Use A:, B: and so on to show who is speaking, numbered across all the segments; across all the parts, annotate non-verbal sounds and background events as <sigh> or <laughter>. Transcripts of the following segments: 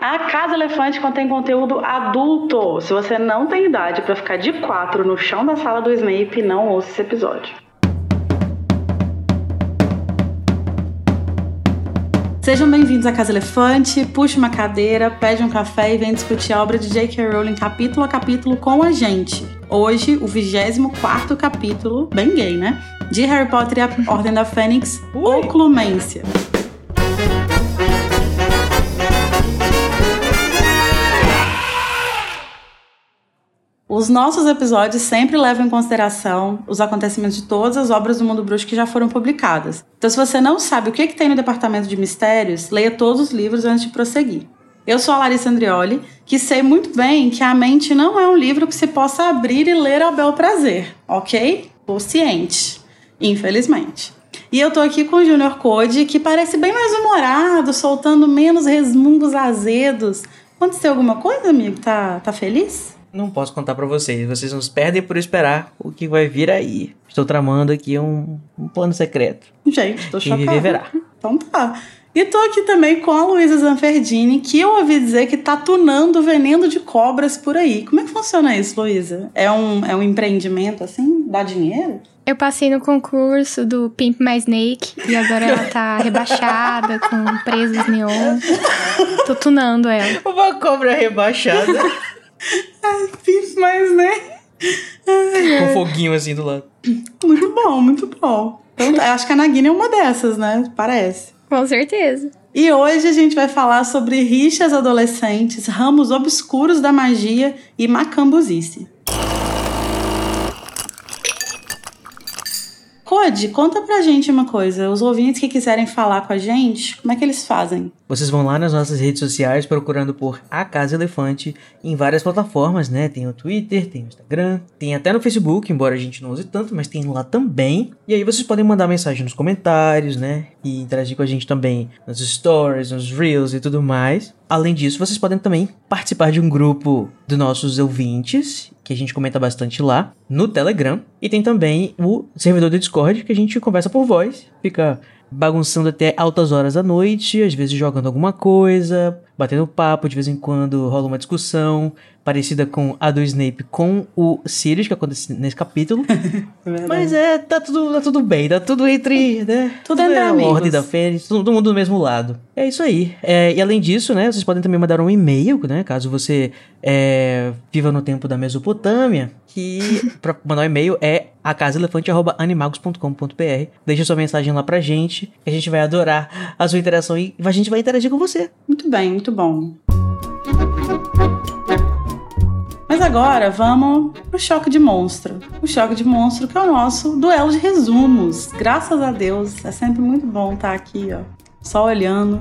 A: A Casa Elefante contém conteúdo adulto. Se você não tem idade para ficar de quatro no chão da sala do Snape, não ouça esse episódio. Sejam bem-vindos à Casa Elefante. Puxe uma cadeira, pede um café e vem discutir a obra de J.K. Rowling capítulo a capítulo com a gente. Hoje, o 24 capítulo, bem gay, né? De Harry Potter e a Ordem da Fênix, Oclumência. Os nossos episódios sempre levam em consideração os acontecimentos de todas as obras do mundo bruxo que já foram publicadas. Então, se você não sabe o que, que tem no departamento de mistérios, leia todos os livros antes de prosseguir. Eu sou a Larissa Andrioli, que sei muito bem que a mente não é um livro que se possa abrir e ler ao bel prazer, ok? Tô infelizmente. E eu tô aqui com o Junior Code, que parece bem mais humorado, soltando menos resmungos azedos. Aconteceu alguma coisa, amigo? Tá, tá feliz?
B: Não posso contar para vocês. Vocês nos perdem por esperar o que vai vir aí. Estou tramando aqui um, um plano secreto.
A: Gente, tô chocada. Quem viver verá. Então tá. E tô aqui também com a Luísa Zanferdini, que eu ouvi dizer que tá tunando veneno de cobras por aí. Como é que funciona isso, Luísa? É um, é um empreendimento assim? Dá dinheiro?
C: Eu passei no concurso do Pimp My Snake e agora ela tá <laughs> rebaixada com presas neon. Tô tunando ela.
B: Uma cobra rebaixada. <laughs>
A: Ai, fiz mais, né?
B: Com foguinho assim do lado.
A: Muito bom, muito bom. Então, acho que a Nagini é uma dessas, né? Parece.
C: Com certeza.
A: E hoje a gente vai falar sobre rixas adolescentes, ramos obscuros da magia e macambuzice. Code, conta pra gente uma coisa. Os ouvintes que quiserem falar com a gente, como é que eles fazem?
B: Vocês vão lá nas nossas redes sociais procurando por A Casa Elefante em várias plataformas, né? Tem o Twitter, tem o Instagram, tem até no Facebook, embora a gente não use tanto, mas tem lá também. E aí vocês podem mandar mensagem nos comentários, né? E interagir com a gente também nos stories, nos reels e tudo mais. Além disso, vocês podem também participar de um grupo dos nossos ouvintes, que a gente comenta bastante lá, no Telegram. E tem também o servidor do Discord, que a gente conversa por voz, fica bagunçando até altas horas da noite, às vezes jogando alguma coisa, batendo papo, de vez em quando rola uma discussão parecida com a do Snape com o Sirius, que acontece nesse capítulo. <laughs> É Mas é, tá tudo, tá tudo bem, tá tudo entre, né?
A: Tudo, tudo é a
B: ordem da Fênix, todo mundo do mesmo lado. É isso aí. É, e além disso, né, vocês podem também mandar um e-mail, né, caso você é, viva no tempo da Mesopotâmia, que <laughs> para mandar um e-mail é acasaelefante.animagos.com.br. Deixa sua mensagem lá pra gente, que a gente vai adorar a sua interação e a gente vai interagir com você.
A: Muito bem, muito bom. Mas agora vamos pro choque de monstro. O choque de monstro que é o nosso duelo de resumos. Graças a Deus, é sempre muito bom estar aqui, ó, só olhando.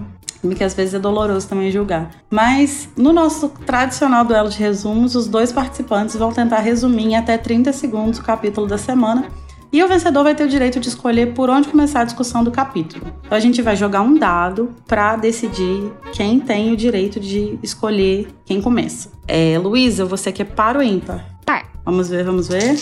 A: Que às vezes é doloroso também julgar. Mas no nosso tradicional duelo de resumos, os dois participantes vão tentar resumir em até 30 segundos o capítulo da semana e o vencedor vai ter o direito de escolher por onde começar a discussão do capítulo. Então a gente vai jogar um dado para decidir quem tem o direito de escolher quem começa. É, Luísa, você quer par ou ímpar?
C: Par.
A: Vamos ver, vamos ver.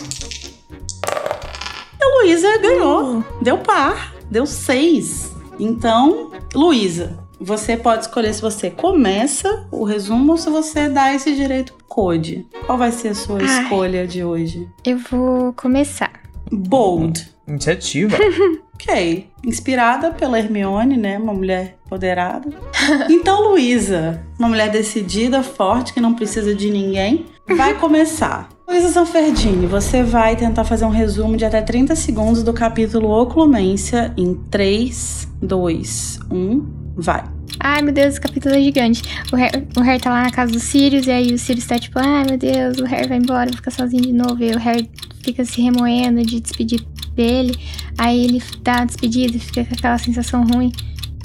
A: A Luísa ganhou. Deu par. Deu seis. Então, Luísa, você pode escolher se você começa o resumo ou se você dá esse direito pro Code. Qual vai ser a sua Ai, escolha de hoje?
C: Eu vou começar.
A: Bold.
B: Iniciativa. <laughs>
A: ok. Inspirada pela Hermione, né? Uma mulher empoderada. <laughs> Então, Luísa, uma mulher decidida, forte, que não precisa de ninguém, vai <laughs> começar. Luísa Sanferdini, você vai tentar fazer um resumo de até 30 segundos do capítulo Oclumência em 3, 2, 1, vai.
C: Ai, meu Deus, esse capítulo é gigante. O Harry, o Harry tá lá na casa do Sirius, e aí o Sirius tá tipo, ai meu Deus, o Harry vai embora, vou ficar sozinho de novo. E o Harry fica se remoendo de despedir dele. Aí ele dá uma despedida fica com aquela sensação ruim.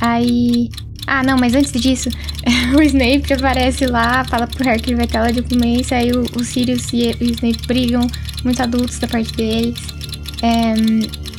C: Aí. Ah, não, mas antes disso, <laughs> o Snape aparece lá, fala pro Harry que ele vai ter aula de ocumência, aí o, o Sirius e o Snape brigam, muito adultos da parte deles. É,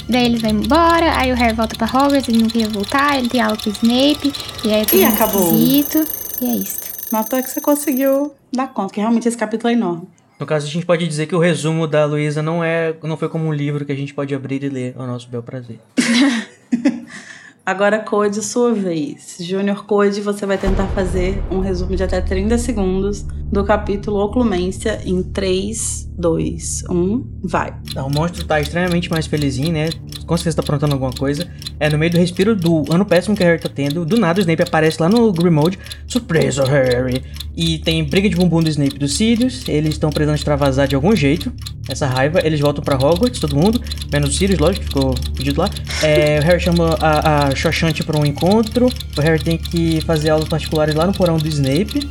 C: daí eles vão embora, aí o Harry volta pra Hogwarts, ele não queria voltar, ele tem aula com o Snape, e aí
A: e acabou.
C: Esquisito, e é isso.
A: Matou que você conseguiu dar conta, que realmente esse capítulo é enorme.
B: No caso, a gente pode dizer que o resumo da Luísa não é, não foi como um livro que a gente pode abrir e ler ao nosso bel prazer. <laughs>
A: Agora, Code, sua vez. Júnior Code, você vai tentar fazer um resumo de até 30 segundos do capítulo Oclumência em 3, 2, 1, vai.
B: Então, o monstro tá extremamente mais felizinho, né? Com certeza tá aprontando alguma coisa. É no meio do respiro do ano péssimo que o Harry tá tendo. Do nada o Snape aparece lá no Grimmauld. Surpresa, Harry! E tem briga de bumbum do Snape e do Sirius. Eles estão precisando extravasar de algum jeito. Essa raiva. Eles voltam pra Hogwarts, todo mundo. Menos o Sirius, lógico, que ficou pedido lá. É, o Harry chama a, a Xoxante pra um encontro. O Harry tem que fazer aulas particulares lá no porão do Snape.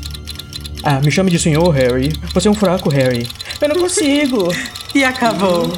B: Ah, me chame de senhor, Harry. Você é um fraco, Harry. Eu não consigo. <laughs>
A: E acabou.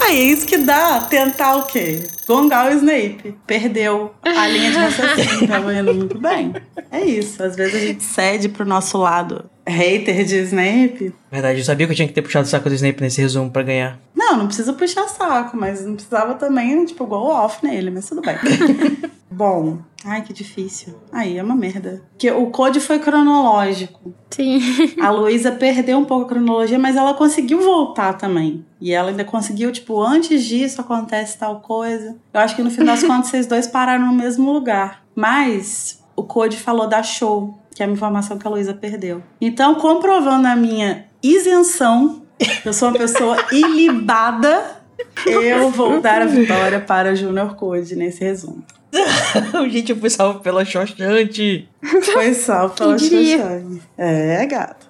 A: Aí é isso que dá tentar o quê? Gongar o Snape. Perdeu a linha de raciocínio, tava indo muito bem. É isso. Às vezes a gente cede pro nosso lado hater de Snape.
B: Verdade, eu sabia que eu tinha que ter puxado o saco do Snape nesse resumo pra ganhar.
A: Não, não precisa puxar saco, mas não precisava também, tipo, go off nele, mas tudo bem. <laughs> Bom, ai que difícil. Aí é uma merda. Porque o code foi cronológico.
C: Sim.
A: A Luísa perdeu um pouco a cronologia, mas ela conseguiu voltar também. E ela ainda conseguiu, tipo, antes disso acontece tal coisa. Eu acho que no fim das contas <laughs> vocês dois pararam no mesmo lugar. Mas o Code falou da show, que é a informação que a Luísa perdeu. Então, comprovando a minha isenção, eu sou uma pessoa <laughs> ilibada, eu vou dar a vitória para o Junior Code nesse resumo. <laughs>
B: Gente, eu fui salvo pela Xoxante.
A: Foi salvo pela? Xuxane. É, gato.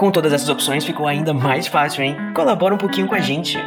D: Com todas essas opções ficou ainda mais fácil, hein? Colabora um pouquinho com a gente.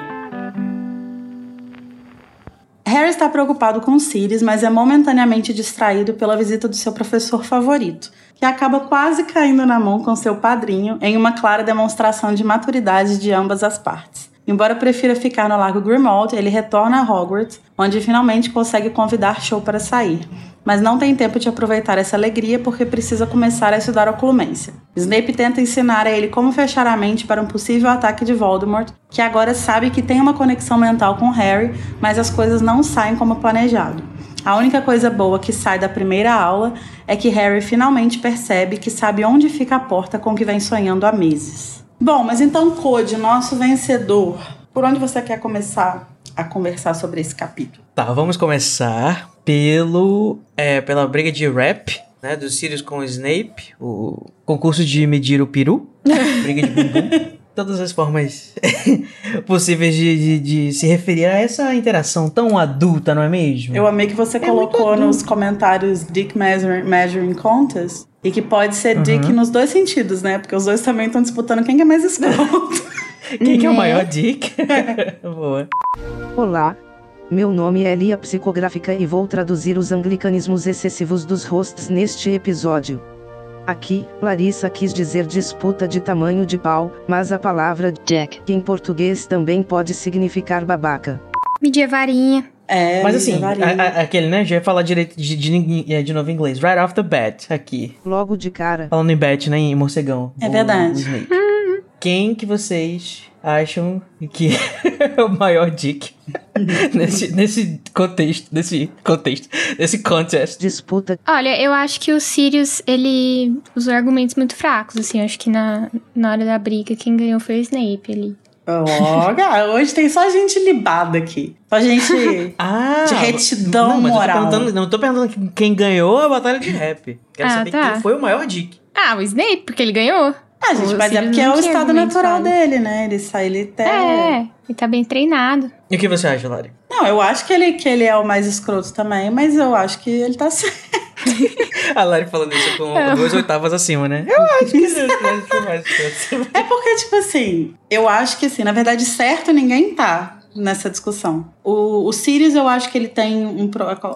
A: Harry está preocupado com Sirius, mas é momentaneamente distraído pela visita do seu professor favorito, que acaba quase caindo na mão com seu padrinho em uma clara demonstração de maturidade de ambas as partes. Embora prefira ficar no Lago Grimmauld, ele retorna a Hogwarts, onde finalmente consegue convidar Cho para sair. Mas não tem tempo de aproveitar essa alegria porque precisa começar a estudar oclumência. Snape tenta ensinar a ele como fechar a mente para um possível ataque de Voldemort, que agora sabe que tem uma conexão mental com Harry, mas as coisas não saem como planejado. A única coisa boa que sai da primeira aula é que Harry finalmente percebe que sabe onde fica a porta com que vem sonhando há meses. Bom, mas então, Code, nosso vencedor, por onde você quer começar a conversar sobre esse capítulo?
B: Tá, vamos começar pelo é, pela briga de rap, né, do Sirius com o Snape, o concurso de medir o peru, <laughs> briga de bumbum. Todas as formas <laughs> possíveis de, de, de se referir a essa interação tão adulta, não é mesmo?
A: Eu amei que você colocou nos comentários Dick Measuring, measuring Contest e que pode ser Dick nos dois sentidos, né? Porque os dois também estão disputando quem que é mais <laughs> escroto.
B: Quem que é o
C: Né?
B: maior dick? Boa.
E: Olá. Meu nome é Lia Psicográfica e vou traduzir os anglicanismos excessivos dos hosts neste episódio. Aqui, Larissa quis dizer disputa de tamanho de pau, mas a palavra Jack em português também pode significar babaca.
C: Medir varinha.
A: É,
B: Mas assim,
A: varinha.
B: a- a- aquele, né? Já ia falar direito de, de, de, de novo em inglês. Right off the bat, aqui.
E: Logo de cara,
B: Falando em bat, né? Em morcegão.
A: É verdade. <laughs>
B: Quem que vocês acham que <laughs> é o maior dick <laughs> nesse, nesse contexto, nesse contexto, nesse contest?
E: disputa
C: Olha, eu acho que o Sirius, ele usou argumentos muito fracos, assim. Eu acho que na, na hora da briga, quem ganhou foi o Snape ali.
A: Cara, hoje tem só gente libada aqui. Só gente <laughs>
B: Ah!
A: de retidão
B: não,
A: moral.
B: Eu tô perguntando, não tô perguntando quem ganhou a batalha de rap. Quero
C: Ah,
B: saber
C: tá.
B: quem foi o maior dick.
C: Ah, o Snape, porque ele ganhou.
A: Ah, gente, mas é porque é o estado natural dele, né? Ele sai, ele tem.
C: É, ele tá bem treinado.
B: E o que você acha, Lari?
A: Não, eu acho que ele, que ele é o mais escroto também, mas eu acho que ele tá <laughs> certo.
B: A Lari falando isso com <laughs>
C: É.
B: duas oitavas acima, né? Eu acho que ele é o mais escroto.
A: É porque, tipo assim, eu acho que assim, na verdade, certo ninguém tá nessa discussão. O, o Sirius, eu acho que ele tem um.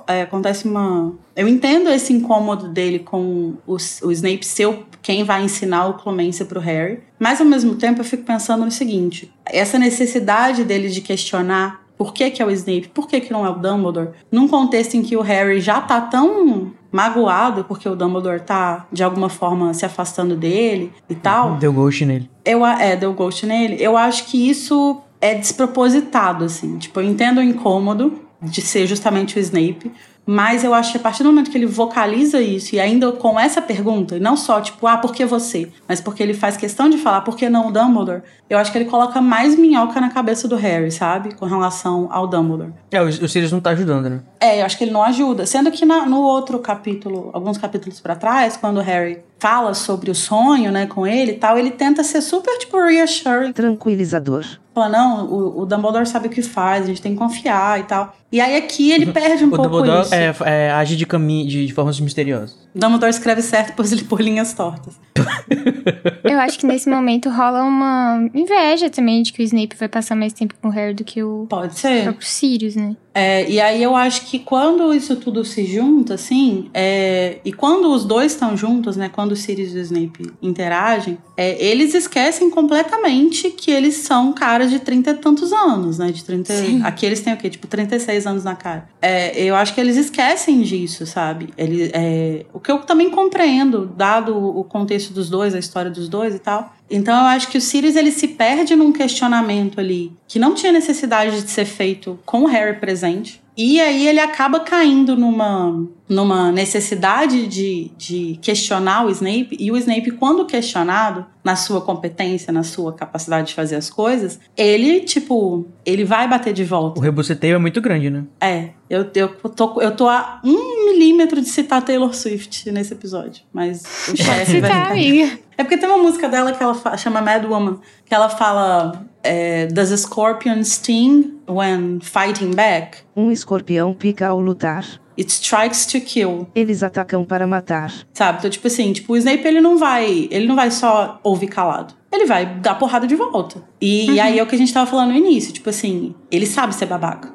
A: é, acontece uma. Eu entendo esse incômodo dele com o, o Snape ser quem vai ensinar o Clemência pro Harry. Mas ao mesmo tempo eu fico pensando no seguinte: essa necessidade dele de questionar Por que, que é o Snape? Por que, que não é o Dumbledore? Num contexto em que o Harry já tá tão magoado porque o Dumbledore tá, de alguma forma, se afastando dele e tal.
B: Deu ghost nele.
A: Eu, é, deu ghost nele. Eu acho que isso é despropositado, assim. Tipo, eu entendo o incômodo de ser justamente o Snape, mas eu acho que a partir do momento que ele vocaliza isso, e ainda com essa pergunta, e não só tipo, ah, por que você? Mas porque ele faz questão de falar, por que não o Dumbledore? Eu acho que ele coloca mais minhoca na cabeça do Harry, sabe? Com relação ao Dumbledore.
B: É, o, o Sirius não tá ajudando, né?
A: É, eu acho que ele não ajuda. Sendo que na, no outro capítulo, alguns capítulos para trás, quando o Harry fala sobre o sonho, né, com ele e tal, ele tenta ser super, tipo, reassuring.
E: Tranquilizador.
A: Fala, não, o, o Dumbledore sabe o que faz, a gente tem que confiar e tal. E aí aqui ele <laughs> perde um
B: o
A: pouco
B: Dumbledore
A: isso.
B: é, é, age de, caminho, de, de formas misteriosas.
A: Dumbledore escreve certo por, <laughs> linhas tortas. <laughs>
C: Eu acho que nesse momento rola uma inveja também de que o Snape vai passar mais tempo com o Harry do que o
A: Pode ser.
C: próprio Sirius, né?
A: É, e aí eu acho que quando isso tudo se junta, assim, é, e quando os dois estão juntos, né? Quando o Sirius e o Snape interagem, é, eles esquecem completamente que eles são caras de 30 e tantos anos, né? De 30.
C: Sim.
A: Aqui eles têm o quê? Tipo, 36 anos na cara. É, eu acho que eles esquecem disso, sabe? Ele, é, o que eu também compreendo, dado o contexto dos dois, a história dos dois e tal. Então eu acho que o Sirius ele se perde num questionamento ali que não tinha necessidade de ser feito com o Harry presente. E aí ele acaba caindo numa, numa necessidade de, de questionar o Snape. E o Snape, quando questionado na sua competência, na sua capacidade de fazer as coisas, ele, tipo, ele vai bater de volta.
B: O rebuceteio é muito grande, né?
A: É, eu, eu, tô, eu tô a um milímetro de citar Taylor Swift nesse episódio. Mas o <laughs> chefe vai
C: tá, amiga.
A: É porque tem uma música dela que ela fa- chama Mad Woman, que ela fala é, Does a scorpion sting when fighting back?
E: Um escorpião pica ao lutar.
A: It strikes to kill.
E: Eles atacam para matar.
A: Sabe? Então, tipo assim, tipo, o Snape ele não vai. Ele não vai só ouvir calado. Ele vai dar porrada de volta. E, e aí é o que a gente tava falando no início. Tipo assim, ele sabe ser babaca.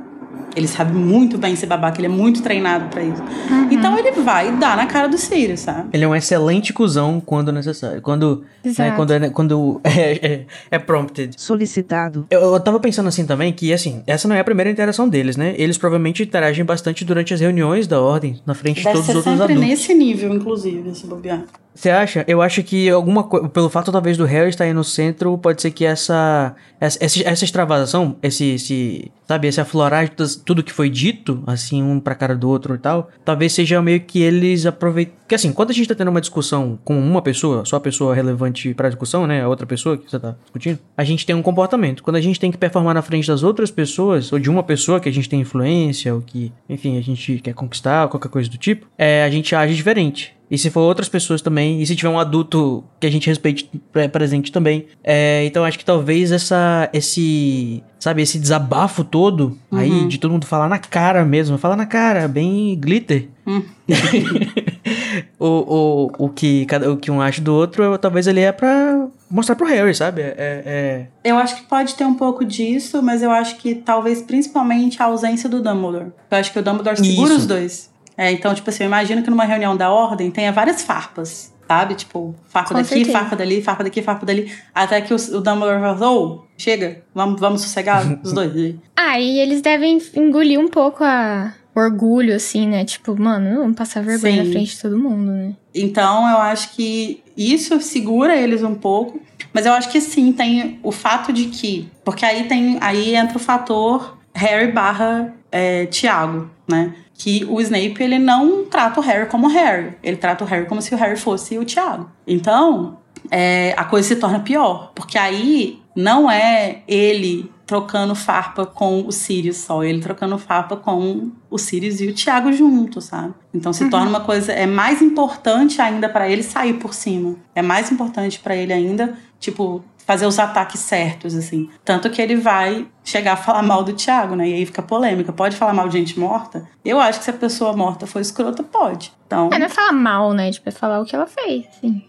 A: Ele sabe muito bem ser babaca, ele é muito treinado pra isso. Então ele vai dar na cara do Sirius, sabe?
B: Ele é um excelente cuzão quando necessário. Quando, né, quando, é, quando <laughs> é, é, é prompted.
E: Solicitado.
B: Eu, eu tava pensando assim também que, assim, essa não é a primeira interação deles, né? Eles provavelmente interagem bastante durante as reuniões da ordem, na frente de
A: Deve
B: todos os outros
A: sempre
B: adultos.
A: nesse nível, inclusive, esse bobear.
B: Você acha? Eu acho que alguma coisa. Pelo fato, talvez, do Harry estar aí no centro, pode ser que essa. Essa, essa, extravasação, esse, esse. Sabe, esse aflorar de tudo- tudo que foi dito, assim, um pra cara do outro e tal, talvez seja meio que eles aproveitam. Porque, assim, quando a gente tá tendo uma discussão com uma pessoa, só a pessoa relevante pra discussão, né? A outra pessoa que você tá discutindo, a gente tem um comportamento. Quando a gente tem que performar na frente das outras pessoas, ou de uma pessoa que a gente tem influência, ou que, enfim, a gente quer conquistar, ou qualquer coisa do tipo, é, a gente age diferente. E se for outras pessoas também, e se tiver um adulto que a gente respeite pre- presente também. É, então acho que talvez essa, esse, sabe, esse desabafo todo aí de todo mundo falar na cara mesmo, falar na cara, bem glitter.
A: Hum. <laughs>
B: o, o, o, que cada, o que um acha do outro, eu- talvez ele é pra mostrar pro Harry, sabe? É, é-
A: Eu acho que pode ter um pouco disso, mas eu acho que talvez principalmente a ausência do Dumbledore. Eu acho que o Dumbledore segura
B: Isso.
A: os dois. É, então, tipo assim, eu imagino que numa reunião da ordem tenha várias farpas, sabe? Tipo, farpa
C: Com
A: daqui,
C: certeza.
A: farpa dali, farpa daqui, farpa dali. Até que o, o Dumbledore fala, ô, chega, vamos, vamos sossegar <laughs> os dois.
C: Ah, e eles devem engolir um pouco a o orgulho, assim, né? Tipo, mano, não vamos passar vergonha
A: Sim.
C: na frente de todo mundo, né?
A: Então, eu acho que isso segura eles um pouco. Mas eu acho que sim, tem o fato de que. Porque aí tem. Aí entra o fator Harry barra é, Tiago, né? Que o Snape ele não trata o Harry como Harry. Ele trata o Harry como se o Harry fosse o Tiago. Então, é, a coisa se torna pior. Porque aí não é ele trocando farpa com o Sirius só, ele trocando farpa com o Sirius e o Tiago junto, sabe? Então se torna uma coisa é mais importante ainda pra ele sair por cima. É mais importante pra ele ainda, tipo, fazer os ataques certos assim. Tanto que ele vai chegar a falar mal do Tiago, né? E aí fica polêmica. Pode falar mal de gente morta? Eu acho que se a pessoa morta for escrota, pode. Então,
C: É, não é falar mal, né? Tipo, é falar o que ela fez, assim.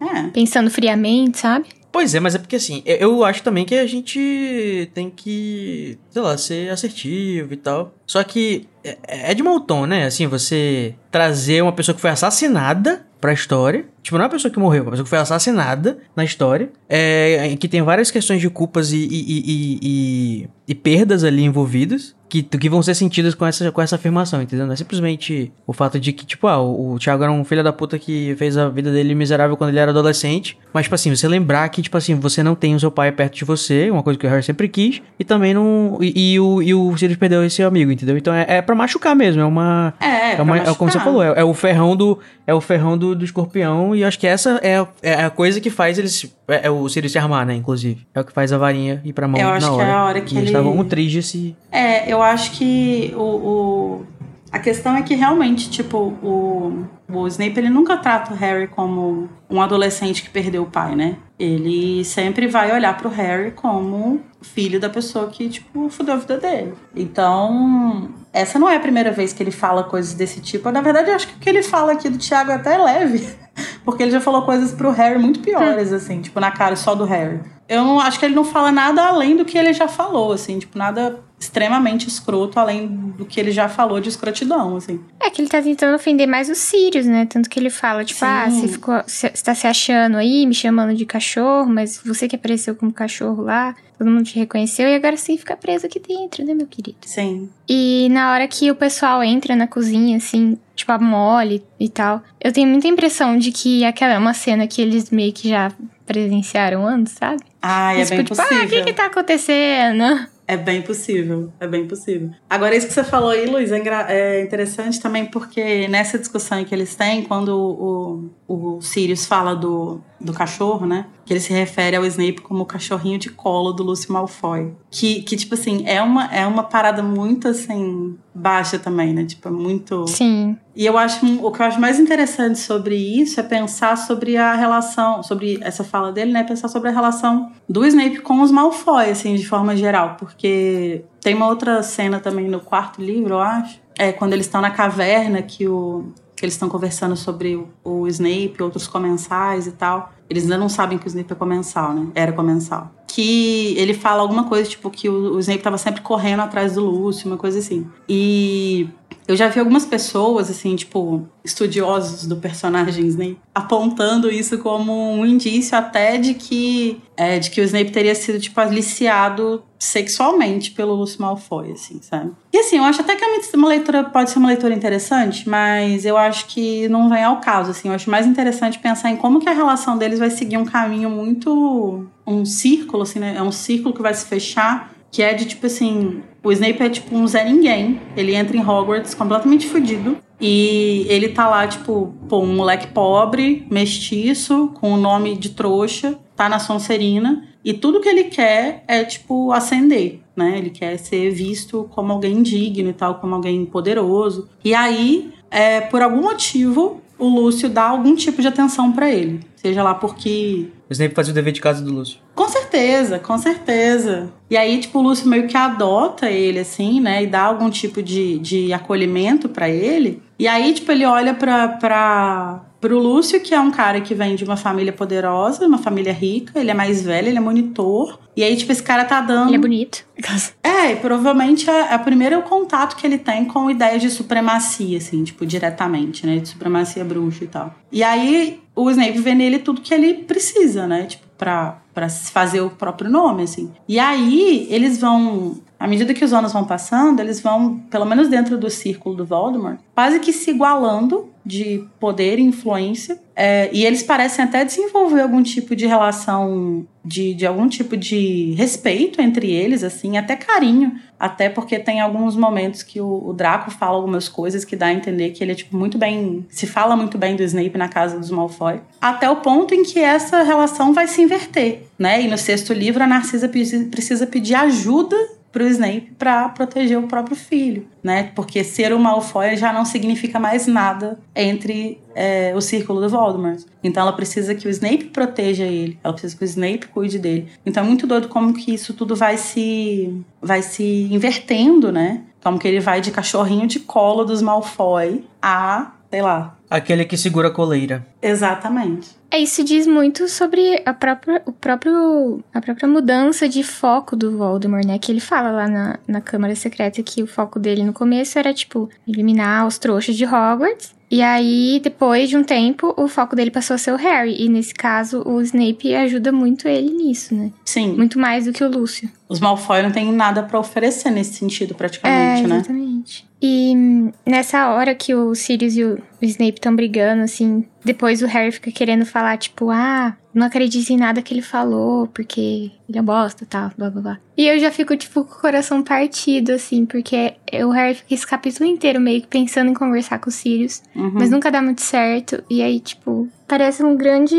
A: é.
C: Pensando friamente, sabe?
B: Pois é, mas é porque assim, eu- eu acho também que a gente tem que, sei lá, ser assertivo e tal. Só que é, é de mau tom, né? Assim, você trazer uma pessoa que foi assassinada pra história Tipo, não é uma pessoa que morreu, é uma pessoa que foi assassinada na história. É, que tem várias questões de culpas e, e, e, e, e perdas ali envolvidas que, que vão ser sentidas com essa, com essa afirmação, entendeu? Não é simplesmente o fato de que, tipo, ah, o, o Thiago era um filho da puta que fez a vida dele miserável quando ele era adolescente. Mas, tipo assim, você lembrar que, tipo assim, você não tem o seu pai perto de você, uma coisa que o Harry sempre quis, e também não. E, e o, e o Sirius perdeu esse amigo, entendeu? Então é, é pra machucar mesmo, é uma.
A: É,
B: é, uma, é como você falou, é, é, o ferrão do. É o ferrão do, do escorpião, e acho que essa é, é a coisa que faz eles. É, é, o Sirius se armar, né, inclusive. É o que faz a varinha ir pra mão
A: eu acho
B: na
A: hora.
B: Que é
A: a hora que
B: e
A: ele...
B: eles estavam um tristes se.
A: É, eu acho que o, o, a questão é que realmente, tipo, o, o Snape ele nunca trata o Harry como um adolescente que perdeu o pai, né? Ele sempre vai olhar pro Harry como filho da pessoa que, tipo, fudeu a vida dele. Então, essa não é a primeira vez que ele fala coisas desse tipo. Na verdade, eu acho que o que ele fala aqui do Thiago é até leve. <laughs> Porque ele já falou coisas pro Harry muito piores, hum. assim, tipo, na cara só do Harry. Eu não acho que ele não fala nada além do que ele já falou, assim, tipo, nada extremamente escroto, além do que ele já falou de escrotidão, assim.
C: É que ele tá tentando ofender mais os Sirius, né? Tanto que ele fala, tipo, Sim. ah, você ficou. Você tá se achando aí, me chamando de cachorro, mas você que apareceu como cachorro lá, todo mundo te reconheceu e agora você fica preso aqui dentro, né, meu querido?
A: Sim.
C: E na hora que o pessoal entra na cozinha, assim, tipo, a mole e tal, eu tenho muita impressão de que aquela é uma cena que eles meio que já presenciaram antes, sabe?
A: Ah, é bem
C: tipo,
A: possível.
C: Ah, o que que tá acontecendo?
A: É bem possível, é bem possível. Agora, isso que você falou aí, Luiz, é, é interessante também porque nessa discussão que eles têm, quando o, o, Sirius fala do, do cachorro, né? Que ele se refere ao Snape como o cachorrinho de colo do Lúcio Malfoy. Que, que tipo assim, é uma, é uma parada muito, assim, baixa também, né? Tipo, é muito...
C: Sim.
A: E eu acho, o que eu acho mais interessante sobre isso é pensar sobre a relação, sobre essa fala dele, né? Pensar sobre a relação do Snape com os Malfoy, assim, de forma geral. Porque tem uma outra cena também no quarto livro, eu acho. É quando eles estão na caverna que o que eles estão conversando sobre o, o Snape, outros comensais e tal. Eles ainda não sabem que o Snape é comensal, né? Era comensal. Que ele fala alguma coisa, tipo, que o, o Snape tava sempre correndo atrás do Lúcio, uma coisa assim. E eu já vi algumas pessoas, assim, tipo, estudiosos do personagem Snape, apontando isso como um indício até de que, é, de que o Snape teria sido, tipo, aliciado sexualmente pelo Lúcio Malfoy, assim, sabe? E assim, eu acho até que é uma leitura, pode ser uma leitura interessante, mas eu acho que não vem ao caso, assim. Eu acho mais interessante pensar em como que a relação deles vai seguir um caminho muito... um círculo, assim, né? É um círculo que vai se fechar que é de tipo assim, o Snape é tipo um Zé Ninguém. Ele entra em Hogwarts completamente fudido. E ele tá lá, tipo, pô, um moleque pobre, mestiço, com o nome de trouxa, tá na Sonserina. E tudo que ele quer é, tipo, ascender, né? Ele quer ser visto como alguém digno e tal, como alguém poderoso. E aí, é, por algum motivo, o Lúcio dá algum tipo de atenção para ele. Seja lá porque.
B: O Snape fazia o dever de casa do Lúcio.
A: Com certeza, com certeza. E aí, tipo, o Lúcio meio que adota ele, assim, né? E dá algum tipo de, de acolhimento para ele. E aí, tipo, ele olha pra, pra, pro Lúcio, que é um cara que vem de uma família poderosa, uma família rica, ele é mais velho, ele é monitor. E aí, tipo, esse cara tá dando.
C: Ele é bonito. <laughs>
A: É, e provavelmente é, é o primeiro contato que ele tem com ideias de supremacia, assim, tipo, diretamente, né? De supremacia bruxa e tal. E aí, o Snape vê nele tudo que ele precisa, né? Tipo, pra, pra fazer o próprio nome, assim. E aí, eles vão à medida que os anos vão passando, eles vão, pelo menos dentro do círculo do Voldemort, quase que se igualando de poder e influência. É, e eles parecem até desenvolver algum tipo de relação, de, de algum tipo de respeito entre eles, assim, até carinho. Até porque tem alguns momentos que o, o, Draco fala algumas coisas que dá a entender que ele é, tipo, muito bem. Se fala muito bem do Snape na casa dos Malfoy. Até o ponto em que essa relação vai se inverter, né? E no sexto livro, a Narcisa precisa pedir ajuda pro Snape para proteger o próprio filho, né? Porque ser o Malfoy já não significa mais nada entre é, o círculo do Voldemort. Então ela precisa que o Snape proteja ele, ela precisa que o Snape cuide dele. Então é muito doido como que isso tudo vai se vai se invertendo, né? Como que ele vai de cachorrinho de colo dos Malfoy a, sei lá,
B: Aquele que segura a coleira.
A: Exatamente.
C: É, isso diz muito sobre a própria, o próprio, a própria mudança de foco do Voldemort, né? Que ele fala lá na, na Câmara Secreta que o foco dele no começo era, tipo, eliminar os trouxas de Hogwarts. E aí, depois de um tempo, o foco dele passou a ser o Harry. E nesse caso, o Snape ajuda muito ele nisso, né?
A: Sim.
C: Muito mais do que o Lúcio.
A: Os Malfoy não têm nada pra oferecer nesse sentido, praticamente,
C: é,
A: né?
C: exatamente. E hum, nessa hora que o Sirius e o Snape estão brigando, assim, depois o Harry fica querendo falar, tipo, ah, não acredite em nada que ele falou, porque ele é bosta, tal, blá blá blá. E eu já fico, tipo, com o coração partido, assim, porque o Harry fica esse capítulo inteiro meio que pensando em conversar com o Sirius,
A: Uhum.
C: mas nunca dá muito certo. E aí, tipo, parece um grande.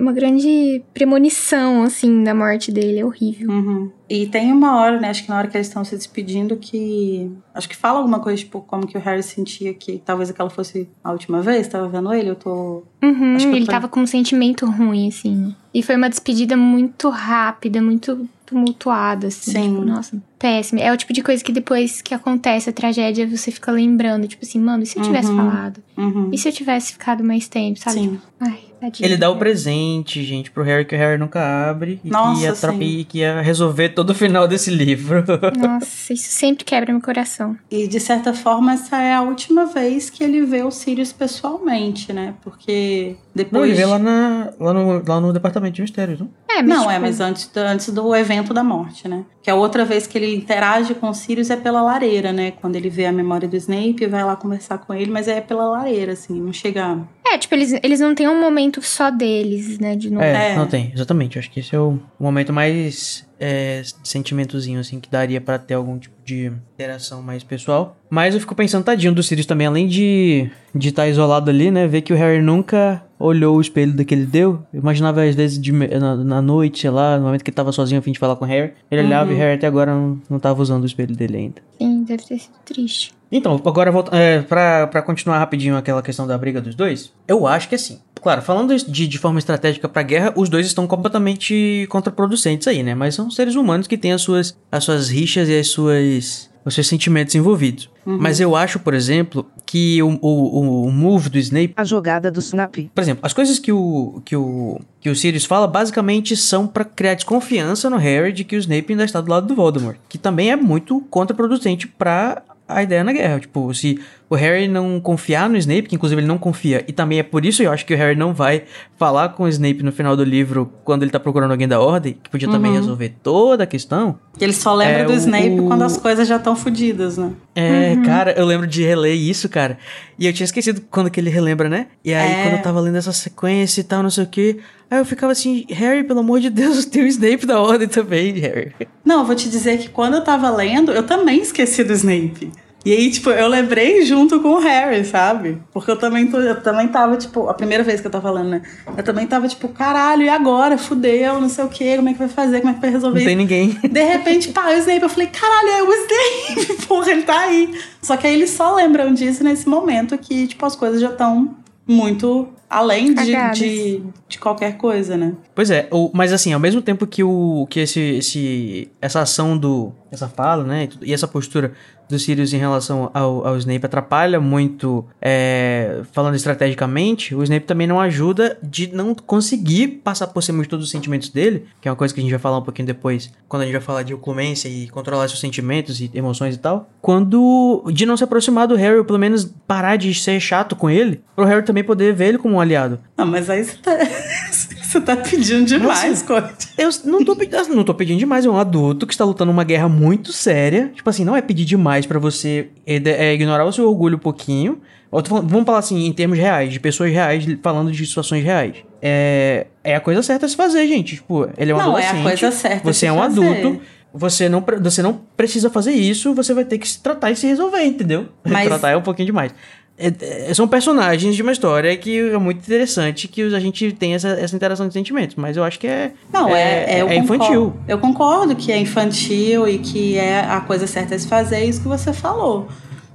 C: Uma grande premonição, assim, da morte dele. É horrível.
A: Uhum. E tem uma hora, né? Acho que na hora que eles estão se despedindo, que. Acho que fala alguma coisa, tipo, como que o Harry sentia que talvez aquela fosse a última vez. Tava vendo ele, eu tô.
C: Uhum,
A: Acho que eu
C: ele
A: tô-
C: tava com um sentimento ruim, assim. E foi uma despedida muito rápida, muito tumultuada, assim.
A: Sim.
C: Tipo, nossa, péssimo. É o tipo de coisa que depois que acontece a tragédia, você fica lembrando, tipo assim, mano, e se eu tivesse
A: Uhum.
C: falado?
A: Uhum.
C: E se eu tivesse ficado mais tempo, sabe?
A: Sim.
C: Tipo, ai, tadinho.
B: Ele dá o presente, gente, pro Harry que o Harry nunca abre. E
A: Nossa,
B: que ia, que ia resolver todo o final desse livro. <laughs>
C: Nossa, isso sempre quebra meu coração.
A: E de certa forma, essa é a última vez que ele vê o Sirius pessoalmente, né? Porque
B: Não,
A: depois.
B: ele vê lá, na, lá, no, lá no departamento de mistérios, não?
C: É, mas
A: Não,
C: tipo,
A: é, mas antes do, antes do evento da morte, né? Que a outra vez que ele interage com o Sirius é pela lareira, né? Quando ele vê a memória do Snape, vai lá conversar com ele, mas é pela lareira, assim, não chega.
C: É, tipo, eles, eles não têm um momento só deles, né, de novo.
B: É,
A: É.
B: não tem, exatamente. Acho que esse é o momento mais é, sentimentozinho, assim, que daria pra ter algum tipo de interação mais pessoal. Mas eu fico pensando, tadinho do Sirius também, além de de estar isolado ali, né? Ver que o Harry nunca olhou o espelho daquele deu. Eu imaginava às vezes de na, na noite, sei lá, no momento que ele tava sozinho a fim de falar com o Harry. Ele olhava e o Harry até agora não, não tava usando o espelho dele ainda.
C: Sim, deve ter sido triste.
B: Então, agora volta, é, pra, pra continuar rapidinho aquela questão da briga dos dois, eu acho que assim. Claro, falando de, de forma estratégica pra guerra, os dois estão completamente contraproducentes aí, né? Mas são seres humanos que têm as suas, as suas rixas e as suas, os seus sentimentos envolvidos. Mas eu acho, por exemplo, que o, o, o move do Snape
E: A jogada do Snap.
B: por exemplo, as coisas que o, que o, que o Sirius fala basicamente são pra criar desconfiança no Harry de que o Snape ainda está do lado do Voldemort. Que também é muito contraproducente pra a ideia na guerra. Tipo, se o Harry não confiar no Snape, que inclusive ele não confia, e também é por isso eu acho que o Harry não vai falar com o Snape no final do livro quando ele tá procurando alguém da Ordem, que podia também resolver toda a questão.
A: Ele só lembra
B: É,
A: do
B: o-
A: Snape quando as coisas já estão fodidas, né?
B: É, cara, eu lembro de reler isso, cara. E eu tinha esquecido quando que ele relembra, né? E aí,
A: É.
B: quando eu tava lendo essa sequência e tal, não sei o quê. Aí eu ficava assim, Harry, pelo amor de Deus, <laughs> tem o Snape da ordem também, Harry.
A: Não, eu vou te dizer que quando eu tava lendo, eu também esqueci do Snape. E aí, tipo, eu lembrei junto com o Harry, sabe? Porque eu também, tô, eu também tava, tipo, a primeira vez que eu tava lendo, né? Eu também tava, tipo, caralho, e agora? Fudeu, não sei o quê, como é que vai fazer, como é que vai resolver
B: Não tem ninguém.
A: De repente, pá, o Snape, eu falei, caralho, é o Snape, <laughs> porra, ele tá aí. Só que aí eles só lembram disso nesse momento que, tipo, as coisas já estão muito além de, de, de qualquer coisa, né?
B: Pois é, o- mas assim, ao mesmo tempo que o que esse, esse essa ação do essa fala, né, e e essa postura do Sirius em relação ao, ao Snape atrapalha muito, é, falando estrategicamente, o Snape também não ajuda de não conseguir passar por cima de todos os sentimentos dele, que é uma coisa que a gente vai falar um pouquinho depois, quando a gente vai falar de oclumência e controlar seus sentimentos e emoções e tal, quando de não se aproximar do Harry, ou pelo menos parar de ser chato com ele, pro Harry também poder ver ele como um aliado.
A: Não, mas aí você tá, <laughs> você tá pedindo demais, coisa.
B: Eu não tô, pedindo, não tô pedindo demais, é um adulto que está lutando uma guerra muito séria. Tipo assim, não é pedir demais pra você é, é ignorar o seu orgulho um pouquinho. Falando- vamos falar assim, em termos reais, de pessoas reais, falando de situações reais. É, é a coisa certa a se fazer, gente. Tipo, ele é um
A: Não, é a
B: adolescente.
A: coisa certa
B: Você é um
A: fazer.
B: adulto. Você não, você não precisa fazer isso, você vai ter que se tratar e se resolver, entendeu?
A: Mas-
B: tratar é um pouquinho demais. É- é- são personagens de uma história que é muito interessante que a gente tem essa, essa interação de sentimentos, mas eu acho que é,
A: Não, é, é, eu
B: é infantil.
A: concordo. Eu concordo que é infantil e que é a coisa certa a se fazer, é isso que você falou.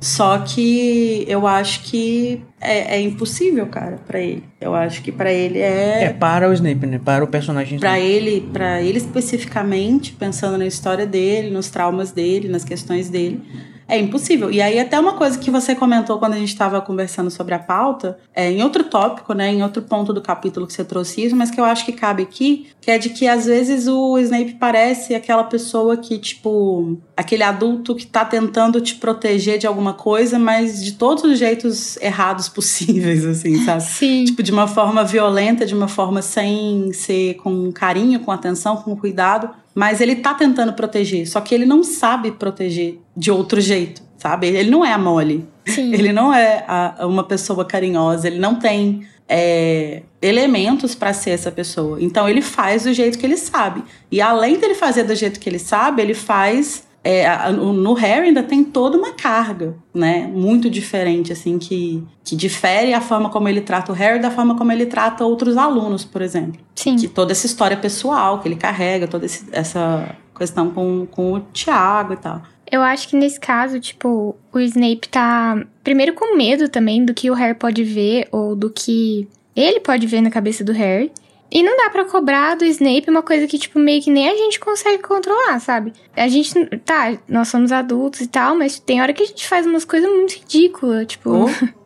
A: Só que eu acho que é, é impossível, cara, pra ele. Eu acho que pra ele
B: É
A: é.
B: para o Snape, né? Para o personagem Snape.
A: ele, para ele especificamente, pensando na história dele, nos traumas dele, nas questões dele, É impossível. E aí, até uma coisa que você comentou quando a gente estava conversando sobre a pauta, é, em outro tópico, né, em outro ponto do capítulo que você trouxe isso, mas que eu acho que cabe aqui, que é de que às vezes o Snape parece aquela pessoa que, tipo, aquele adulto que tá tentando te proteger de alguma coisa, mas de todos os jeitos errados <laughs> possíveis, assim, sabe?
C: Sim.
A: Tipo, de uma forma violenta, de uma forma sem ser com carinho, com atenção, com cuidado. Mas ele tá tentando proteger, só que ele não sabe proteger de outro jeito, sabe? Ele não é a mole.
C: Sim.
A: Ele não é a- uma pessoa carinhosa, ele não tem é, elementos para ser essa pessoa. Então ele faz do jeito que ele sabe. E além dele fazer do jeito que ele sabe, ele faz. É, no Harry ainda tem toda uma carga, né? Muito diferente, assim, que, que difere a forma como ele trata o Harry da forma como ele trata outros alunos, por exemplo
C: Sim.
A: que toda essa história pessoal que ele carrega, toda esse- essa questão com, com o Tiago e tal.
C: Eu acho que nesse caso, tipo, o Snape tá primeiro com medo também do que o Harry pode ver ou do que ele pode ver na cabeça do Harry. E não dá pra cobrar do Snape uma coisa que, tipo, meio que nem a gente consegue controlar, sabe? A gente, tá, nós somos adultos e tal, mas tem hora que a gente faz umas coisas muito ridículas, tipo...
A: Oh. <laughs>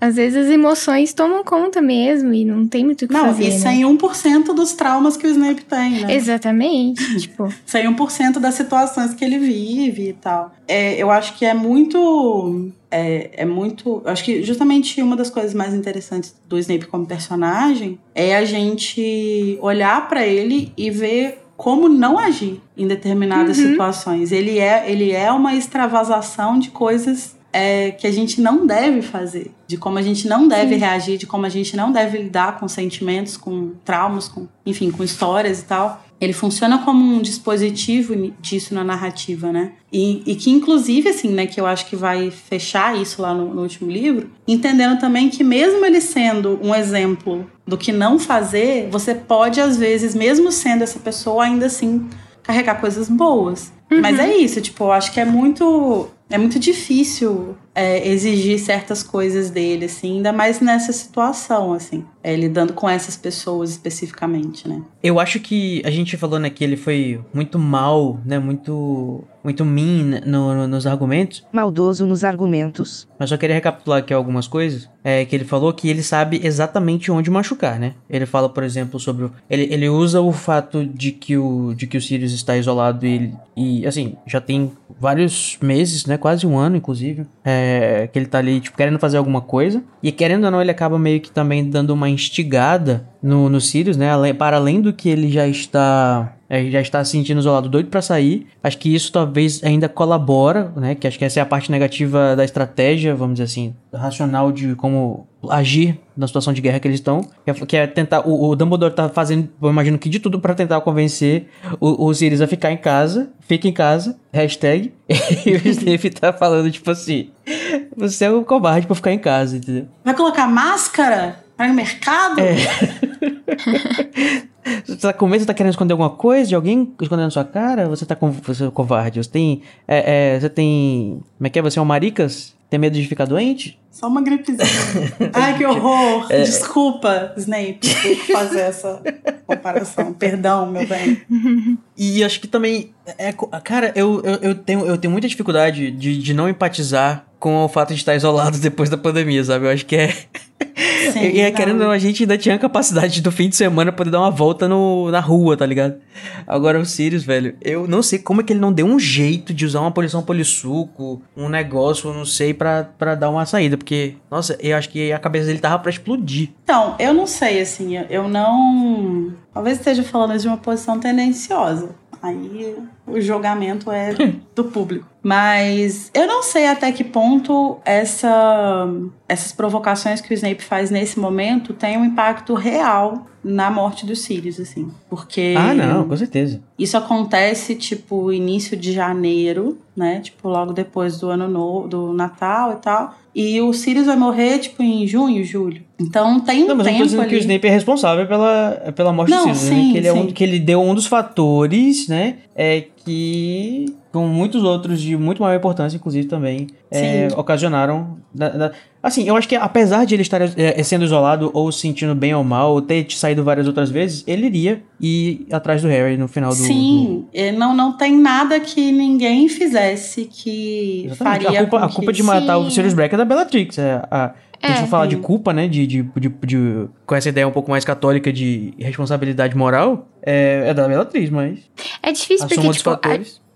C: Às vezes as emoções tomam conta mesmo e não tem muito o que
A: Não,
C: fazer,
A: e
C: né?
A: sem 1% dos traumas que o Snape tem, né?
C: Exatamente, <laughs> tipo...
A: Sem 1% das situações que ele vive e tal. É, eu acho que é muito. É, é muito. eu Acho que justamente uma das coisas mais interessantes do Snape como personagem é a gente olhar pra ele e ver como não agir em determinadas
C: Uhum.
A: situações. Ele é, ele é uma extravasação de coisas é, que a gente não deve fazer, de como a gente não deve
C: Sim.
A: reagir, de como a gente não deve lidar com sentimentos, com traumas, com, enfim, com histórias e tal. Ele funciona como um dispositivo disso na narrativa, né? E, e que, inclusive, assim, né, que eu acho que vai fechar isso lá no, no último livro, entendendo também que, mesmo ele sendo um exemplo do que não fazer, você pode, às vezes, mesmo sendo essa pessoa, ainda assim carregar coisas boas. Mas é isso, tipo, eu acho que é muito. É muito difícil é, exigir certas coisas dele, assim, ainda mais nessa situação, assim, é, lidando com essas pessoas especificamente, né?
B: Eu acho que a gente falou, né, que ele foi muito mal, né, muito, muito mean no- no- nos argumentos,
E: Maldoso nos argumentos.
B: mas só queria recapitular aqui algumas coisas, é que ele falou que ele sabe exatamente onde machucar, né? Ele fala, por exemplo, sobre, o- ele, ele usa o fato de que o, de que o Sirius está isolado e, ele- e, assim, já tem vários meses, né, quase um ano, inclusive, é, que ele tá ali, tipo, querendo fazer alguma coisa, e querendo ou não, ele acaba meio que também dando uma instigada no, no Sirius, né, para além do que ele já está é, já está se sentindo isolado, doido pra sair. Acho que isso talvez ainda colabora, né? Que acho que essa é a parte negativa da estratégia, vamos dizer assim, racional de como agir na situação de guerra que eles estão. Que é, é tentar. O, o Dumbledore tá fazendo, eu imagino que de tudo pra tentar convencer o, o Sirius a ficar em casa. Fica em casa, hashtag. <laughs> e o Snape tá falando, tipo assim. Você é um covarde pra ficar em casa, entendeu?
A: Vai colocar máscara para o mercado? <laughs>
B: Você tá com medo, você tá querendo esconder alguma coisa de alguém escondendo sua cara? Você tá com. Você é covarde. Você tem. é, é, você tem. Como é que é? Você é um maricas? Tem medo de ficar doente?
A: Só uma gripezinha. <laughs> Ai, que horror. Desculpa, Snape, por fazer essa comparação. Perdão, meu bem.
B: E acho que também. É, cara, eu, eu, eu, tenho, eu tenho muita dificuldade de, de não empatizar com o fato de estar isolado depois da pandemia, sabe? Eu acho que é.
A: Sim,
B: e é,
A: não.
B: querendo a gente ainda tinha capacidade do fim de semana poder dar uma volta no, na rua, tá ligado? Agora o Sirius, velho, eu não sei como é que ele não deu um jeito de usar uma poluição polissuco, um negócio, eu não sei, pra dar uma saída. Porque, nossa, eu acho que a cabeça dele tava pra explodir.
A: Então, eu não sei, assim, eu não. Talvez esteja falando de uma posição tendenciosa. Aí o julgamento é do público. Mas eu não sei até que ponto essa, essas provocações que o Snape faz nesse momento têm um impacto real na morte do Sirius, assim. Porque.
B: Ah, não, com certeza.
A: Isso acontece, tipo, início de janeiro, né? Tipo, logo depois do ano novo, do Natal e tal. E o Sirius vai morrer, tipo, em junho, julho. Então tem um
B: Não, mas eu
A: tempo
B: tô dizendo
A: ali.
B: que o Snape é responsável pela, pela morte
A: Não,
B: do Sirius, né?
A: sim,
B: Que ele, é um,
A: sim.
B: que ele deu um dos fatores, né? É, que, com muitos outros de muito maior importância, inclusive também, é, ocasionaram. da- da- assim, eu acho que apesar de ele estar é, sendo isolado ou se sentindo bem ou mal, ou ter saído várias outras vezes, ele iria ir atrás do Harry no final do.
A: Sim, é, não, não tem nada que ninguém fizesse que
B: do... Exatamente.
A: faria
B: A culpa, a
A: que-
B: culpa de matar o
A: Sim.
B: Sirius Black é da Bellatrix. É, a, a gente
C: É.
B: vai falar de culpa, né? De, de, de, de- com essa ideia um pouco mais católica de responsabilidade moral, é, é da Bellatrix, mas.
C: É difícil porque, tipo, a,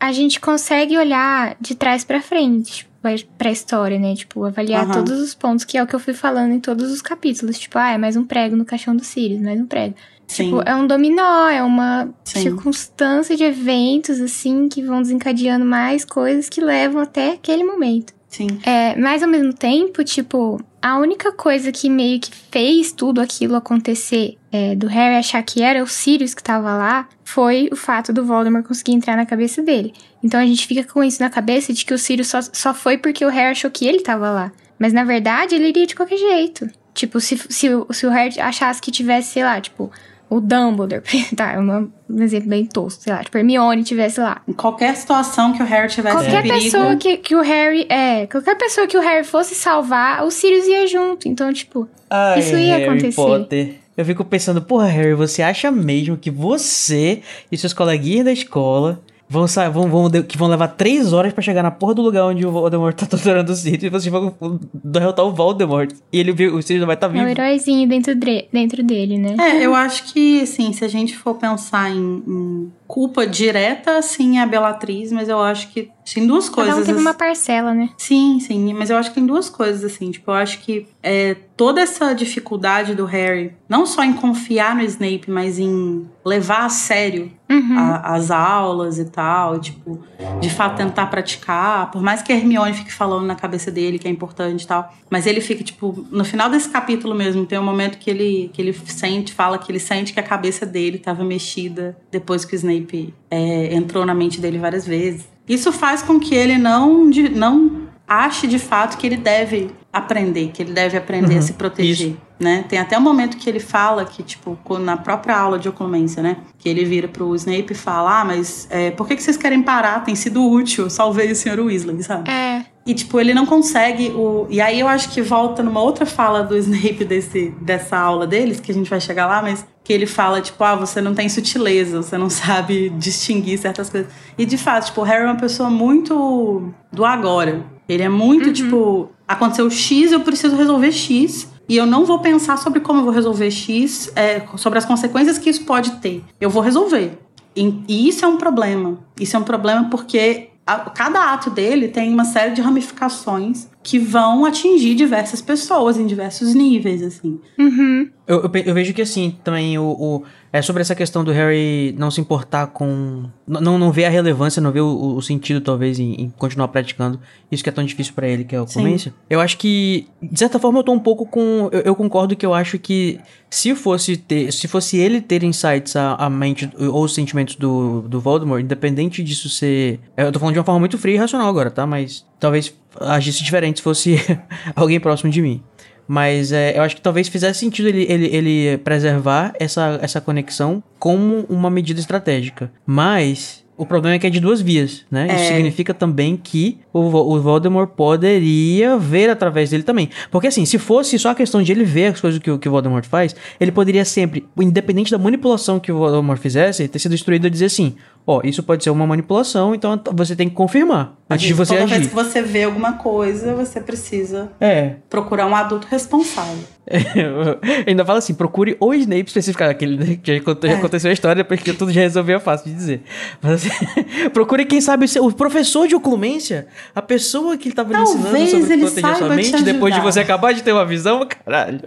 C: a gente consegue olhar de trás pra frente, tipo, pra- história, né? Tipo, avaliar
A: Aham.
C: todos os pontos, que é o que eu fui falando em todos os capítulos. Tipo, ah, é mais um prego no caixão do Sirius, mais um prego.
A: Sim.
C: Tipo, é um dominó, é uma
A: Sim.
C: circunstância de eventos, assim, que vão desencadeando mais coisas que levam até aquele momento.
A: Sim.
C: É, mas ao mesmo tempo, tipo, a única coisa que meio que fez tudo aquilo acontecer, é, do Harry achar que era o Sirius que tava lá, foi o fato do Voldemort conseguir entrar na cabeça dele. Então a gente fica com isso na cabeça de que o Sirius só, só foi porque o Harry achou que ele tava lá. Mas na verdade ele iria de qualquer jeito. Tipo, se, se, se o Harry achasse que tivesse, sei lá, tipo, o Dumbledore, <laughs> tá, é uma- um exemplo bem tosco, sei lá, tipo, Hermione tivesse lá.
A: Em qualquer situação que o Harry tivesse
C: Qualquer
A: em perigo,
C: pessoa que, que o Harry. É, qualquer pessoa que o Harry fosse salvar, o Sirius ia junto. Então, tipo,
B: Ai,
C: Isso ia
B: Harry
C: acontecer.
B: Potter. Eu fico pensando, porra, Harry, você acha mesmo que você e seus coleguinhas da escola vão, vão, vão, de- que vão levar três horas pra chegar na porra do lugar onde o Voldemort tá <laughs> torturando o Sirius e vocês vão derrotar o Voldemort e ele, viu- o Sirius não vai estar
C: é um
B: vivo?
C: heróizinho dentro, dre- dentro dele, né?
A: É, eu acho que, assim, se a gente for pensar em, em culpa direta, sim, é a Bellatriz, mas eu acho que tem duas
C: Cada
A: coisas.
C: um teve
A: assim-
C: uma parcela, né?
A: Sim, sim, mas eu acho que tem duas coisas, assim. Tipo, eu acho que é, toda essa dificuldade do Harry, não só em confiar no Snape, mas em levar a sério
C: Uhum.
A: a- as aulas e tal, e, tipo, de fato tentar praticar, por mais que a Hermione fique falando na cabeça dele que é importante e tal, mas ele fica, tipo, no final desse capítulo mesmo, tem um momento que ele, que ele sente, fala que ele sente que a cabeça dele estava mexida depois que o Snape é, entrou na mente dele várias vezes. Isso faz com que ele não, de- não ache de fato que ele deve aprender, que ele deve aprender a se proteger, né? Tem até um momento que ele fala que, tipo, na própria aula de oclumência, né? Que ele vira pro Snape e fala, ah, mas é, por que, que vocês querem parar? Tem sido útil, salvei o Sr. Weasley, sabe?
C: É.
A: E, tipo, ele não consegue o... E aí eu acho que volta numa outra fala do Snape desse, dessa aula deles, que a gente vai chegar lá, mas que ele fala, tipo, ah, você não tem sutileza, você não <laughs> sabe distinguir certas coisas. E, de fato, tipo, o Harry é uma pessoa muito do agora. Ele é muito, tipo, aconteceu X, eu preciso resolver X. E eu não vou pensar sobre como eu vou resolver X, é, sobre as consequências que isso pode ter. Eu vou resolver. E, e isso é um problema. Isso é um problema porque a- cada ato dele tem uma série de ramificações que vão atingir diversas pessoas em diversos níveis, assim.
C: Uhum.
B: Eu, eu, eu vejo que assim, também o, o- é sobre essa questão do Harry não se importar com. Não, não ver a relevância, não ver o, o sentido, talvez, em, em continuar praticando. Isso que é tão difícil pra ele, que é a oclumência. Eu acho que, de certa forma, eu tô um pouco com. Eu, eu concordo que eu acho que se fosse ter. Se fosse ele ter insights à, à mente ou os sentimentos do, do Voldemort, independente disso ser. Eu tô falando de uma forma muito fria e racional agora, tá? Mas talvez agisse diferente se fosse <laughs> alguém próximo de mim. Mas é, eu acho que talvez fizesse sentido ele, ele, ele preservar essa, essa conexão como uma medida estratégica. Mas o problema é que é de duas vias, né? Isso
A: É.
B: significa também que o, o Voldemort poderia ver através dele também. Porque assim, se fosse só a questão de ele ver as coisas que, o- que o Voldemort faz, ele poderia sempre, independente da manipulação que o Voldemort fizesse, ter sido instruído a dizer assim: ó, isso pode ser uma manipulação, então você tem que confirmar antes de você
A: Toda
B: agir.
A: vez que você vê alguma coisa, você precisa
B: É,
A: procurar um adulto responsável. <laughs>
B: Ainda fala assim, procure o Snape especificado, aquele <laughs> que já
A: É.
B: aconteceu a história, depois que tudo já resolveu, é fácil de dizer. Mas, assim, <laughs> procure quem sabe, o professor de oclumência, a pessoa que estava lhe ensinando
A: Talvez
B: sobre
A: ele
B: proteger sua mente, depois de você acabar de ter uma visão, caralho.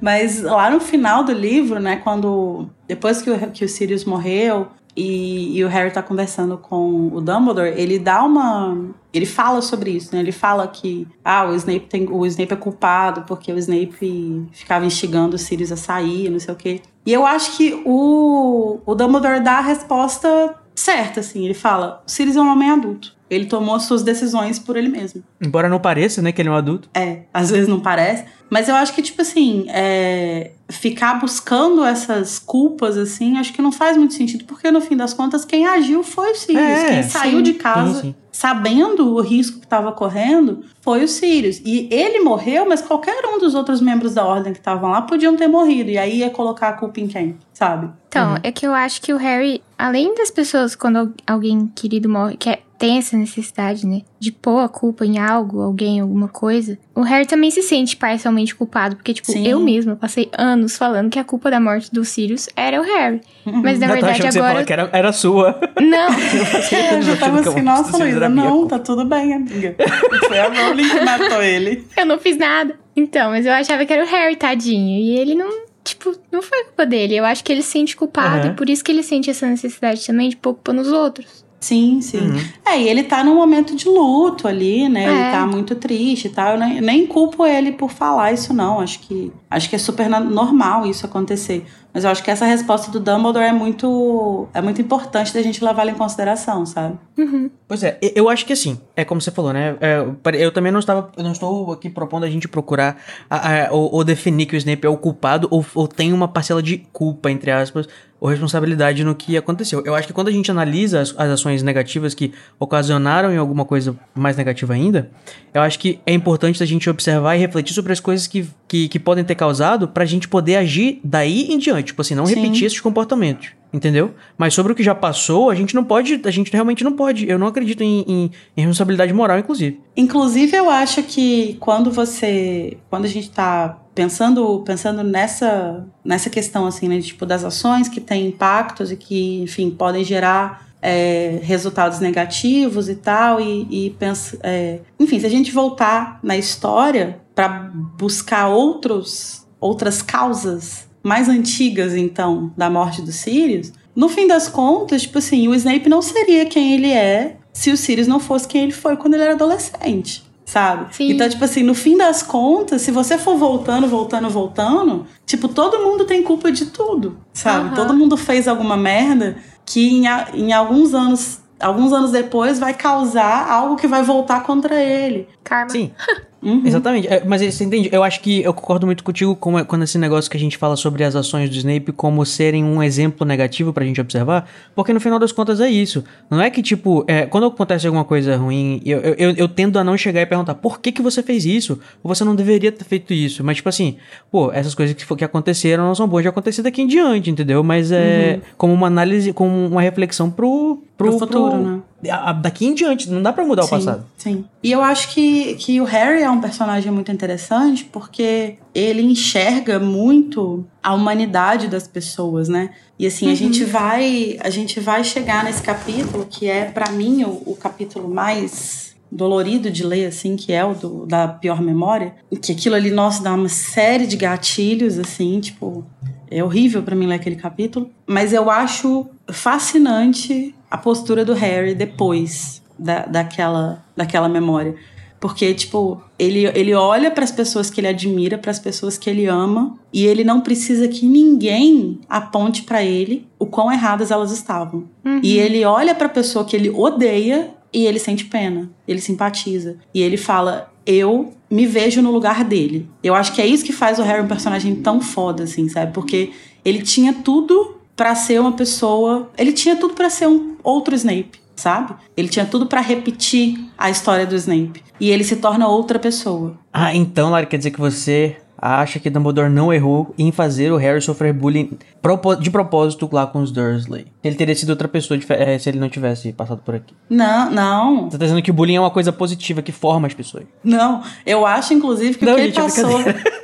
A: Mas lá no final do livro, né, quando depois que o, que o Sirius morreu e, e o Harry tá conversando com o Dumbledore, ele dá uma, ele fala sobre isso, né? Ele fala que ah, o Snape tem, o Snape é culpado porque o Snape ficava instigando o Sirius a sair, não sei o quê. E eu acho que o o Dumbledore dá a resposta certa, assim. Ele fala: o Sirius é um homem adulto. Ele tomou suas decisões por ele mesmo.
B: Embora não pareça, né, que ele é um adulto.
A: É, às vezes não parece. Mas eu acho que, tipo assim, é, ficar buscando essas culpas, assim, acho que não faz muito sentido, porque no fim das contas, quem agiu foi o Sirius.
B: É,
A: quem saiu
B: sim,
A: de casa
B: sim, sim.
A: sabendo o risco que estava correndo foi o Sirius. E ele morreu, mas qualquer um dos outros membros da ordem que estavam lá podiam ter morrido. E aí ia colocar a culpa em quem, sabe?
C: Então,
B: Uhum.
C: é que eu acho que o Harry, além das pessoas, quando al- alguém querido morre, que é- tem essa necessidade, né, de pôr a culpa em algo, alguém, alguma coisa, o Harry também se sente parcialmente culpado, porque, tipo,
A: Sim.
C: eu mesma passei anos falando que a culpa da morte do Sirius era o Harry. Mas na
B: Eu
C: verdade agora.
B: que era, era sua.
C: Não! <laughs>
A: Eu já tava assim, nossa, Luísa, não,
B: culpa.
A: tá tudo bem, amiga. Foi a Rowling que matou ele. <laughs>
C: Eu não fiz nada. Então, mas eu achava que era o Harry, tadinho. E ele não, tipo, não foi culpa dele. Eu acho que ele se sente culpado
B: Aham.
C: e por isso que ele sente essa necessidade também de pôr culpa nos outros.
A: Sim, sim.
B: Uhum.
A: É, e ele tá num momento de luto ali, né?
C: É.
A: Ele tá muito triste e tal. Eu nem, nem culpo ele por falar isso, não. Acho que, acho que é super normal isso acontecer. Mas eu acho que essa resposta do Dumbledore é muito, é muito importante da gente levar ela em consideração, sabe?
C: Uhum.
B: Pois é, eu acho que assim, é como você falou, né? é, eu também não estava, eu não estou aqui propondo a gente procurar a- a- ou, ou definir que o Snape é o culpado ou, ou tem uma parcela de culpa, entre aspas, ou responsabilidade no que aconteceu. Eu acho que quando a gente analisa as, as ações negativas que ocasionaram em alguma coisa mais negativa ainda, eu acho que é importante a gente observar e refletir sobre as coisas que, que, que podem ter causado pra gente poder agir daí em diante. Tipo assim, não
A: Sim.
B: repetir esses comportamentos. Entendeu? Mas sobre o que já passou, a gente não pode. A gente realmente não pode. Eu não acredito em, em- em responsabilidade moral, inclusive.
A: Inclusive, eu acho que quando você. Quando a gente tá pensando, pensando nessa, nessa questão, assim, né? Tipo, das ações que têm impactos e que, enfim, podem gerar é, resultados negativos e tal, e, e pensa, é, enfim, se a gente voltar na história para buscar outros, outras causas mais antigas, então, da morte do Sirius, no fim das contas, tipo assim, o Snape não seria quem ele é se o Sirius não fosse quem ele foi quando ele era adolescente, sabe?
C: Sim.
A: Então, tipo assim, no fim das contas, se você for voltando, voltando, voltando, tipo, todo mundo tem culpa de tudo, sabe?
C: Aham.
A: Todo mundo fez alguma merda que em, em alguns anos, alguns anos depois vai causar algo que vai voltar contra ele.
C: Karma.
B: Sim, <laughs>
A: Uhum.
B: exatamente. É, mas você entende? Eu acho que eu concordo muito contigo com, quando esse negócio que a gente fala sobre as ações do Snape como serem um exemplo negativo pra gente observar, porque no final das contas é isso. Não é que, tipo, é, quando acontece alguma coisa ruim, eu, eu, eu, tendo a não chegar e perguntar por que, que você fez isso? Ou você não deveria ter feito isso? Mas, tipo assim, pô, essas coisas que, que aconteceram não são boas de acontecer daqui em diante, entendeu? Mas é como uma análise, como uma reflexão pro, pro,
A: Pro futuro, né?
B: Daqui em diante, não dá pra mudar o
A: sim,
B: passado.
A: Sim. E eu acho que, que o Harry é um personagem muito interessante porque ele enxerga muito a humanidade das pessoas, né? E assim, a gente vai a gente vai chegar nesse capítulo que é pra mim o, o capítulo mais dolorido de ler assim, que é o do, da pior memória, que aquilo ali nossa dá uma série de gatilhos assim, tipo, é horrível pra mim ler aquele capítulo, mas eu acho fascinante a postura do Harry depois da, daquela, daquela memória. Porque, tipo, ele, ele olha para as pessoas que ele admira, para as pessoas que ele ama, e ele não precisa que ninguém aponte para ele o quão erradas elas estavam.
C: Uhum.
A: E ele olha para a pessoa que ele odeia e ele sente pena, ele simpatiza. E ele fala: Eu me vejo no lugar dele. Eu acho que é isso que faz o Harry um personagem tão foda, assim, sabe? Porque ele tinha tudo pra ser uma pessoa. Ele tinha tudo pra ser um outro Snape, sabe? Ele tinha tudo pra repetir a história do Snape. E ele se torna outra pessoa.
B: Ah, então, Lara, quer dizer que você acha que Dumbledore não errou em fazer o Harry sofrer bullying de propósito lá com os Dursley? Ele teria sido outra pessoa eh, se ele não tivesse passado por aqui.
A: Não, não,
B: Você tá dizendo que o bullying é uma coisa positiva que forma as pessoas.
A: não. Eu acho, inclusive, que
B: Não,
A: o que
B: gente, é
A: ele passou.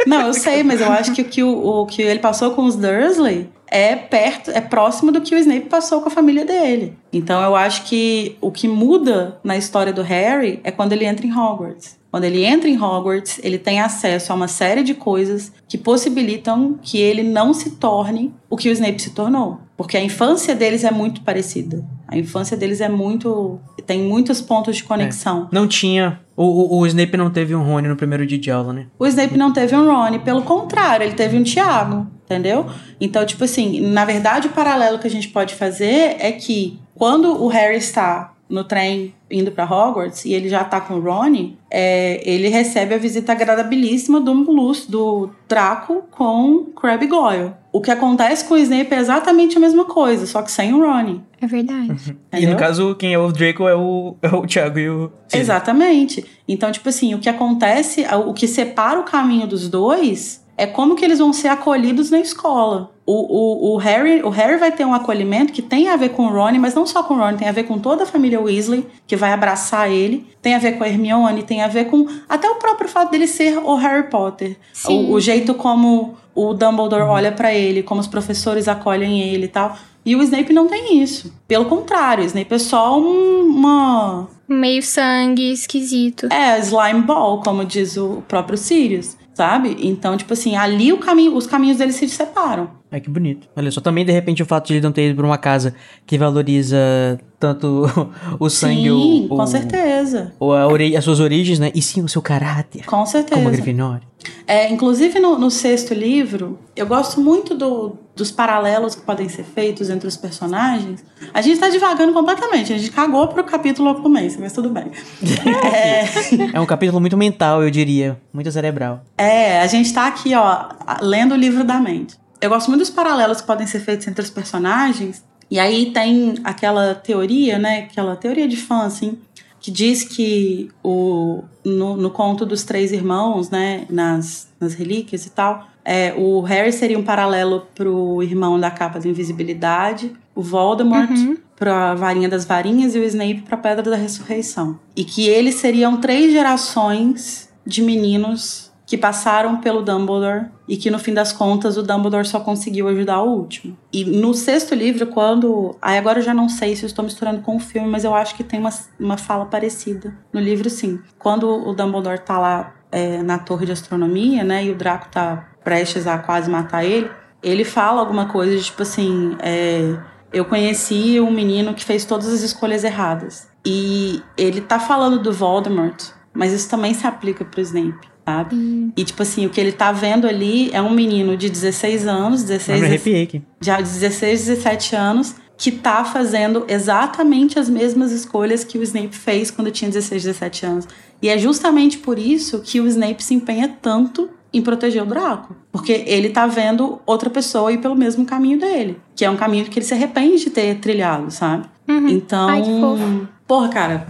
A: Não, eu sei, mas eu acho que o que, o, o que ele passou com os Dursley é perto, é próximo do que o Snape passou com a família dele. Então eu acho que o que muda na história do Harry é quando ele entra em Hogwarts. Quando ele entra em Hogwarts, ele tem acesso a uma série de coisas que possibilitam que ele não se torne o que o Snape se tornou. Porque a infância deles é muito parecida. A infância deles é muito. tem muitos pontos de conexão.
B: Não tinha. O, o, o Snape não teve um Rony no primeiro dia de aula, né?
A: O Snape não teve um Ron, pelo contrário, ele teve um Tiago, entendeu? Então, tipo assim, na verdade, o paralelo que a gente pode fazer é que quando o Harry está no trem indo pra Hogwarts e ele já tá com o Ron, é, ele recebe a visita agradabilíssima do Lúcio, do Draco com Crabbe Goyle. O que acontece com o Snape é exatamente a mesma coisa, só que sem o Ron.
C: É verdade.
B: E no caso, quem é o Draco é o, é o Thiago e o. Sirius.
A: Exatamente. Então, tipo assim, o que acontece, o que separa o caminho dos dois é como que eles vão ser acolhidos na escola. O, o, o, Harry, o Harry vai ter um acolhimento que tem a ver com o Ron, mas não só com o Ron, tem a ver com toda a família Weasley, que vai abraçar ele, tem a ver com a Hermione, tem a ver com até o próprio fato dele ser o Harry Potter.
C: Sim.
A: O, o jeito como o Dumbledore olha pra ele, como os professores acolhem ele e tal. E o Snape não tem isso. Pelo contrário, o Snape é só um- uma,
C: Meio sangue, esquisito.
A: é, slime ball, como diz o próprio Sirius, sabe? Então, tipo assim, ali o caminho, os caminhos deles se separam.
B: Ai, que bonito. Olha só, também de repente o fato de ele não ter ido pra uma casa que valoriza tanto <laughs> o sangue
A: Sim,
B: ou,
A: com certeza.
B: ou ori- as suas origens, né? E sim o seu caráter.
A: Com certeza.
B: Como a Grifinória.
A: É, inclusive no, no sexto livro, eu gosto muito do- dos paralelos que podem ser feitos entre os personagens. A gente tá divagando completamente, a gente cagou pro capítulo mês, mas tudo bem. <laughs> é,
B: É um capítulo muito mental, eu diria. Muito cerebral.
A: É, a gente tá aqui, ó, lendo o livro da mente. Eu gosto muito dos paralelos que podem ser feitos entre os personagens. E aí tem aquela teoria, né? Aquela teoria de fã, assim, que diz que o, no, no conto dos três irmãos, né? Nas, nas relíquias e tal, é, o Harry seria um paralelo pro irmão da capa da invisibilidade, o Voldemort
C: Uhum.
A: pra varinha das varinhas e o Snape pra pedra da ressurreição. E que eles seriam três gerações de meninos que passaram pelo Dumbledore e que no fim das contas o Dumbledore só conseguiu ajudar o último. E no sexto livro, quando. Aí agora eu já não sei se eu estou misturando com o filme, mas eu acho que tem uma, uma fala parecida. No livro, sim. Quando o Dumbledore tá lá é, na torre de astronomia, né, e o Draco tá prestes a quase matar ele, ele fala alguma coisa de tipo assim. é, eu conheci um menino que fez todas as escolhas erradas. E ele tá falando do Voldemort, mas isso também se aplica pro Snape, sabe? E tipo assim, o que ele tá vendo ali é um menino de 16 anos,
B: Eu
A: 16,
B: me arrepiei aqui.
A: já de 16, 17 anos, que tá fazendo exatamente as mesmas escolhas que o Snape fez quando tinha 16, 17 anos. E é justamente por isso que o Snape se empenha tanto em proteger o Draco. Porque ele tá vendo outra pessoa ir pelo mesmo caminho dele. Que é um caminho que ele se arrepende de ter trilhado, sabe?
C: Uhum.
A: Então.
C: Ai.
A: Porra, cara.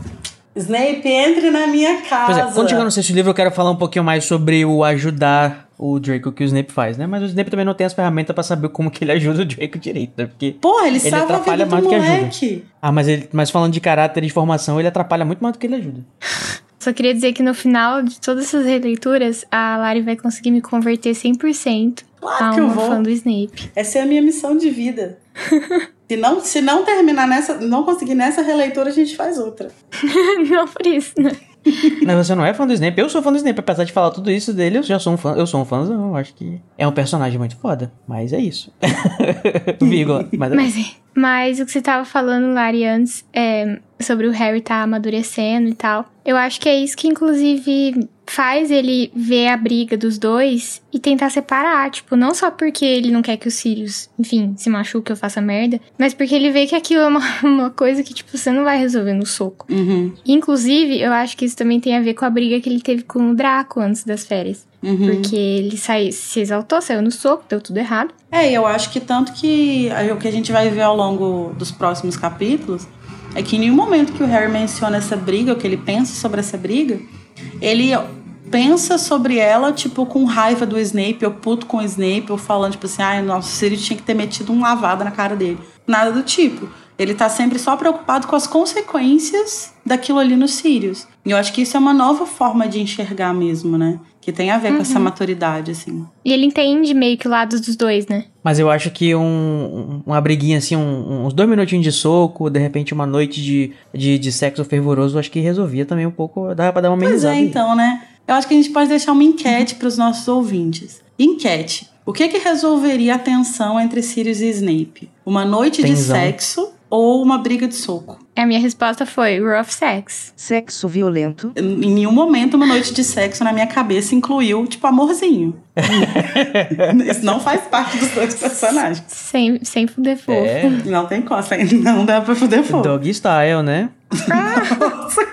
A: Snape, entre na minha casa.
B: Pois é, quando chegar no sexto livro, eu quero falar um pouquinho mais sobre o ajudar o Draco que o Snape faz, né? Mas o Snape também não tem as ferramentas pra saber como que ele <laughs> ajuda o Draco direito, né? Porque.
A: Porra, ele,
B: Ele
A: salva
B: atrapalha mais do que ajuda. Ah, mas, ele, mas falando de caráter e de formação, ele atrapalha muito mais do que ele ajuda. <laughs>
C: Só queria dizer que no final de todas essas releituras, a Lari vai conseguir me converter 100%
A: Claro
C: a
A: que eu
C: uma
A: vou.
C: fã do Snape.
A: Essa é a minha missão de vida. <laughs> se, não, se não terminar nessa, não conseguir nessa releitura, a gente faz outra. <laughs>
C: não por isso, né? <laughs>
B: Mas você não é fã do Snape? Eu sou fã do Snape. Apesar de falar tudo isso dele, eu já sou um fã. Eu sou um fãzão. Eu acho que é um personagem muito foda. Mas é isso. <laughs> Vírgula. Mas, é
C: Mas, mas o que você tava falando, Lari, antes, é, sobre o Harry tá amadurecendo e tal. Eu acho que é isso que, inclusive, faz ele ver a briga dos dois e tentar separar. Tipo, não só porque ele não quer que o Sirius, enfim, se machuque ou faça merda, mas porque ele vê que aquilo é uma, <laughs> uma coisa que, tipo, você não vai resolver no soco.
A: Uhum,
C: Inclusive, eu acho que isso também tem a ver com a briga que ele teve com o Draco antes das férias.
A: uhum.
C: Porque ele saiu, se exaltou, saiu no soco, deu tudo errado.
A: É, e eu acho que tanto que aí o que a gente vai ver ao longo dos próximos capítulos é que em nenhum momento que o Harry menciona essa briga, ou que ele pensa sobre essa briga, ele pensa sobre ela, tipo, com raiva do Snape, ou puto com o Snape, ou falando, tipo assim, ai, nossa, o Sirius tinha que ter metido um lavada na cara dele. Nada do tipo. Ele tá sempre só preocupado com as consequências daquilo ali no Sirius. E eu acho que isso é uma nova forma de enxergar mesmo, né? Que tem a ver com essa maturidade, assim.
C: E ele entende meio que o lado dos dois, né?
B: Mas eu acho que um, uma briguinha assim, um- uns dois minutinhos de soco, de repente uma noite de, de, de sexo fervoroso, eu acho que resolvia também um pouco, dava pra dar uma
A: Pois
B: amenizada.
A: é,
B: aí.
A: então, né? Eu acho que a gente pode deixar uma enquete para os nossos ouvintes. Enquete. O que que resolveria a tensão entre Sirius e Snape? Uma noite de
B: Tensão.
A: sexo ou uma briga de soco?
C: A minha resposta foi rough sex.
E: Sexo violento.
A: Em nenhum momento uma noite de sexo na minha cabeça incluiu, tipo, amorzinho. <laughs> Isso não faz parte dos dois personagens.
C: Sem, sem fuder fofo.
B: É,
A: Não tem costa, não dá pra fuder fogo.
B: dog style, né? <laughs>
A: Nossa,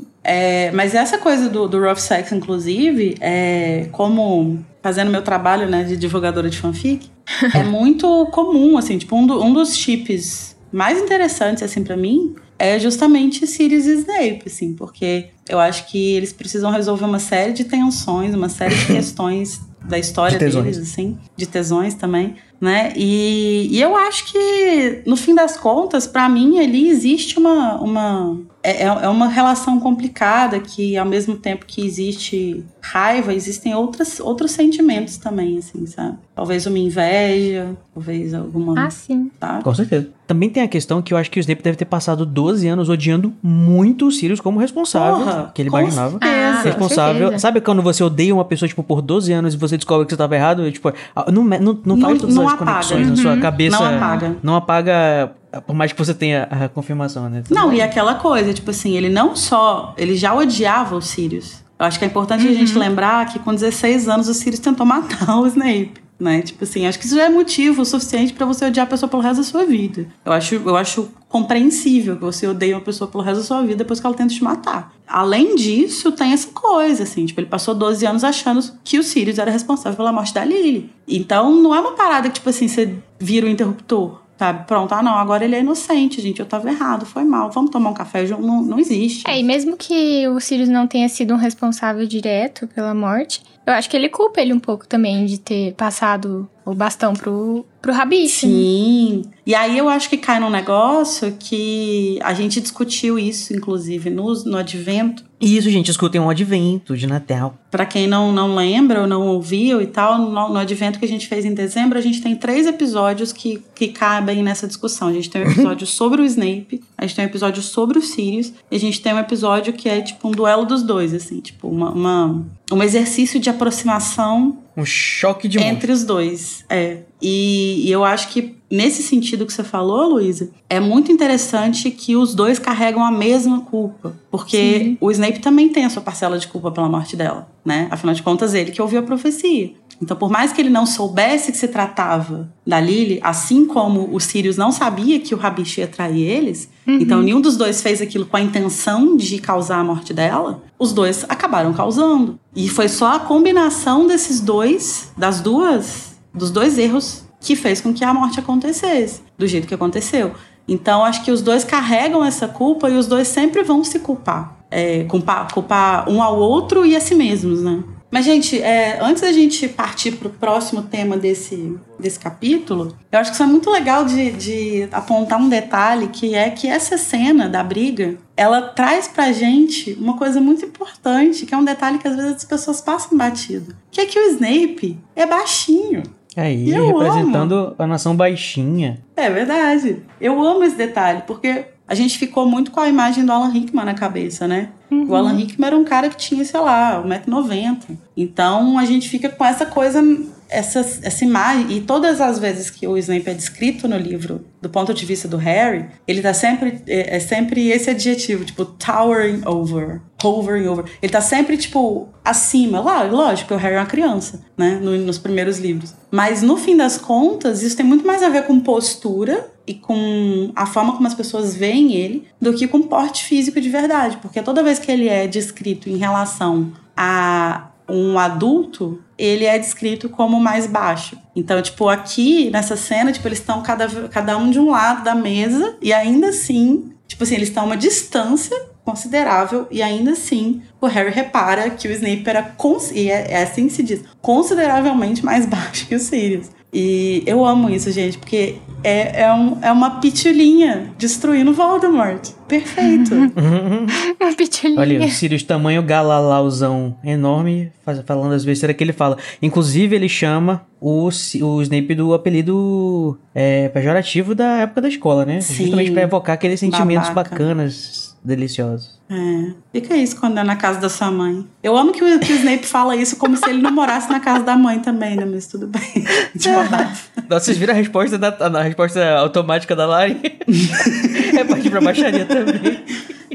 A: <laughs> é, mas essa coisa do, do rough sex, inclusive, é, como fazendo meu trabalho né, de divulgadora de fanfic, <laughs> é muito comum, assim, tipo, um, do, um dos chips mais interessantes, assim, para mim, é justamente Sirius e Snape, assim, porque eu acho que eles precisam resolver uma série de tensões, uma série de <laughs> questões da história
B: De
A: deles, assim, de tesões também, né? E, e eu acho que, no fim das contas, pra mim ali existe uma. uma é, é é uma relação complicada que, ao mesmo tempo que existe raiva, existem outras, outros sentimentos também, assim, sabe? Talvez uma inveja, talvez alguma.
C: Ah, sim.
A: tá?
B: Com certeza. Também tem a questão que eu acho que o Snape deve ter passado 12 anos odiando muito o Sirius como responsável,
A: Porra,
B: que ele imaginava.
C: Ah, com
B: responsável.
C: certeza.
B: Sabe quando você odeia uma pessoa, tipo, por 12 anos e você descobre que você estava errado? E, tipo, ah, não, não, não
A: Não-
B: todas
A: não
B: as
A: apaga.
B: conexões na sua
C: Uhum.
B: cabeça.
A: Não apaga.
B: Não apaga, por mais que você tenha a confirmação, né? Tudo
A: Não,
B: bem.
A: e aquela coisa, tipo assim, ele não só. Ele já odiava o Sirius. Eu acho que é importante a gente lembrar que com 16 anos o Sirius tentou matar o Snape. Né? Tipo assim, acho que isso já é motivo suficiente pra você odiar a pessoa pelo resto da sua vida. Eu acho, eu acho compreensível que você odeie uma pessoa pelo resto da sua vida depois que ela tenta te matar. Além disso, tem essa coisa, assim, tipo, ele passou 12 anos achando que o Sirius era responsável pela morte da Lily. Então, não é uma parada que, tipo assim, você vira o interruptor. Sabe? Pronto, ah não, agora ele é inocente, gente. Eu tava errado, foi mal. Vamos tomar um café? Não, não existe.
C: É, e mesmo que o Sirius não tenha sido um responsável direto pela morte, eu acho que ele culpa ele um pouco também de ter passado o bastão pro, pro Rabicho. né?
A: Sim. E aí eu acho que cai num negócio que a gente discutiu isso, inclusive, no, no advento.
B: E isso, gente, escutem um advento de Natal.
A: Pra quem não, não lembra ou não ouviu e tal, no, no advento que a gente fez em dezembro, a gente tem três episódios que, que cabem nessa discussão. A gente tem um <laughs> episódio sobre o Snape, a gente tem um episódio sobre o Sirius, e a gente tem um episódio que é tipo um duelo dos dois, assim, tipo uma, uma- um exercício de aproximação
B: Um choque de monstro.
A: entre os dois. É. E, e eu acho que nesse sentido que você falou, Luísa, é muito interessante que os dois carregam a mesma culpa. Porque o Snape também tem a sua parcela de culpa pela morte dela, né? Afinal de contas, ele que ouviu a profecia. Então, por mais que ele não soubesse que se tratava da Lily, assim como o Sirius não sabia que o Rabicho ia trair eles, então nenhum dos dois fez aquilo com a intenção de causar a morte dela, os dois acabaram causando. E foi só a combinação desses dois, das duas, dos dois erros, que fez com que a morte acontecesse, do jeito que aconteceu. Então, acho que os dois carregam essa culpa e os dois sempre vão se culpar. É, culpar, culpar um ao outro e a si mesmos, né? Mas, gente, é, antes da gente partir para o próximo tema desse, desse capítulo, eu acho que isso é muito legal de, de apontar um detalhe, que é que essa cena da briga, ela traz pra gente uma coisa muito importante, que é um detalhe que às vezes as pessoas passam batido. Que é que o Snape é baixinho.
B: Aí,
A: Eu
B: representando a nação baixinha.
A: É verdade. Eu amo esse detalhe, porque a gente ficou muito com a imagem do Alan Rickman na cabeça, né? O Alan Rickman era um cara que tinha, sei lá, 1,90m. Então a gente fica com essa coisa, essa, essa imagem. E todas as vezes que o Snape é descrito no livro, do ponto de vista do Harry, ele tá sempre. É, é sempre esse adjetivo, tipo, towering over. Hovering over. Ele tá sempre, tipo, acima. Lá, lógico, o Harry é uma criança, né? no- nos primeiros livros. Mas no fim das contas, isso tem muito mais a ver com postura e com a forma como as pessoas veem ele do que com porte físico de verdade. Porque toda vez que ele é descrito em relação a um adulto, ele é descrito como mais baixo. Então, tipo, aqui nessa cena, tipo, eles estão cada, cada um de um lado da mesa e ainda assim, tipo assim, eles estão a uma distância considerável e ainda assim o Harry repara que o Snape era, e é, é assim que se diz, consideravelmente mais <laughs> baixo que o Sirius. E eu amo isso, gente, porque é, é, um, é uma pitulinha destruindo Voldemort. Perfeito. <laughs>
C: Uma pitulinha.
B: Olha, o Sirius tamanho galalauzão enorme, faz- falando as besteiras que ele fala. Inclusive, ele chama o, o Snape do apelido é, pejorativo da época da escola, né?
A: Sim.
B: Justamente pra evocar aqueles sentimentos
A: Babaca.
B: bacanas, deliciosos.
A: É. Fica isso quando é na casa da sua mãe. Eu amo que o, que o Snape fala isso como se ele não morasse na casa da mãe também, né? Mas tudo bem. <laughs> De maldade.
B: Nossa, vocês viram a resposta, da, a resposta automática da Lari? <laughs> é partir pra baixaria também.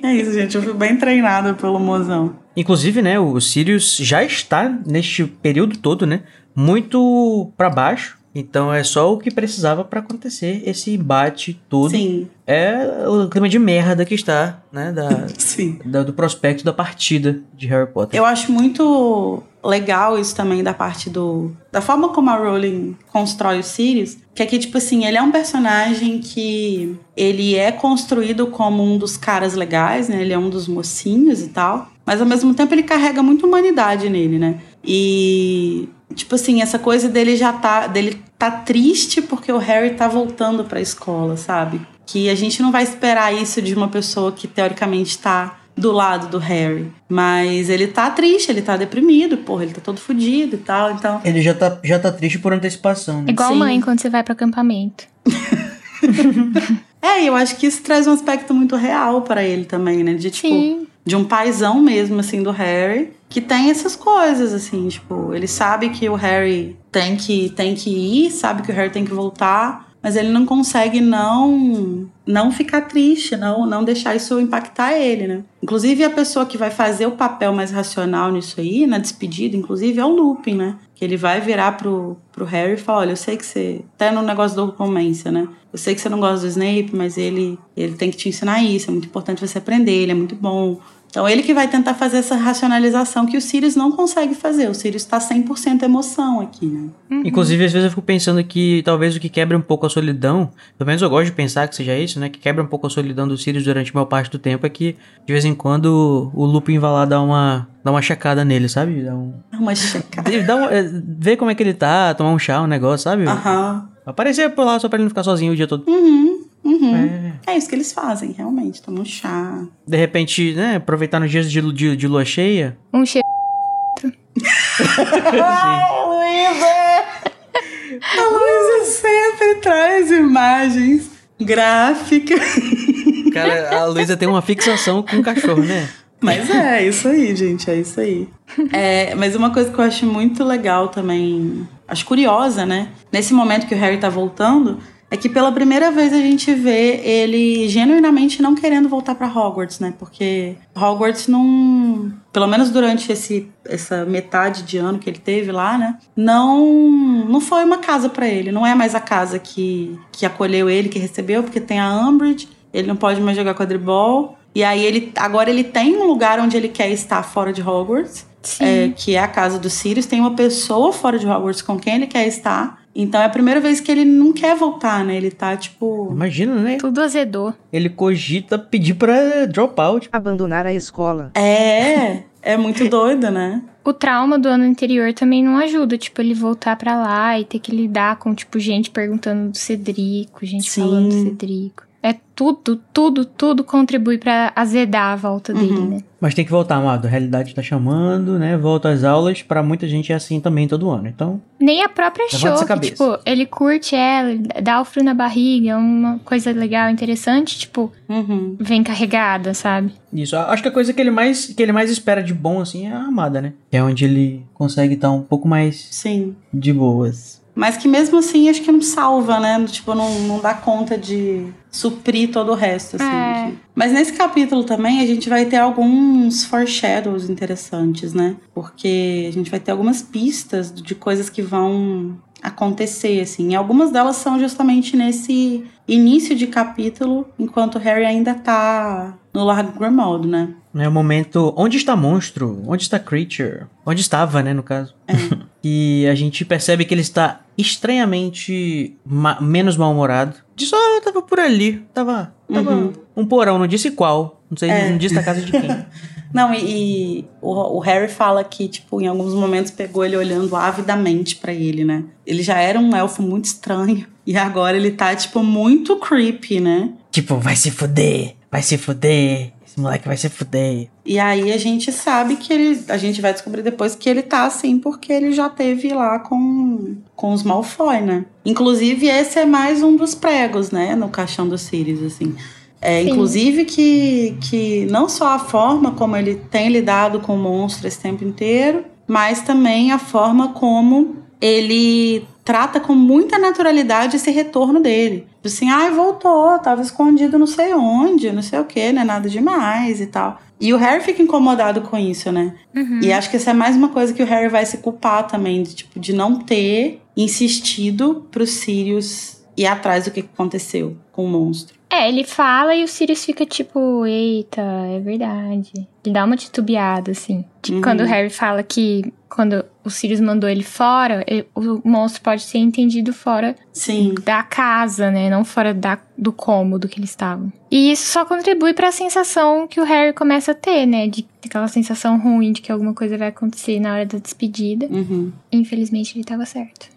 A: É isso, gente. Eu fui bem treinada pelo mozão.
B: Inclusive, né, o Sirius já está neste período todo, né, muito pra baixo, Então é só o que precisava pra acontecer esse embate todo.
A: Sim,
B: É o clima de merda que está, né? Da, <laughs>
A: sim.
B: da- do prospecto da partida de Harry Potter.
A: Eu acho muito legal isso também da parte do. Da forma como a Rowling constrói o Sirius. Que aqui, tipo assim, ele é um personagem que ele é construído como um dos caras legais, né? Ele é um dos mocinhos e tal. Mas ao mesmo tempo ele carrega muita humanidade nele, né? E. Tipo assim, essa coisa dele já tá. dele tá triste porque o Harry tá voltando pra escola, sabe? Que a gente não vai esperar isso de uma pessoa que teoricamente tá do lado do Harry. Mas ele tá triste, ele tá deprimido, porra, ele tá todo fudido e tal. Então,
B: Ele já tá, já tá triste por antecipação, né?
C: Igual
A: Sim.
C: mãe quando você vai pro acampamento. <laughs>
A: é, eu acho que isso traz um aspecto muito real pra ele também, né? De tipo,
C: Sim.
A: De um paizão mesmo, assim, do Harry, que tem essas coisas, assim, tipo, ele sabe que o Harry tem que, tem que ir, sabe que o Harry tem que voltar, mas ele não consegue não não ficar triste, não, não deixar isso impactar ele, né? Inclusive, a pessoa que vai fazer o papel mais racional nisso aí, na despedida, inclusive, é o Lupin, né? Que ele vai virar pro, pro Harry e falar, olha, eu sei que você... Até no negócio do romance, né? Eu sei que você não gosta do Snape, mas ele, ele tem que te ensinar isso, é muito importante você aprender, ele é muito bom. Então, ele que vai tentar fazer essa racionalização que o Sirius não consegue fazer. O Sirius tá 100% emoção aqui, né?
B: Inclusive, às vezes eu fico pensando que talvez o que quebra um pouco a solidão, pelo menos eu gosto de pensar que seja isso, né? Que quebra um pouco a solidão do Sirius durante a maior parte do tempo é que, de vez em quando, o Lupin vai lá dar uma, dar uma checada nele, sabe? Dá um,
A: uma checada.
B: Ele dá um, é, ver como é que ele tá, tomar um chá, um negócio, sabe?
A: Aham.
B: Aparecer por lá só pra ele não ficar sozinho o dia todo.
A: Uhum, uhum.
B: É.
A: É isso que eles fazem, realmente. Tomam um chá.
B: De repente, né, aproveitar nos dias de, de, de lua cheia.
C: Um cheiro.
A: Ai, Luísa! <laughs> A Luísa sempre traz imagens gráficas.
B: Cara, a Luísa tem uma fixação com o cachorro, né?
A: Mas é, é isso aí, gente, é isso aí. É, mas uma coisa que eu acho muito legal também, acho curiosa, né? Nesse momento que o Harry tá voltando, é que pela primeira vez a gente vê ele genuinamente não querendo voltar pra Hogwarts, né? Porque Hogwarts não, pelo menos durante esse essa metade de ano que ele teve lá, né? Não não foi uma casa pra ele, não é mais a casa que que acolheu ele, que recebeu, porque tem a Umbridge, ele não pode mais jogar quadribol. E aí ele agora ele tem um lugar onde ele quer estar fora de Hogwarts, é, que é a casa do Sirius. Tem uma pessoa fora de Hogwarts com quem ele quer estar. Então é a primeira vez que ele não quer voltar, né? Ele tá tipo.
B: Imagina, né?
C: Tudo azedou.
B: Ele cogita pedir pra drop out.
E: Abandonar a escola.
A: É, é muito <laughs> doido, né?
C: O trauma do ano anterior também não ajuda, tipo, ele voltar pra lá e ter que lidar com, tipo, gente perguntando do Cedrico, gente
A: Sim.
C: falando do Cedrico. É tudo, tudo, tudo contribui pra azedar a volta dele,
A: Uhum.
C: né?
B: Mas tem que voltar, amado. A realidade tá chamando, né? Volta às aulas. Pra muita gente é assim também todo ano. Então,
C: Nem a própria show, que, tipo, ele curte ela, ele dá o frio na barriga, é uma coisa legal, interessante, tipo,
A: Uhum.
C: vem carregada, sabe?
B: isso. Acho que a coisa que ele mais, que ele mais espera de bom, assim, é a amada, né? Que é onde ele consegue estar um pouco mais
A: Sim.
B: de boas.
A: Mas que mesmo assim acho que não salva, né? Tipo, não, não dá conta de suprir todo o resto, assim.
C: É.
A: de- Mas nesse capítulo também a gente vai ter alguns foreshadows interessantes, né? Porque a gente vai ter algumas pistas de coisas que vão acontecer, assim. E algumas delas são justamente nesse início de capítulo, enquanto Harry ainda tá no Largo Grimald, né?
B: É o momento. Onde está monstro? Onde está creature? Onde estava, né, no caso? <laughs> e a gente percebe que ele está estranhamente ma- menos mal-humorado. Diz, ó, tava por ali. Tava. Tava
A: Uhum.
B: um porão, não disse qual. Não sei,
A: É.
B: não disse da casa de quem. <laughs>
A: Não, e, e o, o Harry fala que, tipo, em alguns momentos pegou ele olhando avidamente pra ele, né? Ele já era um elfo muito estranho. E agora ele tá, tipo, muito creepy, né?
B: tipo, vai se fuder. Vai se fuder. Esse moleque vai se fuder.
A: E aí a gente sabe que ele. A gente vai descobrir depois que ele tá assim porque ele já teve lá com, com os Malfoy, né? Inclusive, esse é mais um dos pregos, né? No caixão do Sirius, assim. É, inclusive que, que não só a forma como ele tem lidado com o monstro esse tempo inteiro, mas também a forma como ele trata com muita naturalidade esse retorno dele. Assim, ai, voltou, tava escondido não sei onde, não sei o que, não é nada demais e tal. E o Harry fica incomodado com isso, né?
C: Uhum.
A: E acho que essa é mais uma coisa que o Harry vai se culpar também, de, tipo, de não ter insistido pro Sirius ir atrás do que aconteceu com o monstro.
C: É, ele fala e o Sirius fica tipo, eita, é verdade. Ele dá uma titubeada, assim. Tipo,
A: Uhum.
C: quando o Harry fala que quando o Sirius mandou ele fora, ele- o monstro pode ser entendido fora
A: Sim.
C: da casa, né? Não fora da, do cômodo que eles estavam. E isso só contribui pra sensação que o Harry começa a ter, né? De aquela sensação ruim de que alguma coisa vai acontecer na hora da despedida.
A: Uhum.
C: Infelizmente ele tava certo.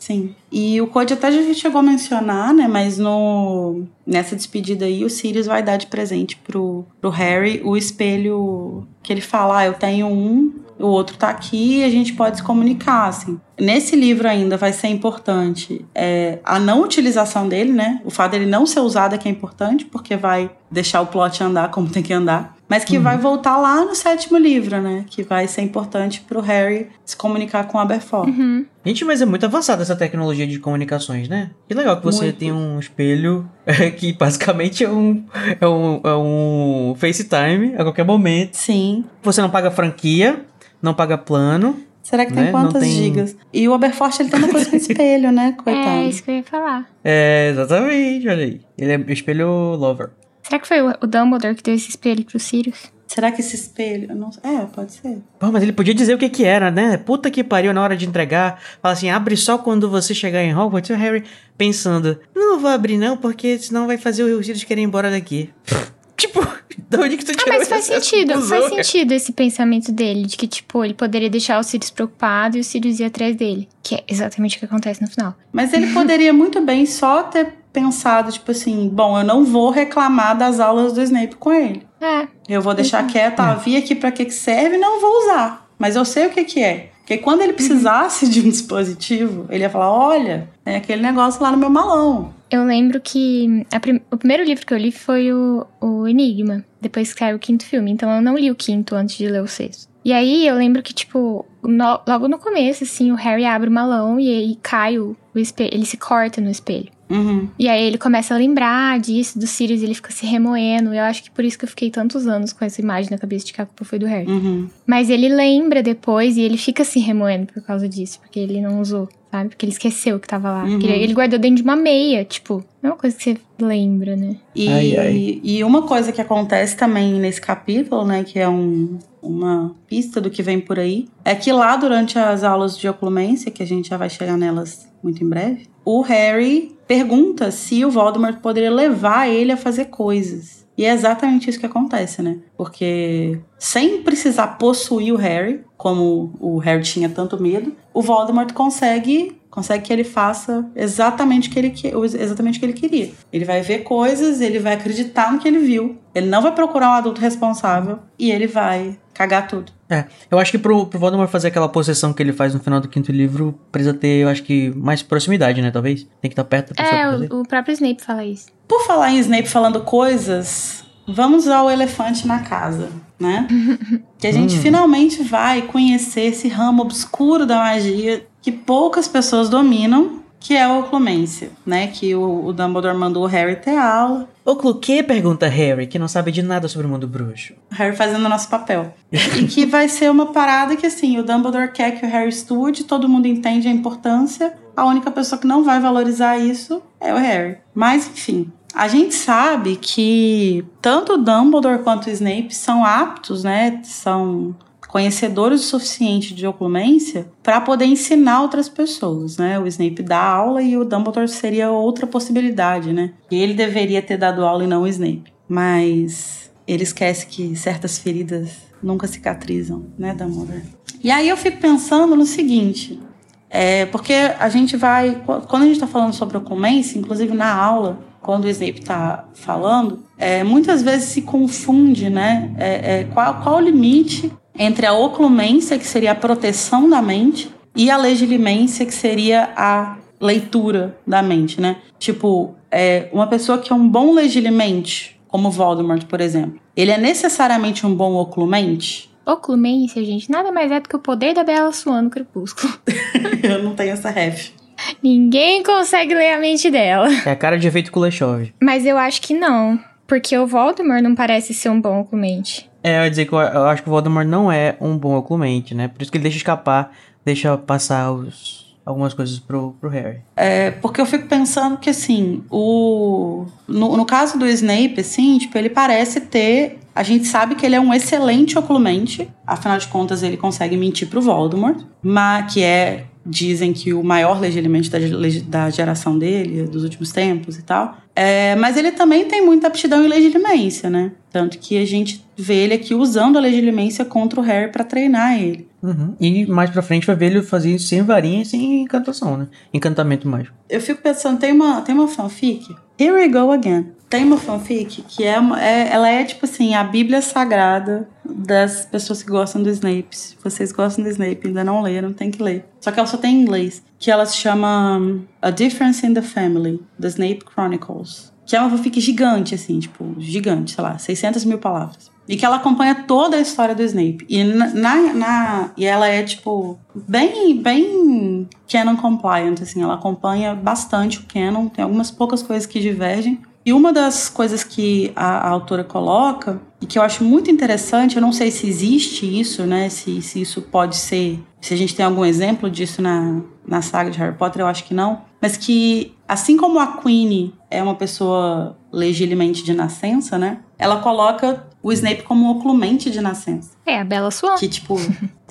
A: Sim. E o Code até já chegou a mencionar, né? Mas no nessa despedida aí, o Sirius vai dar de presente pro, pro Harry o espelho que ele fala: ah, eu tenho um, o outro tá aqui e a gente pode se comunicar, assim. Nesse livro ainda vai ser importante é, a não utilização dele, né? O fato dele não ser usado é que é importante, porque vai deixar o plot andar como tem que andar. Mas que vai voltar lá no sétimo livro, né? Que vai ser importante pro Harry se comunicar com o Aberforth.
C: Uhum.
B: Gente, mas é muito avançada essa tecnologia de comunicações, né? Que legal que você
A: Muito.
B: tem um espelho <laughs> que basicamente é um, é um, é um FaceTime a qualquer momento.
A: Sim.
B: Você não paga franquia, não paga plano.
A: Será que tem
B: Né? Não
A: quantas
B: tem-
A: gigas? E o Aberforth, ele tem uma coisa com <laughs> espelho, né? Coitado.
C: É isso que eu ia falar.
B: É, exatamente, olha aí. Ele é espelho lover.
C: Será que foi o o Dumbledore que deu esse espelho pro Sirius?
A: Será que esse espelho... eu Não... É, pode ser.
B: Pô, mas ele podia dizer o que que era, né? Puta que pariu na hora de entregar. Fala assim, abre só quando você chegar em Hogwarts. E o Harry pensando, não vou abrir não, porque senão vai fazer os Sirius querer ir embora daqui. <laughs> tipo, de onde que tu
C: Ah,
B: tirou
C: mas faz sentido,
B: conclusão,
C: faz
B: cara?
C: sentido esse pensamento dele, de que, tipo, ele poderia deixar o Sirius preocupado e o Sirius ir atrás dele. Que é exatamente o que acontece no final.
A: Mas ele poderia muito bem só ter pensado, tipo assim, bom, eu não vou reclamar das aulas do Snape com ele.
C: É,
A: Eu vou deixar quieto, ah, vi aqui pra que que serve, não vou usar. Mas eu sei o que que é. Porque quando ele precisasse de um dispositivo, ele ia falar, olha, tem aquele negócio lá no meu malão.
C: eu lembro que a prim- o primeiro livro que eu li foi o, o Enigma, depois que saiu o quinto filme, então eu não li o quinto antes de ler o sexto. E aí eu lembro que, tipo, no- logo no começo, assim, o Harry abre o malão e aí cai o, o espelho, ele se corta no espelho.
A: Uhum.
C: E aí ele começa a lembrar disso, do Sirius, e ele fica se remoendo. Eu acho que por isso que eu fiquei tantos anos com essa imagem na cabeça de que a culpa foi do Harry.
A: Uhum.
C: Mas ele lembra depois e ele fica se remoendo por causa disso, porque ele não usou, sabe? Porque ele esqueceu que tava lá.
A: Uhum.
C: Porque Ele guardou dentro de uma meia, tipo, não é uma coisa que você lembra, né?
A: E,
B: Ai, ai.
A: e uma coisa que acontece também nesse capítulo, né, que é um, uma pista do que vem por aí, é que lá durante as aulas de oclumência, que a gente já vai chegar nelas muito em breve, o Harry pergunta se o Voldemort poderia levar ele a fazer coisas. E é exatamente isso que acontece, né? Porque sem precisar possuir o Harry, como o Harry tinha tanto medo, o Voldemort consegue consegue que ele faça exatamente o que ele, exatamente o que ele queria. Ele vai ver coisas, ele vai acreditar no que ele viu. Ele não vai procurar um adulto responsável e ele vai cagar tudo.
B: É, eu acho que pro, pro Voldemort fazer aquela possessão que ele faz no final do quinto livro, precisa ter, eu acho que, mais proximidade, né, talvez? Tem que estar perto da pessoa pra
C: É,
B: fazer.
C: o, o próprio Snape fala isso.
A: Por falar em Snape falando coisas, vamos ao elefante na casa, né? <laughs> que a gente finalmente vai conhecer esse ramo obscuro da magia que poucas pessoas dominam, que é a oclumência, né? Que o, o Dumbledore mandou o Harry ter aula.
B: O que pergunta Harry, que não sabe de nada sobre o mundo bruxo.
A: O Harry fazendo o nosso papel. e que vai ser uma parada que, assim, o Dumbledore quer que o Harry estude, todo mundo entende a importância. A única pessoa que não vai valorizar isso é o Harry. Mas, enfim. A gente sabe que tanto o Dumbledore quanto o Snape são aptos, né? São conhecedores o suficiente de oclumência para poder ensinar outras pessoas, né? O Snape dá aula e o Dumbledore seria outra possibilidade, né? E ele deveria ter dado aula e não o Snape. Mas ele esquece que certas feridas nunca cicatrizam, né, Dumbledore? E aí eu fico pensando no seguinte, é, porque a gente vai, quando a gente está falando sobre oclumência, inclusive na aula, quando o Snape está falando, é, muitas vezes se confunde, né? É, é, qual, qual o limite entre a oclumência, que seria a proteção da mente, e a legilimência, que seria a leitura da mente, né? Tipo, é, uma pessoa que é um bom legilimente, como Voldemort, por exemplo, ele é necessariamente um bom oclumente?
C: Oclumência, gente, nada mais é do que o poder da Bela Swan no Crepúsculo. <laughs> <laughs>
A: Eu não tenho essa ref.
C: Ninguém consegue ler a mente dela.
B: É a cara de efeito Kuleshov.
C: Mas eu acho que não. Porque o Voldemort não parece ser um bom oclumente.
B: É, eu ia dizer que eu, eu acho que o Voldemort não é um bom oclumente, né? Por isso que ele deixa escapar, deixa passar os, algumas coisas pro, pro Harry.
A: É, porque eu fico pensando que, assim, o... No, no caso do Snape, assim, tipo, ele parece ter... A gente sabe que ele é um excelente oculmente. Afinal de contas, ele consegue mentir pro Voldemort. Mas que é... Dizem que o maior legilimento da, da geração dele, dos últimos tempos e tal. É, mas ele também tem muita aptidão em legilimência, né? Tanto que a gente vê ele aqui usando a legilimência contra o Harry para treinar ele.
B: Uhum. E mais pra frente vai ver ele fazer isso sem varinha e sem encantação, né? Encantamento mágico.
A: Eu fico pensando, tem uma, tem uma fanfic? Here we go again. Tem uma fanfic que é, uma, é ela é tipo assim, a Bíblia Sagrada das pessoas que gostam do Snape. Se vocês gostam do Snape ainda não leram, tem que ler. Só que ela só tem em inglês. Que ela se chama um, A Difference in the Family, The Snape Chronicles. Que é uma fanfic gigante, assim, tipo, gigante, sei lá, 600 mil palavras. E que ela acompanha toda a história do Snape. E, na, na, na, e ela é, tipo, bem, bem canon compliant, assim. Ela acompanha bastante o canon. Tem algumas poucas coisas que divergem. E uma das coisas que a, a, autora coloca, e que eu acho muito interessante, eu não sei se existe isso, né? Se, se isso pode ser. Se a gente tem algum exemplo disso na, na saga de Harry Potter, eu acho que não. Mas que, assim como a Queen é uma pessoa legilimamente de nascença, né? Ela coloca o Snape como um oclumente de nascença.
C: É, a Bela Swan.
A: Que, tipo.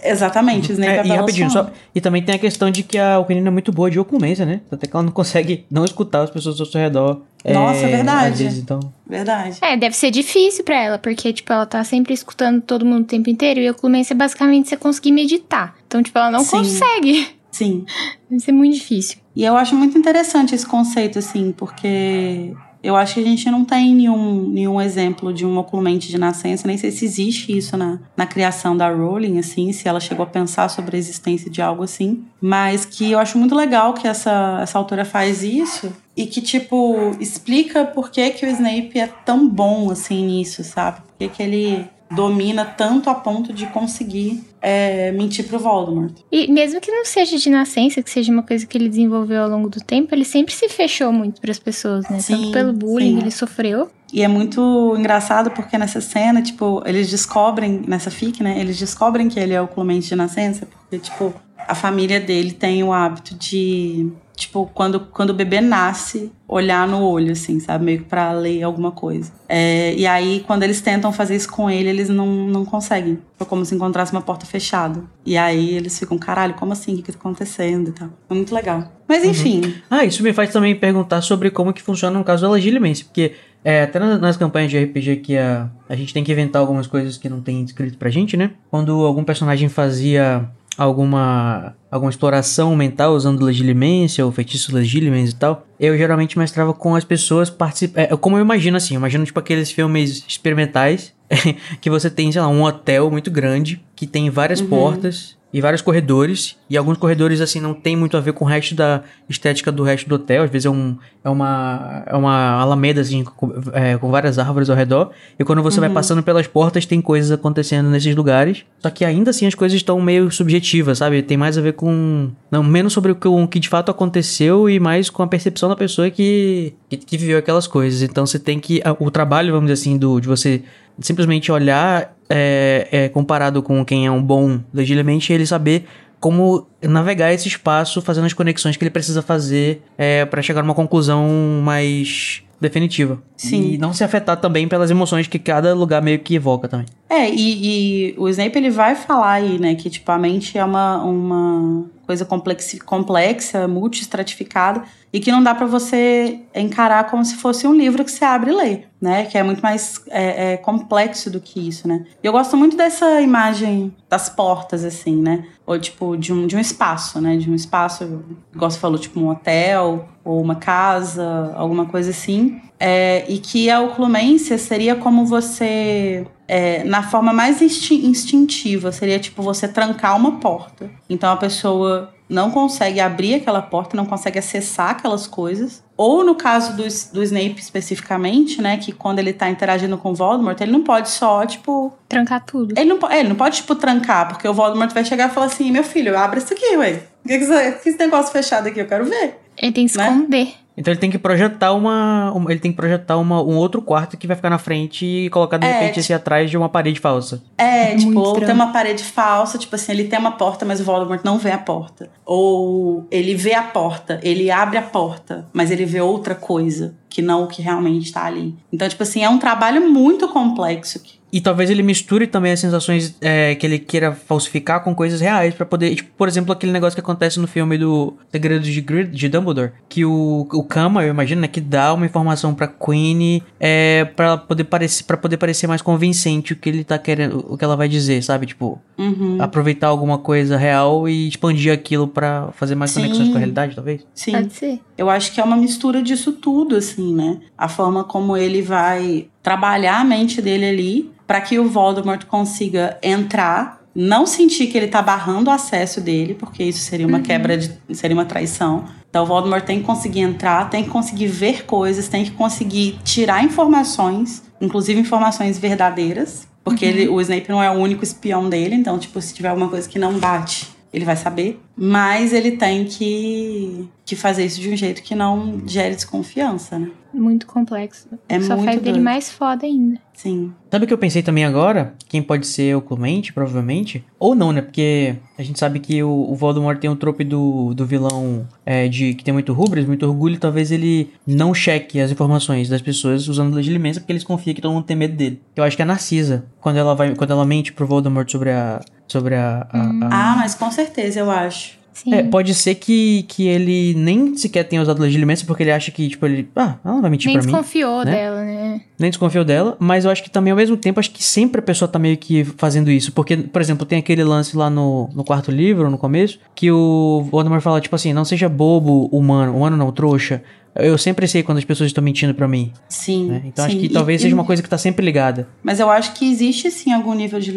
A: Exatamente, o Snape é, é a
B: e
A: Bela
B: rapidinho,
A: Swan.
B: só, e também tem a questão de que a Ocarina é muito boa de ocumência, né? Até que ela não consegue não escutar as pessoas ao seu redor.
A: Nossa, é verdade.
B: Às vezes, então.
A: Verdade.
C: É, deve ser difícil pra ela, porque, tipo, ela tá sempre escutando todo mundo o tempo inteiro. E a oclumência é basicamente você conseguir meditar. Então, tipo, ela não
A: Sim.
C: consegue.
A: Sim. <laughs>
C: Deve ser muito difícil.
A: E eu acho muito interessante esse conceito, assim, porque eu acho que a gente não tem nenhum, nenhum exemplo de um oclumente de nascença, nem sei se existe isso na, na criação da Rowling, assim, se ela chegou a pensar sobre a existência de algo assim. Mas que eu acho muito legal que essa, essa autora faz isso e que, tipo, explica por que, que o Snape é tão bom, assim, nisso, sabe? Por que, que ele domina tanto a ponto de conseguir é, mentir pro Voldemort.
C: E mesmo que não seja de nascença, que seja uma coisa que ele desenvolveu ao longo do tempo, ele sempre se fechou muito para as pessoas, né?
A: Sim,
C: Tanto pelo bullying
A: sim.
C: ele sofreu.
A: E é muito engraçado porque nessa cena, tipo, eles descobrem, nessa fic, né? Eles descobrem que ele é o Clemente de nascença, porque, tipo, a família dele tem o hábito de, tipo, quando, quando o bebê nasce, olhar no olho, assim, sabe? Meio que pra ler alguma coisa. É, e aí, quando eles tentam fazer isso com ele, eles não, não conseguem. Foi como se encontrasse uma porta fechada. E aí eles ficam, caralho, como assim? O que que tá acontecendo e tal. É muito legal. Mas enfim,
B: Ah, isso me faz também perguntar sobre como que funciona no caso da legilimência, porque é, até nas, nas campanhas de RPG que a, a gente tem que inventar algumas coisas que não tem escrito pra gente, né? Quando algum personagem fazia alguma alguma exploração mental usando legilimência ou feitiço legilimens e tal, eu geralmente mestrava com as pessoas participando. como eu imagino assim, eu imagino tipo aqueles filmes experimentais <laughs> que você tem, sei lá, um hotel muito grande que tem várias portas e vários corredores. E alguns corredores, assim, não tem muito a ver com o resto da estética do resto do hotel. Às vezes é, um, é, uma, é uma alameda, assim, com, é, com várias árvores ao redor. E quando você vai passando pelas portas, tem coisas acontecendo nesses lugares. Só que ainda assim as coisas estão meio subjetivas, sabe? Tem mais a ver com. Não, menos sobre o que, o que de fato aconteceu e mais com a percepção da pessoa que, que, que viveu aquelas coisas. Então você tem que. O trabalho, vamos dizer assim, do, de você simplesmente olhar é, é, comparado com quem é um bom legilimamente, ele saber como navegar esse espaço, fazendo as conexões que ele precisa fazer é, para chegar numa conclusão mais definitiva.
A: Sim.
B: E não se afetar também pelas emoções que cada lugar meio que evoca também.
A: É, e, e o Snape ele vai falar aí, né, que tipo, a mente é uma, uma coisa complexi, complexa, multi-estratificada, e que não dá pra você encarar como se fosse um livro que você abre e lê, né? Que é muito mais é, é, complexo do que isso, né? E eu gosto muito dessa imagem das portas, assim, né? Ou tipo, de um, de um espaço, né? De um espaço, igual você falou, tipo um hotel, ou uma casa, alguma coisa assim. É, e que a oclumência seria como você é, na forma mais insti instintiva, seria tipo você trancar uma porta. Então a pessoa não consegue abrir aquela porta, não consegue acessar aquelas coisas. Ou no caso do, do Snape especificamente, né, que quando ele tá interagindo com o Voldemort, ele não pode só, tipo...
C: Trancar tudo.
A: Ele não, é, ele não pode, tipo, trancar, porque o Voldemort vai chegar e falar assim, meu filho, abre isso aqui, ué. O que, que, que esse negócio fechado aqui? Eu quero ver.
C: Ele tem que
A: Né?
C: esconder.
B: Então ele tem que projetar uma. uma- ele tem que projetar uma, um outro quarto que vai ficar na frente e colocar de
A: É,
B: repente
A: tipo-
B: assim atrás de uma parede falsa.
A: É,
C: Muito
A: tipo,
C: estranho.
A: tem uma parede falsa, tipo assim, ele tem uma porta, mas o Voldemort não vê a porta. Ou ele vê a porta, ele abre a porta, mas ele vê outra coisa, que não o que realmente tá ali. Então, tipo assim, é um trabalho muito complexo. que-
B: E talvez ele misture também as sensações é, que ele queira falsificar com coisas reais pra poder. Tipo, por exemplo, aquele negócio que acontece no filme do Segredos de, Grid- de Dumbledore. Que o, o Kama, eu imagino, né, que dá uma informação pra Queen é, pra, poder parecer, pra poder parecer mais convincente o que ele tá querendo. O que ela vai dizer, sabe? Tipo,
A: Uhum.
B: aproveitar alguma coisa real e expandir aquilo pra fazer mais
A: Sim.
B: conexões com a realidade, talvez.
A: Sim.
C: Pode ser.
A: Eu acho que é uma mistura disso tudo, assim, né? A forma como ele vai trabalhar a mente dele ali para que o Voldemort consiga entrar, não sentir que ele tá barrando o acesso dele, porque isso seria uma quebra de. seria uma traição. Então o Voldemort tem que conseguir entrar, tem que conseguir ver coisas, tem que conseguir tirar informações, inclusive informações verdadeiras. Porque ele, o Snape não é o único espião dele, então, tipo, se tiver alguma coisa que não bate, ele vai saber. Mas ele tem que, que fazer isso de um jeito que não gere desconfiança, né?
C: Muito complexo.
A: É
C: Só
A: muito
C: faz dele
A: doido.
C: mais foda ainda.
A: Sim.
B: Sabe o que eu pensei também agora? Quem pode ser o Clemente, provavelmente. Ou não, né? Porque a gente sabe que o, o Voldemort tem o trope do, do vilão é, de que tem muito rubris, muito orgulho. Talvez ele não cheque as informações das pessoas usando legilimência porque eles confiam que todo mundo tem medo dele. Eu acho que é a Narcisa, quando ela vai, quando ela mente pro Voldemort sobre a. Sobre a. a- a-
A: Ah, mas com certeza, eu acho.
B: É, pode ser que, que ele nem sequer tenha usado legilimência porque ele acha que, tipo, ele. Ah, ela não vai mentir
C: Nem
B: pra mim.
C: desconfiou
B: né?
C: dela, né?
B: nem desconfiou dela, mas eu acho que também ao mesmo tempo, acho que sempre a pessoa tá meio que fazendo isso, porque, por exemplo, tem aquele lance lá no, no quarto livro, no começo, que o Voldemort fala, tipo assim, não seja bobo, humano, humano não, trouxa, eu sempre sei quando as pessoas estão mentindo pra mim,
A: Sim.
B: né? Então
A: sim.
B: acho que talvez
A: e-
B: seja uma coisa que tá sempre ligada.
A: Mas eu acho que existe sim algum nível de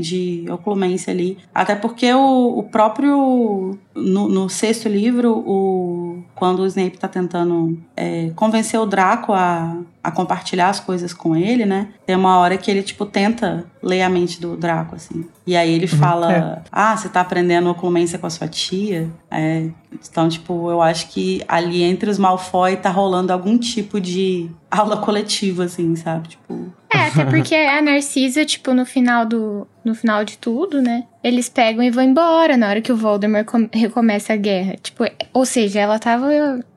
A: de oclumência ali. Até porque o, o próprio. No, no sexto livro, o, quando o Snape tá tentando é, convencer o Draco a, a compartilhar as coisas com ele, né? Tem uma hora que ele, tipo, tenta ler a mente do Draco, assim. E aí ele fala:
B: é.
A: Ah, você tá aprendendo oclumência com a sua tia? É, então, tipo, eu acho que ali entre os Malfoy tá rolando algum tipo de aula coletiva, assim, sabe? Tipo.
C: É, até <laughs> porque a Narcisa, tipo, no final do. No final de tudo, né? Eles pegam e vão embora na hora que o Voldemort com- recomeça a guerra. Tipo, ou seja, ela tava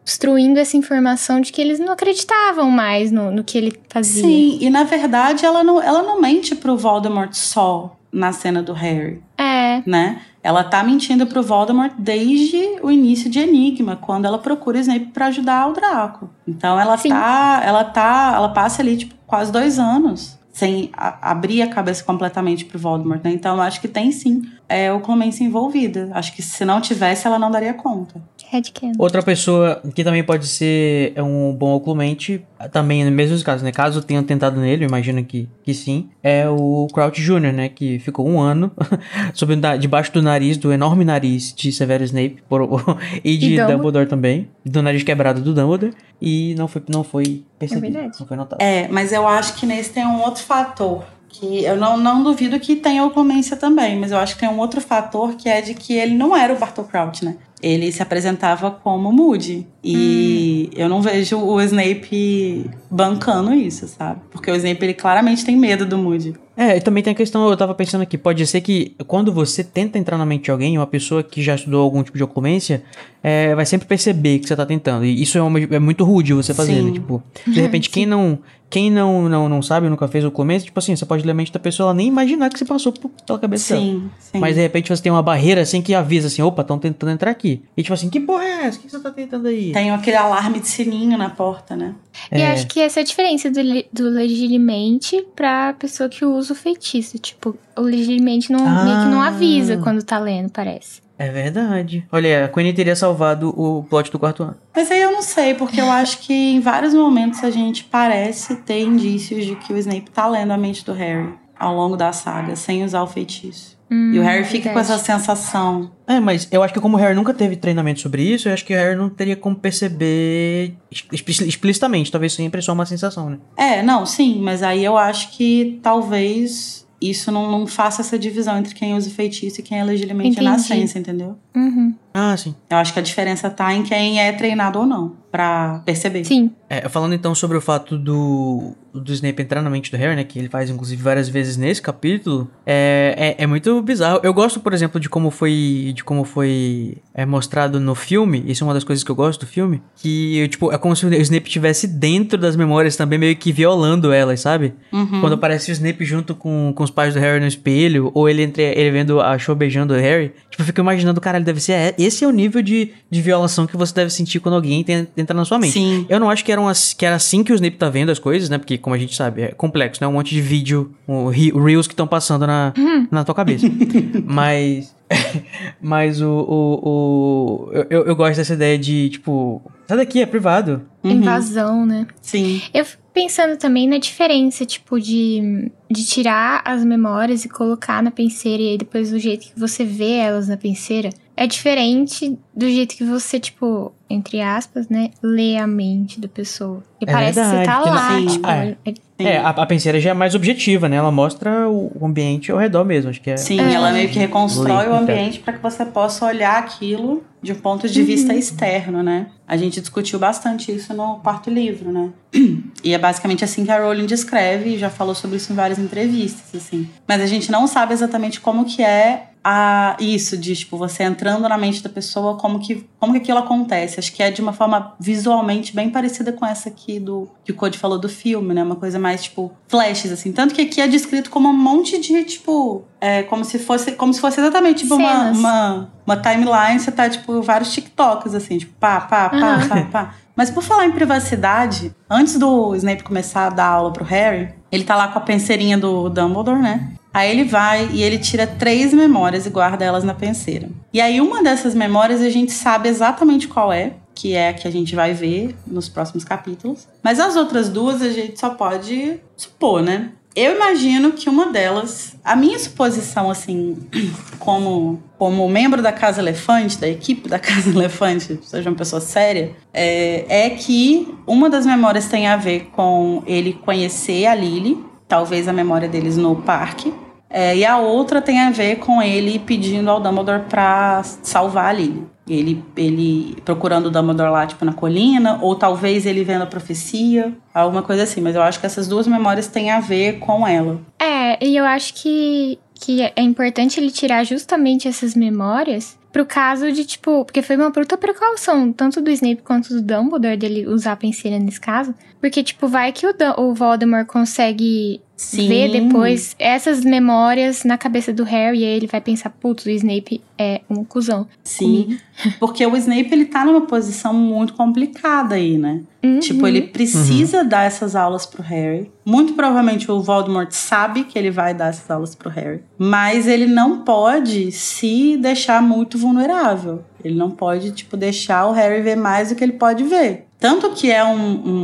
C: destruindo essa informação de que eles não acreditavam mais no, no que ele fazia.
A: Sim, e na verdade ela não, ela não mente pro Voldemort só na cena do Harry,
C: É,
A: né? Ela tá mentindo pro Voldemort desde o início de Enigma, quando ela procura Snape pra ajudar o Draco. Então ela
C: Sim.
A: tá, ela tá, ela passa ali tipo quase dois anos sem a- abrir a cabeça completamente pro Voldemort, né? Então eu acho que tem sim é, o Clemência envolvida. Acho que se não tivesse, ela não daria conta.
C: Headcanon.
B: Outra pessoa que também pode ser um bom oclumente, também no mesmo caso, né? Caso tenham tentado nele, eu imagino que, que sim, é o Crouch Jr., né? Que ficou um ano <laughs> sob, debaixo do nariz, do enorme nariz de Severo Snape por- <laughs> e de
C: E Dumbledore.
B: Dumbledore também, do nariz quebrado do Dumbledore, e não foi, não foi percebido,
C: verdade.
B: não foi notado.
A: É, mas eu acho que nesse tem um outro fator. Que eu não, não duvido que tenha oclumência também, mas eu acho que tem um outro fator que é de que ele não era o Bartol Crouch, né? Ele se apresentava como Moody. E eu não vejo o Snape bancando isso, sabe? Porque o Snape, ele claramente tem medo do Moody.
B: É, e também tem a questão, eu tava pensando aqui, pode ser que quando você tenta entrar na mente de alguém, uma pessoa que já estudou algum tipo de oclumência, é, vai sempre perceber que você tá tentando. E isso é, uma- é muito rude você fazer,
A: Sim.
B: né? Tipo, de repente, <laughs> quem não. Quem não, não, não sabe, nunca fez oclumência, tipo assim, você pode ler a mente da pessoa, ela nem imaginar que você passou por- pela cabeça dela.
A: Sim, sim.
B: Mas de repente você tem uma barreira assim que avisa assim, opa, estão tentando entrar aqui. E tipo assim, que porra é essa? O que você tá tentando aí?
A: Tem aquele alarme de sininho na porta, né?
C: E
B: É.
C: acho que essa é a diferença do, do legilimente pra pessoa que usa o feitiço. Tipo, o legilimente não, meio que não
B: Ah.
C: avisa quando tá lendo, parece.
B: É verdade. Olha, a Queen teria salvado o plot do quarto ano.
A: Mas aí eu não sei, porque eu acho que em vários momentos a gente parece ter indícios de que o Snape tá lendo a mente do Harry ao longo da saga, sem usar o feitiço.
C: Hum,
A: E o Harry fica com essa sensação.
B: É, mas eu acho que como o Harry nunca teve treinamento sobre isso, eu acho que o Harry não teria como perceber expli- explicitamente. Talvez sempre só uma sensação, né?
A: É, não, sim, mas aí eu acho que talvez isso não, não faça essa divisão entre quem usa o feitiço e quem é legitimamente
C: Entendi.
A: nascença, entendeu?
C: Uhum.
B: Ah, sim.
A: Eu acho que a diferença tá em quem é treinado ou não, pra perceber.
C: Sim.
B: É, falando então sobre o fato do, do Snape entrar na mente do Harry, né? Que ele faz, inclusive, várias vezes nesse capítulo. É, é, é muito bizarro. Eu gosto, por exemplo, de como foi. De como foi é, mostrado no filme. Isso é uma das coisas que eu gosto do filme. Que, tipo, é como se o Snape estivesse dentro das memórias também, meio que violando elas, sabe?
A: Uhum.
B: Quando aparece o Snape junto com, com os pais do Harry no espelho, ou ele entre ele vendo a show beijando o Harry, tipo, eu fico imaginando, caralho, deve ser. é- Esse é o nível de, de violação que você deve sentir quando alguém entra na sua mente.
A: Sim.
B: Eu não acho que era, uma, que era assim que o Snape tá vendo as coisas, né? Porque, como a gente sabe, é complexo, né? Um monte de vídeo, um, re- reels que estão passando na, na tua cabeça. <laughs> mas. <laughs> Mas o. o, o eu, eu- gosto dessa ideia de, tipo. Sai daqui, é privado.
A: Uhum.
C: Invasão, né?
A: Sim.
C: Eu fico pensando também na diferença, tipo, de, de tirar as memórias e colocar na penseira e aí depois o jeito que você vê elas na penseira é diferente do jeito que você, tipo, entre aspas, né, lê a mente da pessoa. E
B: É
C: parece que você tá
B: verdade,
C: lá,
A: não-
C: tipo,
B: Ah,
C: é-
A: Sim.
B: É, a, a penseira já é mais objetiva, né? Ela mostra o o ambiente ao redor mesmo. Acho que é.
A: Sim,
C: É.
A: ela meio que reconstrói
B: Link,
A: o ambiente para que você possa olhar aquilo de um ponto de vista externo, né? A gente discutiu bastante isso no quarto livro, né? <clears throat> E é basicamente assim que a Rowling descreve, e já falou sobre isso em várias entrevistas, assim. Mas a gente não sabe exatamente como que é a isso de tipo você entrando na mente da pessoa, como que como que aquilo acontece. Acho que é de uma forma visualmente bem parecida com essa aqui do que o Code falou do filme, né? Uma coisa mais tipo flashes assim. Tanto que aqui é descrito como um monte de tipo é como se fosse como se fosse exatamente tipo uma, uma uma timeline, você tá tipo vários TikToks assim, tipo pá, pá, pá,
C: Aham.
A: pá, pá. Mas por falar em privacidade, antes do Snape começar a dar aula pro Harry, ele tá lá com a penseirinha do Dumbledore, né? Aí ele vai e ele tira três memórias e guarda elas na penseira. E aí uma dessas memórias a gente sabe exatamente qual é, que é a que a gente vai ver nos próximos capítulos. Mas as outras duas a gente só pode supor, né? Eu imagino que uma delas, a minha suposição, assim, <clears throat> como, como membro da Casa Elefante, da equipe da <laughs> Casa Elefante, seja uma pessoa séria, é, é que uma das memórias tem a ver com ele conhecer a Lily, talvez a memória deles no parque, é, e a outra tem a ver com ele pedindo ao Dumbledore pra salvar a Lily. Ele, ele procurando o Dumbledore lá, tipo, na colina, ou talvez ele vendo a profecia, alguma coisa assim. Mas eu acho que essas duas memórias têm a ver com ela.
C: É, e eu acho que, que é importante ele tirar justamente essas memórias pro caso de, tipo, porque foi uma bruta precaução, tanto do Snape quanto do Dumbledore, dele usar a penseira nesse caso. Porque, tipo, vai que o, Dum- o Voldemort consegue ver depois essas memórias na cabeça do Harry e aí ele vai pensar, putz, o Snape é um cuzão.
A: Sim. <laughs> Porque o Snape, ele tá numa posição muito complicada aí, né?
C: Uhum.
A: Tipo, ele precisa dar essas aulas pro Harry. Muito provavelmente o Voldemort sabe que ele vai dar essas aulas pro Harry. Mas ele não pode se deixar muito vulnerável. Ele não pode, tipo, deixar o Harry ver mais do que ele pode ver. Tanto que é, um,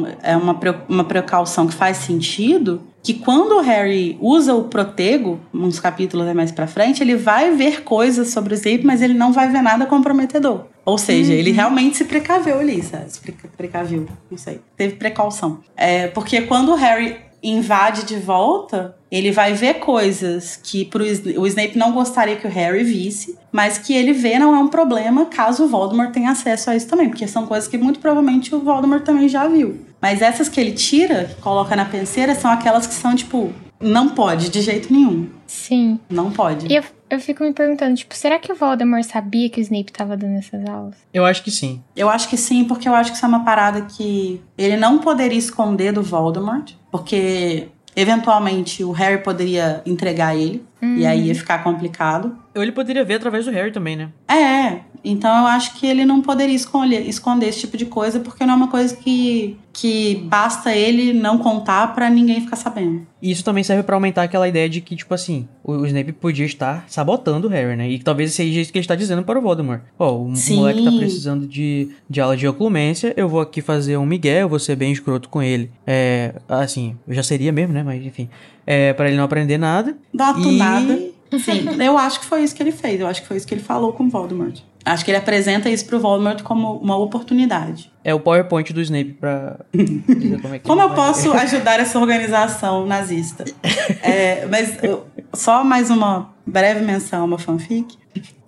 A: um- é uma, uma precaução que faz sentido que quando o Harry usa o protego, uns capítulos mais pra frente, ele vai ver coisas sobre o Snape, mas ele não vai ver nada comprometedor. Ou seja, ele realmente se precaveu ali, sabe? Se preca- precaviu, não sei. Teve precaução. É, porque quando o Harry invade de volta, ele vai ver coisas que pro, o Snape não gostaria que o Harry visse, mas que ele vê não é um problema caso o Voldemort tenha acesso a isso também, porque são coisas que muito provavelmente o Voldemort também já viu. Mas essas que ele tira, que coloca na penseira, são aquelas que são tipo, não pode de jeito nenhum.
C: Sim.
A: Não pode.
C: E eu, eu fico me perguntando, tipo, será que o Voldemort sabia que o Snape tava dando essas aulas?
B: Eu acho que sim.
A: Eu acho que sim, porque eu acho que isso é uma parada que ele não poderia esconder do Voldemort, porque eventualmente o Harry poderia entregar ele, e aí ia ficar complicado.
B: Ou ele poderia ver através do Harry também, né?
A: É, então eu acho que ele não poderia escolher, esconder esse tipo de coisa, porque não é uma coisa que, que basta ele não contar pra ninguém ficar sabendo.
B: E isso também serve pra aumentar aquela ideia de que, tipo assim, o, o Snape podia estar sabotando o Harry, né? E que talvez seja isso que ele está dizendo para o Voldemort. Ó, o, o
A: Sim.
B: moleque tá precisando de, de aula de oclumência, eu vou aqui fazer um migué, eu vou ser bem escroto com ele. É, assim, eu já seria mesmo, né? Mas enfim, é, para ele não aprender nada.
A: Dá
B: E-
A: tunada. Sim, eu acho que foi isso que ele fez. Eu acho que foi isso que ele falou com o Voldemort. Acho que ele apresenta isso pro Voldemort como uma oportunidade.
B: É o PowerPoint do Snape pra <laughs> dizer como é que
A: Como eu posso ajudar essa organização nazista? <laughs> É, mas eu- só mais uma breve menção uma fanfic.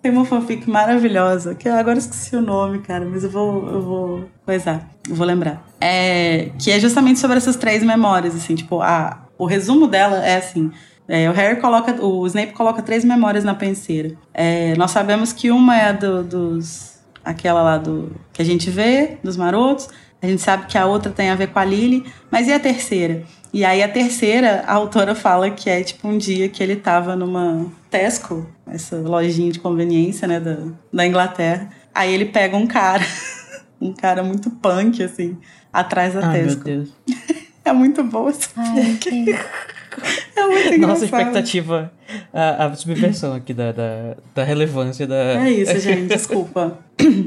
A: Tem uma fanfic maravilhosa, que eu agora esqueci o nome, cara, mas eu vou, eu vou coisar, eu vou lembrar. É, que é justamente sobre essas três memórias, assim, tipo, a, o resumo dela é assim. É, o Harry coloca, o Snape coloca três memórias na penseira. É, nós sabemos que uma é a do, dos, aquela lá do que a gente vê dos marotos. A gente sabe que a outra tem a ver com a Lily, mas e a terceira? E aí a terceira, a autora fala que é tipo um dia que ele tava numa Tesco, essa lojinha de conveniência, né, da, da Inglaterra. Aí ele pega um cara, <laughs> um cara muito punk, assim, atrás da
B: Ai, meu
A: Tesco.
B: Deus. <laughs>
A: É muito boa essa
C: Ai.
A: É muito engraçado.
B: Nossa expectativa, a, a subversão aqui da, da, da relevância da.
A: É isso, <laughs> gente, desculpa.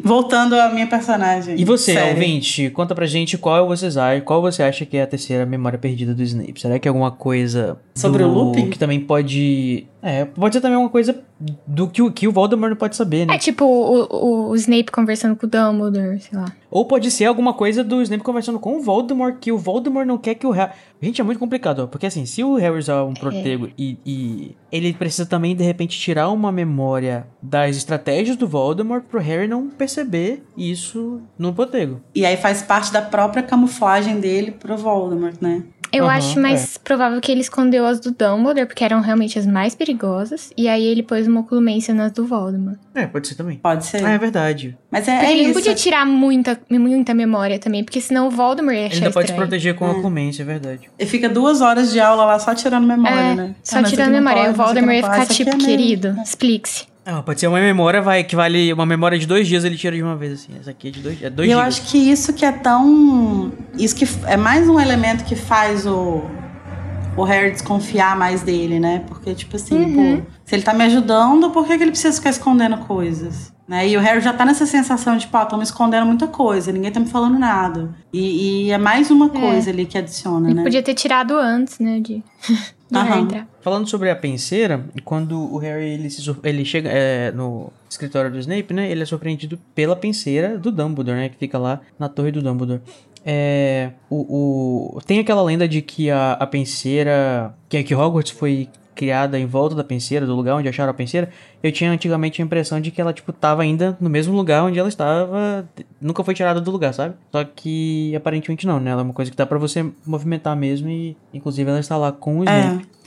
A: Voltando à minha personagem.
B: E você,
A: séria.
B: ouvinte, conta pra gente qual vocês acham, qual você acha que é a terceira memória perdida do Snape? Será que é alguma coisa
A: Sobre
B: do-
A: o Lupin?
B: que também pode, é, pode ser também uma coisa do que o que o Voldemort não pode saber, né?
C: É tipo o, o, o Snape conversando com o Dumbledore, sei lá.
B: Ou pode ser alguma coisa do Snape conversando com o Voldemort que o Voldemort não quer que o Harry. Gente, é muito complicado, ó, porque assim, se o Harry usar um protego e, e ele precisa também de repente tirar uma memória das estratégias do Voldemort pro Harry não perceber isso no protego.
A: E aí faz parte da própria camuflagem dele pro Voldemort, né?
C: Eu
B: Aham,
C: acho mais provável que ele escondeu as do Dumbledore, porque eram realmente as mais perigosas. E aí ele pôs uma oculência nas do Voldemort.
B: É, pode ser também.
A: Pode ser.
B: Ah, é verdade.
A: Mas é, é
C: ele não podia tirar muita, muita memória também, porque senão o Voldemort ia
B: Ele
C: achar
B: ainda pode se proteger com a clemência, é verdade.
A: E fica duas horas de aula lá só tirando memória,
C: É,
A: né?
C: só
A: Ah,
C: tirando memória. O
A: pode, aqui
C: Voldemort ia ficar tipo,
A: é
C: querido, explique-se.
B: Ah, pode ser uma memória vai, que vale uma memória de dois dias, ele tira de uma vez, assim. Essa aqui é de dois, é dois
A: E eu
B: dias.
A: acho que isso que é tão. Isso que é mais um elemento que faz o. O Harry desconfiar mais dele, né? Porque, tipo assim,
C: Uhum.
A: pô, se ele tá me ajudando, por que, que ele precisa ficar escondendo coisas? Né? E o Harry já tá nessa sensação de, pô, tô me escondendo muita coisa, ninguém tá me falando nada. E, e é mais uma coisa ali que adiciona,
C: Ele
A: né?
C: podia ter tirado antes, né, de, de
A: Aham.
C: Harry entrar.
B: Falando sobre a penseira, quando o Harry ele, se ele chega é, no escritório do Snape, né? Ele é surpreendido pela penseira do Dumbledore, né? Que fica lá na torre do Dumbledore. É, o, o- tem aquela lenda de que a, a penseira. Que, que Hogwarts foi criada em volta da penseira, do lugar onde acharam a penseira. Eu tinha antigamente a impressão de que ela, tipo, tava ainda no mesmo lugar onde ela estava. Nunca foi tirada do lugar, sabe? Só que aparentemente não, né? Ela é uma coisa que dá pra você movimentar mesmo e, inclusive, ela está lá com o Snape.
A: É.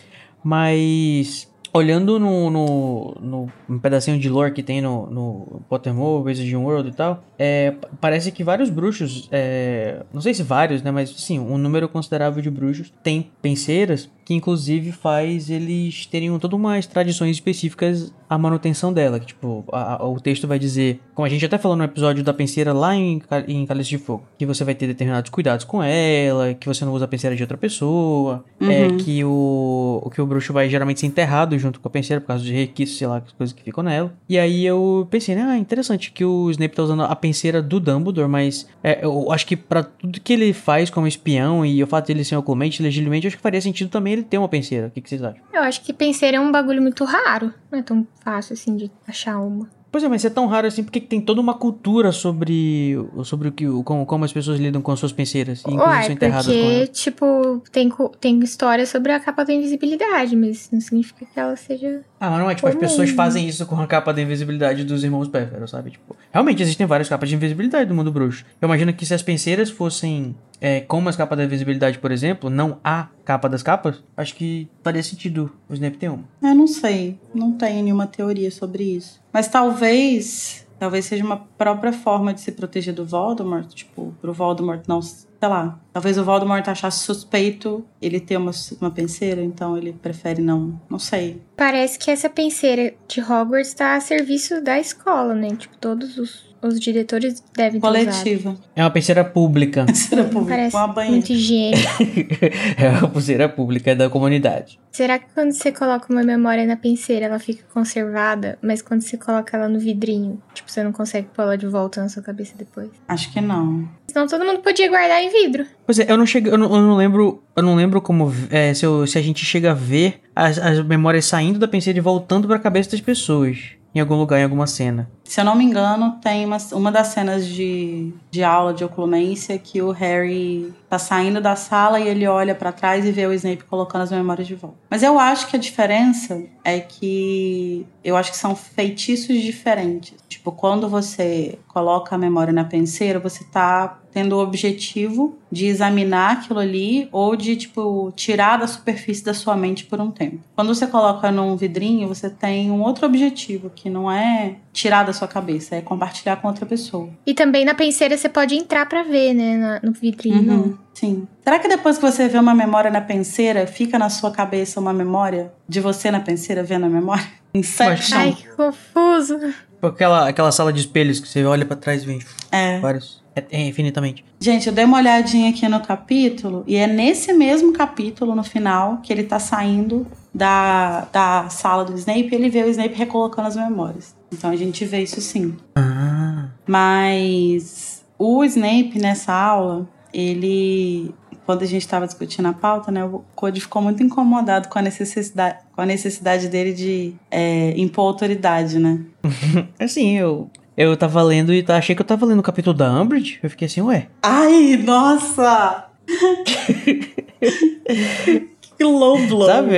B: Mas olhando no, no, no um pedacinho de lore que tem no, no Pottermore, Wizarding World e tal, é, pa- parece que vários bruxos, é, não sei se vários, né, mas sim, um número considerável de bruxos tem penseiras que inclusive faz eles terem todas umas tradições específicas à manutenção dela, que tipo, a- a- o texto vai dizer, como a gente até falou no episódio da penseira lá em, em Cálice de Fogo, que você vai ter determinados cuidados com ela, que você não usa a penseira de outra pessoa, é
A: Uhum.
B: que o, que o bruxo vai geralmente ser enterrado junto com a penseira por causa de requisitos, sei lá, as coisas que ficam nela. E aí eu pensei, né, ah, interessante que o Snape tá usando a penseira do Dumbledore, mas é, eu acho que pra tudo que ele faz como espião e o fato de ele ser oculmente, legitimamente, acho que faria sentido também ele ter uma penseira. O que, que vocês acham?
C: Eu acho que penseira é um bagulho muito raro. Não é tão fácil assim de achar uma.
B: Pois é, mas é tão raro assim porque que tem toda uma cultura sobre, sobre o que, como, como as pessoas lidam com suas penseiras. E inclusive
C: Uai,
B: são enterradas com
C: porque,
B: ela.
C: tipo, tem, tem história sobre a capa da invisibilidade, mas não significa que ela seja.
B: Ah, mas não é tipo, as pessoas fazem isso com a capa da invisibilidade dos irmãos Péfero, sabe? Tipo, realmente existem várias capas de invisibilidade do mundo bruxo. Eu imagino que se as penseiras fossem é, como as capas da invisibilidade, por exemplo, não a capa das capas, acho que faria sentido o Snape ter uma.
A: Eu não sei, não tenho nenhuma teoria sobre isso. Mas talvez, talvez seja uma própria forma de se proteger do Voldemort, tipo, pro Voldemort não, sei lá. Talvez o Voldemort achasse suspeito ele ter uma, uma penseira, então ele prefere não, não sei.
C: Parece que essa penseira de Hogwarts tá a serviço da escola, né? Tipo, todos os, os diretores devem ter usado.
A: Coletiva.
B: É uma penseira pública. <laughs>
A: Penseira pública,
C: Parece
A: uma banheira.
C: muito higiênico. <laughs>
B: é uma pulseira pública da comunidade.
C: Será que quando você coloca uma memória na penseira, ela fica conservada, mas quando você coloca ela no vidrinho, tipo, você não consegue pôr ela de volta na sua cabeça depois?
A: Acho que não.
C: Senão todo mundo podia guardar em vidro.
B: Pois é, eu não chego, eu não, eu não lembro, eu não lembro como é, se, eu- se a gente chega a ver as, as memórias saindo da penseira e voltando pra cabeça das pessoas. em algum lugar, em alguma cena.
A: Se eu não me engano, tem uma, uma das cenas de, de aula de oculência que o Harry tá saindo da sala e ele olha para trás e vê o Snape colocando as memórias de volta. Mas eu acho que a diferença é que eu acho que são feitiços diferentes. Tipo, quando você coloca a memória na penseira, você tá tendo o objetivo de examinar aquilo ali ou de, tipo, tirar da superfície da sua mente por um tempo. Quando você coloca num vidrinho, você tem um outro objetivo, que não é tirar da sua cabeça, é compartilhar com outra pessoa.
C: E também na penseira você pode entrar pra ver, né? na- no vidrinho.
A: Uhum, sim. Será que depois que você vê uma memória na penseira, fica na sua cabeça uma memória de você na penseira vendo a memória? <laughs> Inception.
C: Ai, que confuso.
B: Tipo Aquela, aquela sala de espelhos que você olha pra trás e vê
A: É.
B: vários. É, é infinitamente.
A: Gente, eu dei uma olhadinha aqui no capítulo e é nesse mesmo capítulo, no final, que ele tá saindo da, da sala do Snape e ele vê o Snape recolocando as memórias. Então a gente vê isso sim.
B: Ah.
A: Mas o Snape nessa aula, ele. Quando a gente estava discutindo a pauta, né, o Cody ficou muito incomodado com a necessidade, com a necessidade dele de é, impor autoridade, né? <laughs>
B: Assim, eu. Eu tava lendo e tá- achei que eu tava lendo o capítulo da Umbridge. Eu fiquei assim, ué.
A: Ai, nossa! <laughs> que low blow.
B: Sabe?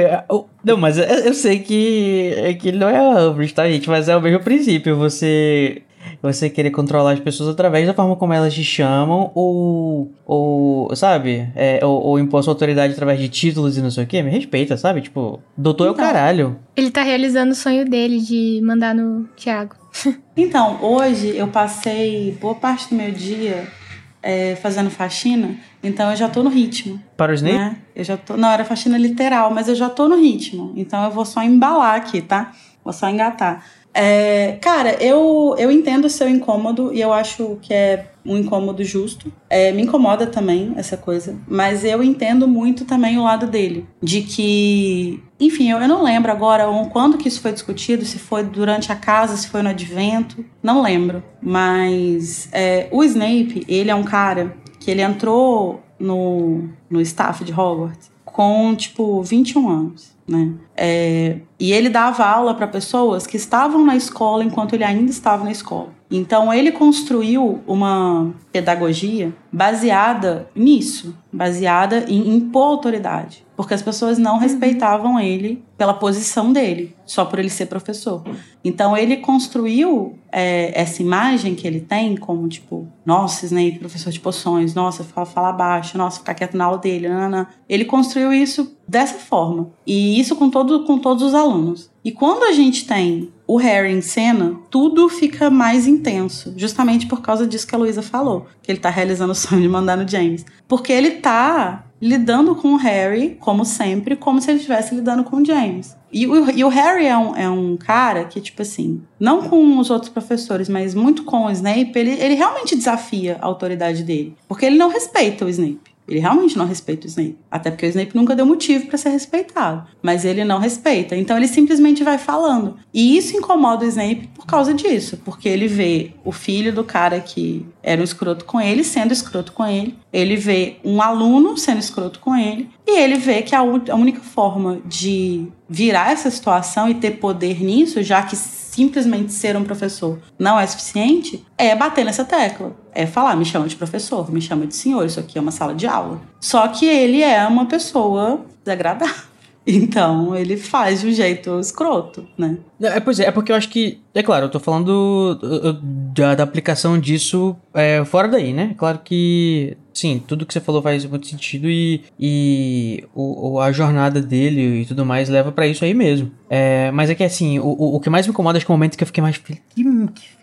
B: Não, mas eu, eu sei que, é que ele não é a Umbridge, tá, gente? Mas é o mesmo princípio. Você. Você querer controlar as pessoas através da forma como elas te chamam, ou. ou sabe? É, ou, ou impor sua autoridade através de títulos e não sei o quê. Me respeita, sabe? Tipo, doutor é o
A: Então.
B: caralho.
C: Ele tá realizando o sonho dele de mandar no Thiago. <laughs>
A: Então, hoje eu passei boa parte do meu dia é, fazendo faxina, então eu já tô no ritmo.
B: Para o Snape?
A: né? Eu já tô. Não, era faxina literal, mas eu já tô no ritmo. Então eu vou só embalar aqui, tá? Vou só engatar. É, cara, eu, eu entendo o seu incômodo e eu acho que é um incômodo justo. É, me incomoda também essa coisa, mas eu entendo muito também o lado dele. De que. Enfim, eu, eu não lembro agora quando que isso foi discutido, se foi durante a casa, se foi no advento, não lembro. Mas é, o Snape, ele é um cara que ele entrou no, no staff de Hogwarts com, tipo, 21 anos, né? É, e ele dava aula para pessoas que estavam na escola enquanto ele ainda estava na escola. Então ele construiu uma pedagogia baseada nisso, baseada em impor autoridade, porque as pessoas não respeitavam ele pela posição dele, só por ele ser professor. Então ele construiu é, essa imagem que ele tem como tipo, nossa, Snape, professor de poções, nossa, fala, fala baixo, nossa, ficar quieto na aula dele. Ele construiu isso dessa forma. E isso com, todo, com todos os alunos. E quando a gente tem o Harry em cena, tudo fica mais intenso. Justamente por causa disso que a Luísa falou. Que ele tá realizando o sonho de mandar no James. Porque ele tá lidando com o Harry, como sempre, como se ele estivesse lidando com o James. E o, e o Harry é um, é um cara que, tipo assim, não com os outros professores, mas muito com o Snape, ele, ele realmente desafia a autoridade dele. Porque ele não respeita o Snape. Ele realmente não respeita o Snape. Até porque o Snape nunca deu motivo pra ser respeitado. Mas ele não respeita. Então ele simplesmente vai falando. E isso incomoda o Snape por causa disso. Porque ele vê o filho do cara que era um escroto com ele sendo escroto com ele. Ele vê um aluno sendo escroto com ele. E ele vê que a, a única forma de virar essa situação e ter poder nisso, já que simplesmente ser um professor não é suficiente, é bater nessa tecla. É falar, me chama de professor, me chama de senhor, isso aqui é uma sala de aula. Só que ele é uma pessoa desagradável. <laughs> Então ele faz de um jeito escroto, né?
B: É, pois é, é porque eu acho que. É claro, eu tô falando da, da aplicação disso é, fora daí, né? É claro que. Sim, tudo que você falou faz muito sentido e, e o, a jornada dele e tudo mais leva pra isso aí mesmo. É, mas é que assim, o, o, o que mais me incomoda acho que é o momento que eu fiquei mais. Que, que,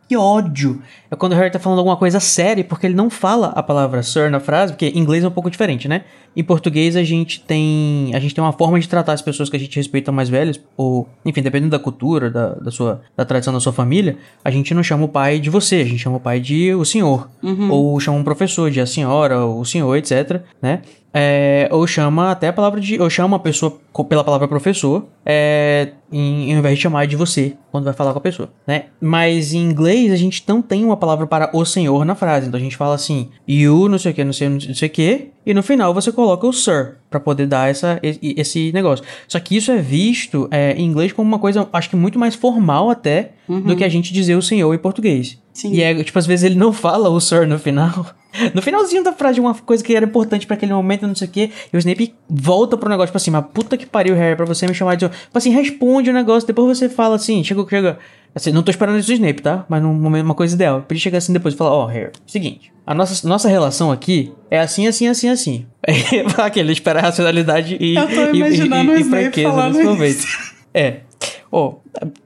B: que ódio! É quando o Harry tá falando alguma coisa séria, porque ele não fala a palavra sir na frase, porque em inglês é um pouco diferente, né? Em português a gente tem. A gente tem uma forma de tratar as pessoas que a gente respeita mais velhos, ou, enfim, dependendo da cultura, da, da sua da tradição da sua família, a gente não chama o pai de você, a gente chama o pai de o senhor. Ou chama um professor de a senhora, ou o senhor, etc. né? é, ou chama até a palavra de. Ou chama a pessoa pela palavra professor, é, em, ao invés de chamar de você, quando vai falar com a pessoa, né? Mas em inglês a gente não tem uma palavra para o senhor na frase. Então a gente fala assim, you, não sei o que, não sei, não sei o que, e no final você coloca o sir, pra poder dar essa, esse negócio. Só que isso é visto é, em inglês como uma coisa, acho que muito mais formal até, do que a gente dizer o senhor em português.
A: Sim.
B: E é, tipo, às vezes ele não fala o sir no final. <laughs> No finalzinho da frase, uma coisa que era importante pra aquele momento, não sei o quê. E o Snape volta pro negócio, tipo assim, mas puta que pariu, Harry, pra você me chamar de. Tipo assim, responde o negócio, depois você fala assim, chega, chega. Assim, não tô esperando isso do Snape, tá? Mas num momento, uma coisa ideal. Podia chegar assim depois e falar, ó, Harry, seguinte. A nossa, nossa relação aqui é assim, assim, assim, assim. <laughs> Aquele, ele espera a racionalidade e,
A: Eu tô
B: e- e-
A: imaginando
B: e,
A: o
B: e
A: Snape falando
B: nesse momento.
A: isso.
B: É. Ó,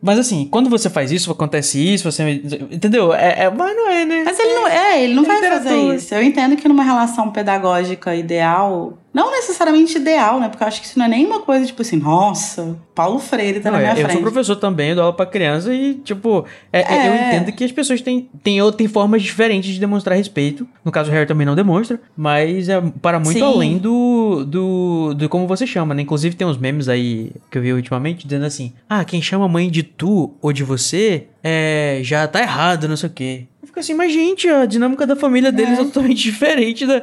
B: mas assim, quando você faz isso, acontece isso, você. Entendeu? É, é, mas não é, né?
A: Mas ele não, é, ele não vai fazer
B: Literatura.
A: isso. Eu entendo que numa relação pedagógica ideal, não necessariamente ideal, né? Porque eu acho que isso não é nem uma coisa tipo assim, nossa, Paulo Freire tá
B: Não,
A: na minha
B: é, eu
A: frente.
B: sou professor também, dou aula pra criança e, tipo, é, é, eu
A: É.
B: entendo que as pessoas têm, têm, têm formas diferentes de demonstrar respeito. No caso, o Harry também não demonstra, mas é para muito
A: Sim.
B: além do, do, do como você chama, né? Inclusive, tem uns memes aí que eu vi ultimamente dizendo assim: ah, quem chama a mãe de tu ou de você é, já tá errado, não sei o quê. Eu fico assim, mas gente, a dinâmica da família deles é,
A: É.
B: totalmente <laughs> diferente. Da,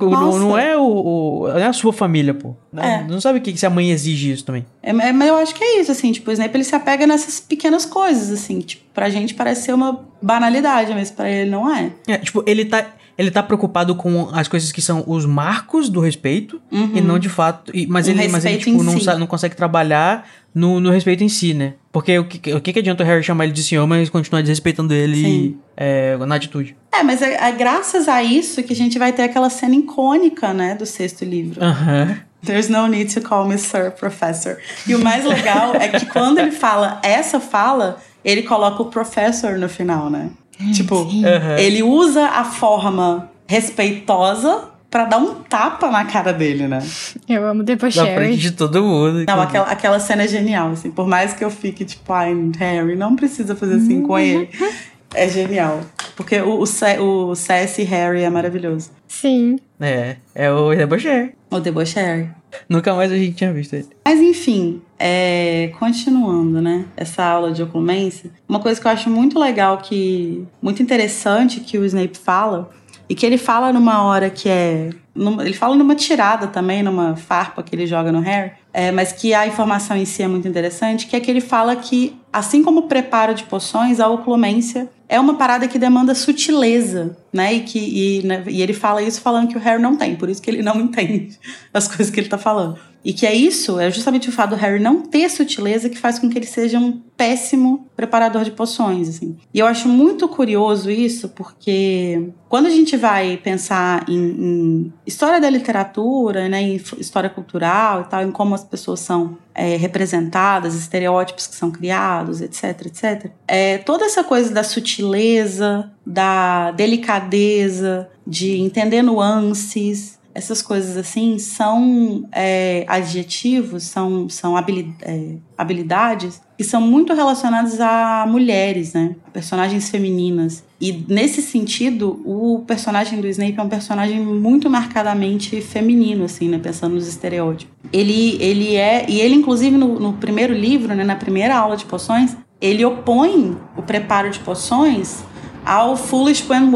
B: não, não é o, o- não é a sua família, pô. Né?
A: É.
B: Não sabe o que, que se a mãe exige isso também.
A: É, mas eu acho que é isso, assim, tipo, o Snape ele se apega nessas pequenas coisas, assim, tipo, pra gente parece ser uma banalidade, mas pra ele não é.
B: É, tipo, ele tá, ele tá preocupado com as coisas que são os marcos do respeito e não de fato. e- mas,
A: O
B: ele, mas ele, tipo, não,
A: si.
B: não consegue trabalhar no, no respeito em si, né? Porque o que, o que, que adianta o Harry chamar ele de senhor, mas continuar desrespeitando ele é, na atitude?
A: É, mas é, é graças a isso que a gente vai ter aquela cena icônica, né, do sexto livro.
B: Aham.
A: There's no need to call me sir, professor. E o mais legal é que quando ele fala essa fala, ele coloca o professor no final, né? Tipo,
B: Aham.
A: ele usa a forma respeitosa pra dar um tapa na cara dele, né?
C: Eu amo
B: Na
C: debochary.
B: frente de todo mundo.
A: Não, aquela, aquela cena é genial, assim. Por mais que eu fique, tipo, ai, Harry, não precisa fazer assim com ele. É genial. Porque o, o, o CS Harry é maravilhoso.
C: Sim.
B: É, é o Debocher.
A: O Debochary.
B: Nunca mais a gente tinha visto ele.
A: Mas enfim, é, continuando, né? Essa aula de oclumência, uma coisa que eu acho muito legal, que muito interessante que o Snape fala, e que ele fala numa hora que é. numa- ele fala numa tirada também, numa farpa que ele joga no Harry, é, mas que a informação em si é muito interessante, que é que ele fala que, assim como o preparo de poções, a oclumência é uma parada que demanda sutileza, né? E, que, e, né, e ele fala isso falando que o Harry não tem, por isso que ele não <laughs> entende as coisas que ele tá falando. E que é isso, é justamente o fato do Harry não ter sutileza que faz com que ele seja um péssimo preparador de poções, assim. E eu acho muito curioso isso, porque quando a gente vai pensar em, em história da literatura, né, em história cultural e tal, em como as pessoas são é, representadas, estereótipos que são criados, etc, etc. É, toda essa coisa da sutileza, da delicadeza, de entender nuances, essas coisas assim são é, adjetivos, são, são é, habilidades que são muito relacionadas a mulheres, né? Personagens femininas. E nesse sentido, o personagem do Snape é um personagem muito marcadamente feminino, assim, né? Pensando nos estereótipos. Ele, ele é. E ele, inclusive, no, no primeiro livro, né? Na primeira aula de poções, ele opõe o preparo de poções ao foolish one,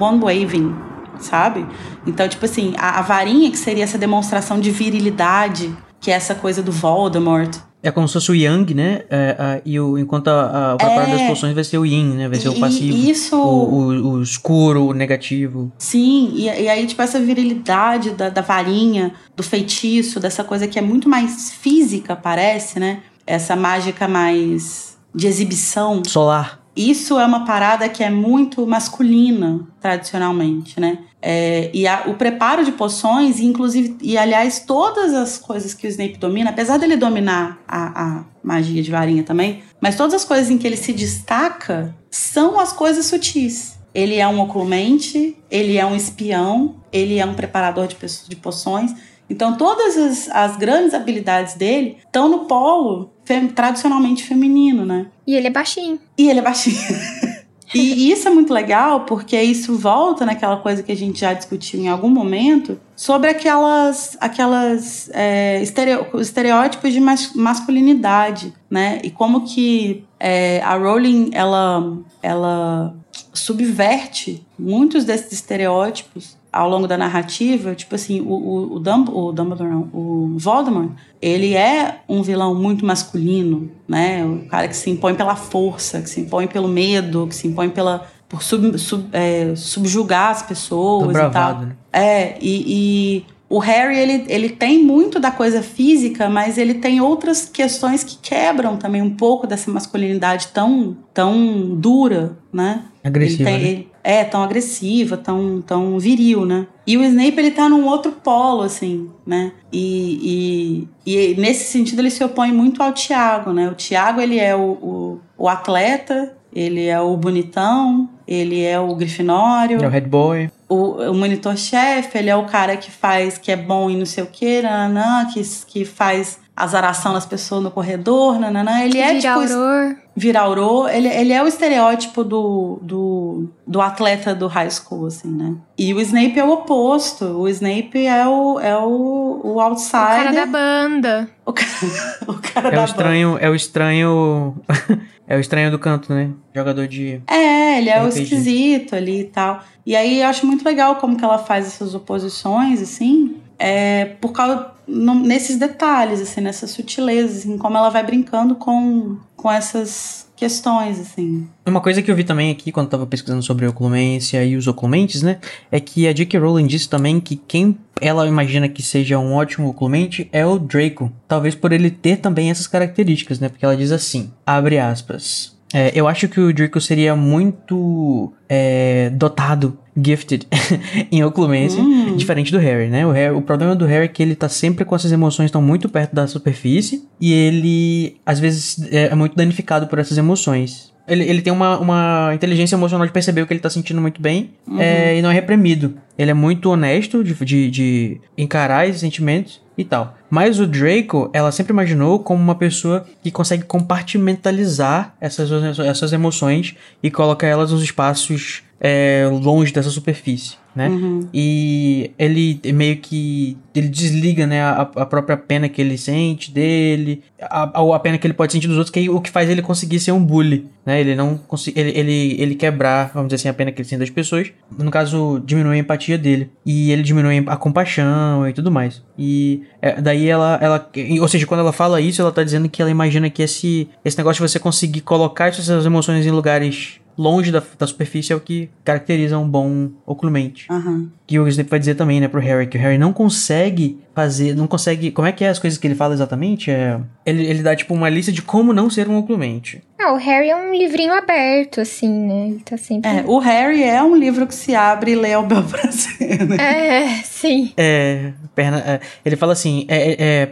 A: one waving, sabe? Então, tipo assim, a, a varinha que seria essa demonstração de virilidade, que é essa coisa do Voldemort.
B: É como se fosse o Yang, né? É, a- e o, enquanto a, a, o
A: É.
B: das poções vai ser o Yin, né? Vai ser o
A: E-
B: passivo.
A: e isso-
B: O, o, o escuro, o negativo.
A: Sim, e, e aí, tipo, essa virilidade da, da varinha, do feitiço, dessa coisa que é muito mais física, parece, né? Essa mágica mais de exibição.
B: Solar.
A: Isso é uma parada que é muito masculina, tradicionalmente, né? É, e a- o preparo de poções, e inclusive, e aliás, todas as coisas que o Snape domina, apesar dele dominar a, a magia de varinha também, mas todas as coisas em que ele se destaca são as coisas sutis. Ele é um oclumente, ele é um espião, ele é um preparador de, de poções. Então, todas as, as grandes habilidades dele estão no polo fem- tradicionalmente feminino, né?
C: E ele é baixinho.
A: E ele é baixinho. <laughs> E isso é muito legal porque isso volta naquela coisa que a gente já discutiu em algum momento sobre aquelas, aquelas é, estereótipos de mas, masculinidade, né? E como que é, a Rowling ela, ela subverte muitos desses estereótipos ao longo da narrativa, tipo assim, o, o, o, Dumb, o Dumbledore, não, o Voldemort, ele é um vilão muito masculino, né? O cara que se impõe pela força, que se impõe pelo medo, que se impõe pela por sub, sub, é, subjugar as pessoas bravado, e tal. Né? É, e, e o Harry, ele, ele tem muito da coisa física, mas ele tem outras questões que quebram também um pouco dessa masculinidade tão, tão dura, né?
B: Agressiva.
A: Ele
B: tem,
A: né? ele, é, tão agressiva, tão, tão viril, né? E o Snape, ele tá num outro polo, assim, né? E, e, e nesse sentido ele se opõe muito ao Tiago, né? O Tiago, ele é o, o, o atleta, ele é o bonitão, ele é o grifinório.
B: É o head boy.
A: O, o monitor-chefe, ele é o cara que faz, que é bom e não sei o que, nananã, que, que faz azaração nas pessoas no corredor, nananã. Ele é
C: Vira
A: tipo.
C: auror.
A: Vira auror. Ele, ele é o estereótipo do, do, do atleta do high school, assim, né? E o Snape é o oposto. O Snape é o, é o, o outsider. O
C: cara da banda.
A: O cara, <laughs> o cara
B: é
A: da
B: o estranho, banda. É o estranho. <laughs> é o estranho do canto, né? Jogador de.
A: É, ele é RPG. o esquisito ali e tal. E aí eu acho muito legal como que ela faz essas oposições, assim é, por causa no, nesses detalhes, assim, nessas sutilezas, assim, como ela vai brincando com, com essas questões, assim.
B: Uma coisa que eu vi também aqui quando estava pesquisando sobre oclumência e os oclumentes, né, é que a J.K. Rowling disse também que quem ela imagina que seja um ótimo oclumente é o Draco, talvez por ele ter também essas características, né, porque ela diz assim, abre aspas, é, eu acho que o Draco seria muito é, dotado gifted <laughs> em oclumência, hum. diferente do Harry, né? O, Harry, o problema do Harry é que ele tá sempre com essas emoções estão muito perto da superfície e ele às vezes é, é muito danificado por essas emoções. Ele, ele tem uma, uma inteligência emocional de perceber o que ele tá sentindo muito bem uhum. é, e não é reprimido. Ele é muito honesto de, de, de encarar esses sentimentos e tal. Mas o Draco, ela sempre imaginou como uma pessoa que consegue compartimentalizar essas, essas emoções e colocar elas nos espaços é, longe dessa superfície, né? Uhum. E ele meio que ele desliga, né, a, a, própria pena que ele sente dele, a, a, pena que ele pode sentir dos outros, que é o que faz ele conseguir ser um bully, né? Ele não ele, ele, ele quebrar, vamos dizer assim, a pena que ele sente das pessoas. No caso, diminui a empatia dele e ele diminui a compaixão e tudo mais. E é, daí ela, ela, ou seja, quando ela fala isso, ela tá dizendo que ela imagina que esse esse negócio de você conseguir colocar essas emoções em lugares longe da, da superfície é o que caracteriza um bom oclumente.
A: Uhum.
B: Que o Snape vai dizer também, né, pro Harry, que o Harry não consegue fazer, não consegue, como é que é as coisas que ele fala exatamente? É, ele, ele dá, tipo, uma lista de como não ser um oclumente.
C: Ah, o Harry é um livrinho aberto, assim, né, ele tá sempre...
A: É, o Harry é um livro que se abre e lê ao bel prazer, né?
C: É, sim.
B: É, perna, é, ele fala assim, é, é,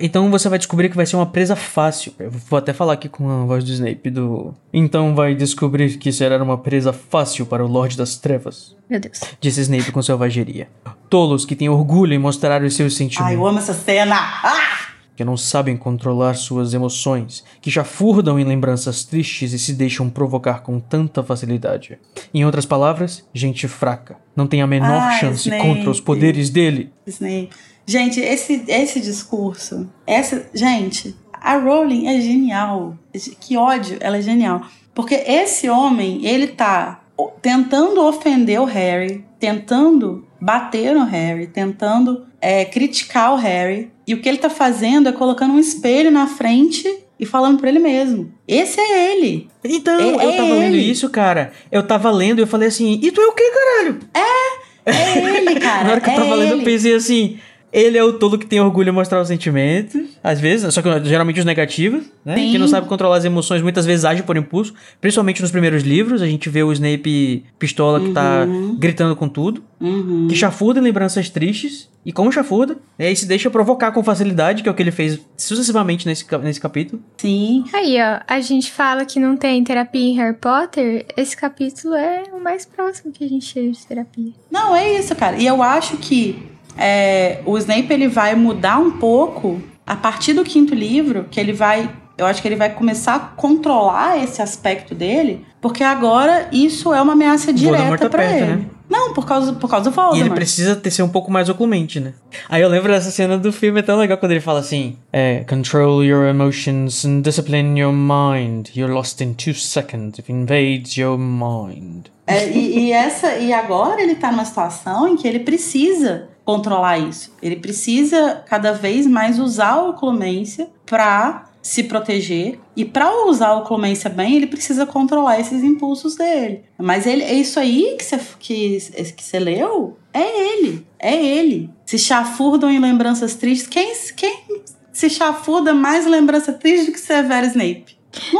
B: então você vai descobrir que vai ser uma presa fácil. Eu vou até falar aqui com a voz do Snape do... Então vai descobrir que será uma presa fácil para o Lorde das Trevas.
C: Meu Deus.
B: Disse Snape com selvageria. Tolos que têm orgulho em mostrar os seus sentimentos.
A: Ai, eu amo essa cena! Ah!
B: Que não sabem controlar suas emoções, que já furdam em lembranças tristes e se deixam provocar com tanta facilidade. Em outras palavras, gente fraca. Não tem a menor
A: ah,
B: chance
A: Snape.
B: contra os poderes dele.
A: Snape. Gente, esse, esse discurso, essa, gente, a Rowling é genial. Que ódio, ela é genial. Porque esse homem, ele tá tentando ofender o Harry, tentando bater no Harry, tentando é, criticar o Harry. E o que ele tá fazendo é colocando um espelho na frente e falando pra ele mesmo. Esse é ele.
B: Então,
A: é,
B: eu tava
A: é
B: lendo
A: ele.
B: isso, cara. Eu tava lendo e eu falei assim, e tu é o que, caralho?
A: É, é ele, <laughs> cara.
B: Na hora que eu
A: é
B: tava lendo,
A: ele.
B: eu pensei assim. Ele é o tolo que tem orgulho em mostrar os sentimentos, às vezes, só que geralmente os negativos, né?
A: Sim.
B: Que não sabe controlar as emoções, muitas vezes age por impulso, principalmente nos primeiros livros, a gente vê o Snape pistola que tá
A: Uhum.
B: gritando com tudo,
A: Uhum.
B: que chafurda em lembranças tristes, e como chafurda, né, e se deixa provocar com facilidade, que é o que ele fez sucessivamente nesse, nesse capítulo.
A: Sim.
C: Aí, ó, a gente fala que não tem terapia em Harry Potter, esse capítulo é o mais próximo que a gente chega de terapia.
A: Não, é isso, cara. E eu acho que é, o Snape ele vai mudar um pouco a partir do quinto livro, que ele vai Eu acho que ele vai começar a controlar esse aspecto dele, porque agora isso é uma ameaça direta pra
B: perto,
A: ele.
B: né?
A: Não, por causa, por causa do
B: E
A: Voldemort.
B: ele precisa ter, ser um pouco mais oclumente, né? Aí eu lembro dessa cena do filme, é tão legal quando ele fala assim: é, Control your emotions and discipline your mind. You're lost in two seconds if invades your mind.
A: É, e, e essa e agora ele tá numa situação em que ele precisa controlar isso. Ele precisa cada vez mais usar a oclumência pra se proteger e para usar a oclumência bem, ele precisa controlar esses impulsos dele. Mas ele é isso aí que você que, que você leu, é ele, é ele. Se chafurdam em lembranças tristes, quem quem se chafurda mais lembrança triste do que Severo Snape?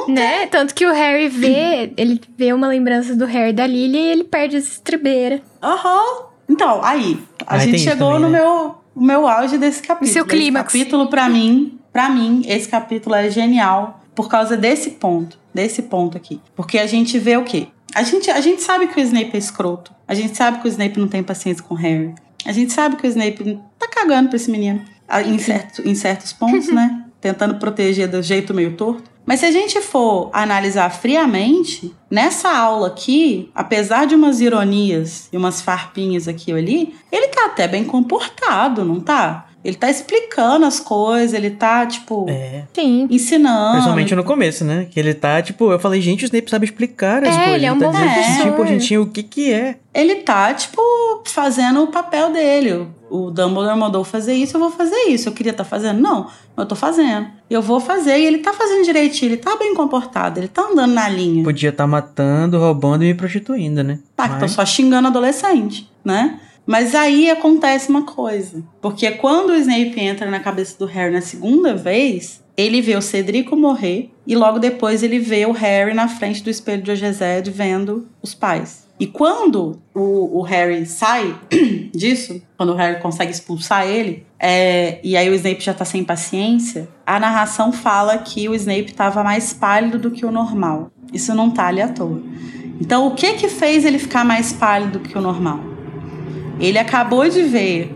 C: Né? Tanto que o Harry vê, <clears throat> ele vê uma lembrança do Harry da Lily e ele perde as estribeiras.
A: Aham. Então, aí, a
B: Ah,
A: gente chegou
B: também,
A: no
B: né?
A: meu, o meu auge desse capítulo.
C: seu
A: Esse
C: clímax.
A: capítulo, pra mim, para mim, esse capítulo é genial por causa desse ponto, desse ponto aqui. Porque a gente vê o quê? A gente, a gente sabe que o Snape é escroto. A gente sabe que o Snape não tem paciência com o Harry. A gente sabe que o Snape tá cagando pra esse menino. Em, certo, em certos pontos, <laughs> né? Tentando proteger do jeito meio torto. Mas se a gente for analisar friamente, nessa aula aqui, apesar de umas ironias e umas farpinhas aqui e ali, ele tá até bem comportado, não tá? Ele tá explicando as coisas, ele tá, tipo,
B: É.
C: Sim.
A: ensinando.
B: Principalmente no começo, né? Que ele tá, tipo, eu falei, gente, o Snape sabe explicar as
C: É,
B: coisas.
C: ele é um
B: tá
C: bom
B: dizendo
A: professor.
B: tintim por tintim o que que é.
A: Ele tá, tipo, fazendo o papel dele. O Dumbledore mandou fazer isso, eu vou fazer isso. Eu queria estar fazendo? Não, eu tô fazendo. Eu vou fazer e ele tá fazendo direitinho, ele tá bem comportado, ele tá andando na linha.
B: Podia estar matando, roubando e me prostituindo, né?
A: Tá, que tô
B: Mas-
A: só xingando adolescente, né? Mas aí acontece uma coisa. Porque quando o Snape entra na cabeça do Harry na segunda vez, ele vê o Cedrico morrer e logo depois ele vê o Harry na frente do espelho de Ogezed vendo os pais. E quando o, o Harry sai <clears throat> disso, quando o Harry consegue expulsar ele, é, e aí o Snape já tá sem paciência, a narração fala que o Snape tava mais pálido do que o normal. Isso não tá ali à toa. Então, o que que fez ele ficar mais pálido que o normal? Ele acabou de ver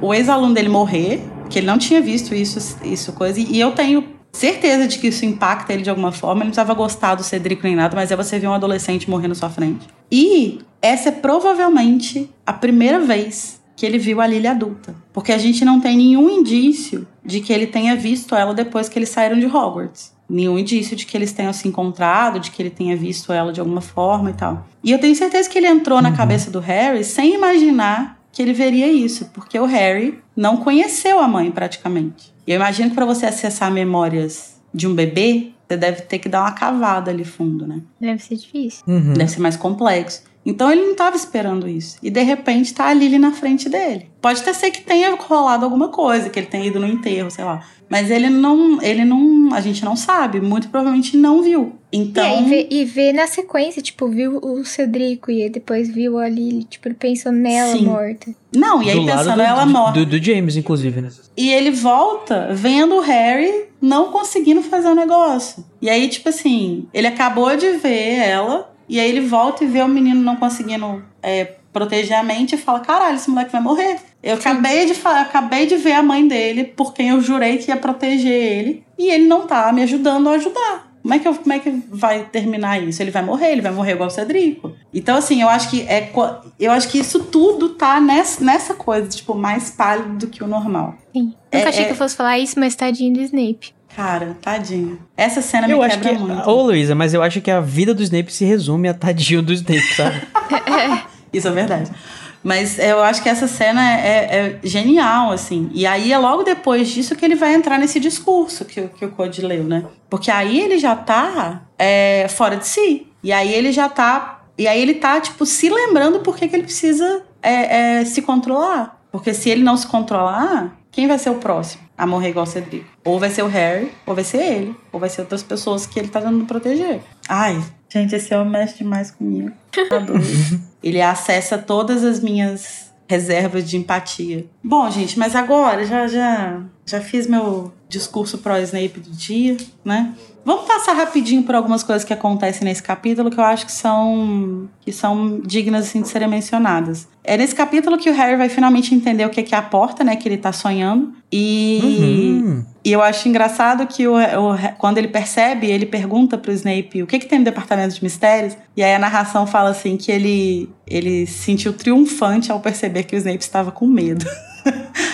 A: o ex-aluno dele morrer, que ele não tinha visto isso, isso coisa, e eu tenho certeza de que isso impacta ele de alguma forma. Ele não precisava gostar do Cedrico nem nada, mas é você ver um adolescente morrer na sua frente. E essa é provavelmente a primeira vez que ele viu a Lily adulta. Porque a gente não tem nenhum indício de que ele tenha visto ela depois que eles saíram de Hogwarts. Nenhum indício de que eles tenham se encontrado, de que ele tenha visto ela de alguma forma e tal. E eu tenho certeza que ele entrou na cabeça do Harry sem imaginar que ele veria isso, porque o Harry não conheceu a mãe praticamente. E eu imagino que para você acessar memórias de um bebê, você deve ter que dar uma cavada ali fundo, né?
C: Deve ser difícil.
B: Uhum.
A: Deve ser mais complexo. Então ele não estava esperando isso. E de repente tá a Lily na frente dele. Pode até ser que tenha rolado alguma coisa, que ele tenha ido no enterro, sei lá. Mas ele não. Ele não. A gente não sabe. Muito provavelmente não viu. Então.
C: É, e, vê, e vê na sequência, tipo, viu o Cedrico e depois viu a Lily, tipo, ele pensou nela
A: Sim.
C: morta.
A: Não, e aí
B: do lado
A: pensando
B: do,
A: ela
B: do-
A: morta.
B: Do, do James, inclusive, né?
A: E ele volta vendo o Harry não conseguindo fazer o negócio. E aí, tipo assim, ele acabou de ver ela, e aí ele volta e vê o menino não conseguindo é, proteger a mente e fala: caralho, esse moleque vai morrer. Eu acabei de, acabei de ver a mãe dele, por quem eu jurei que ia proteger ele, e ele não tá me ajudando a ajudar. Como é, que eu- como é que vai terminar isso? Ele vai morrer, ele vai morrer igual o Cedrico. Então, assim, eu acho que é. Eu acho que isso tudo tá nessa, nessa coisa, tipo, mais pálido do que o normal.
C: Sim.
A: É-
C: Nunca achei
A: é-
C: que eu fosse falar isso, mas tadinho do Snape.
A: Cara, tadinho. Essa cena
B: Eu
A: me
B: acho
A: quebra
B: que.
A: muito.
B: Ô, Luísa, mas eu acho que a vida do Snape se resume a tadinho do Snape, sabe? <laughs>
A: Isso é verdade. Mas eu acho que essa cena é, é genial, assim. E aí é logo depois disso que ele vai entrar nesse discurso que, o- que o Code leu, né? Porque aí ele já tá é, fora de si. E aí ele já tá. E aí ele tá, tipo, se lembrando por que que ele precisa é, é, se controlar. Porque se ele não se controlar, quem vai ser o próximo a morrer igual o Cedrico? Ou vai ser o Harry, ou vai ser ele, ou vai ser outras pessoas que ele tá tentando proteger. Ai, gente, esse homem mexe demais comigo. Tá. <laughs> Ele acessa todas as minhas reservas de empatia. Bom, gente, mas agora já já já fiz meu discurso pró Snape do dia, né? Vamos passar rapidinho por algumas coisas que acontecem nesse capítulo que eu acho que são que são dignas assim, de serem mencionadas. É nesse capítulo que o Harry vai finalmente entender o que é a porta, né? Que ele tá sonhando. E,
B: Uhum.
A: e eu acho engraçado que o, o- quando ele percebe, ele pergunta pro Snape o que, que tem no departamento de mistérios. E aí a narração fala assim que ele, ele se sentiu triunfante ao perceber que o Snape estava com medo. <laughs>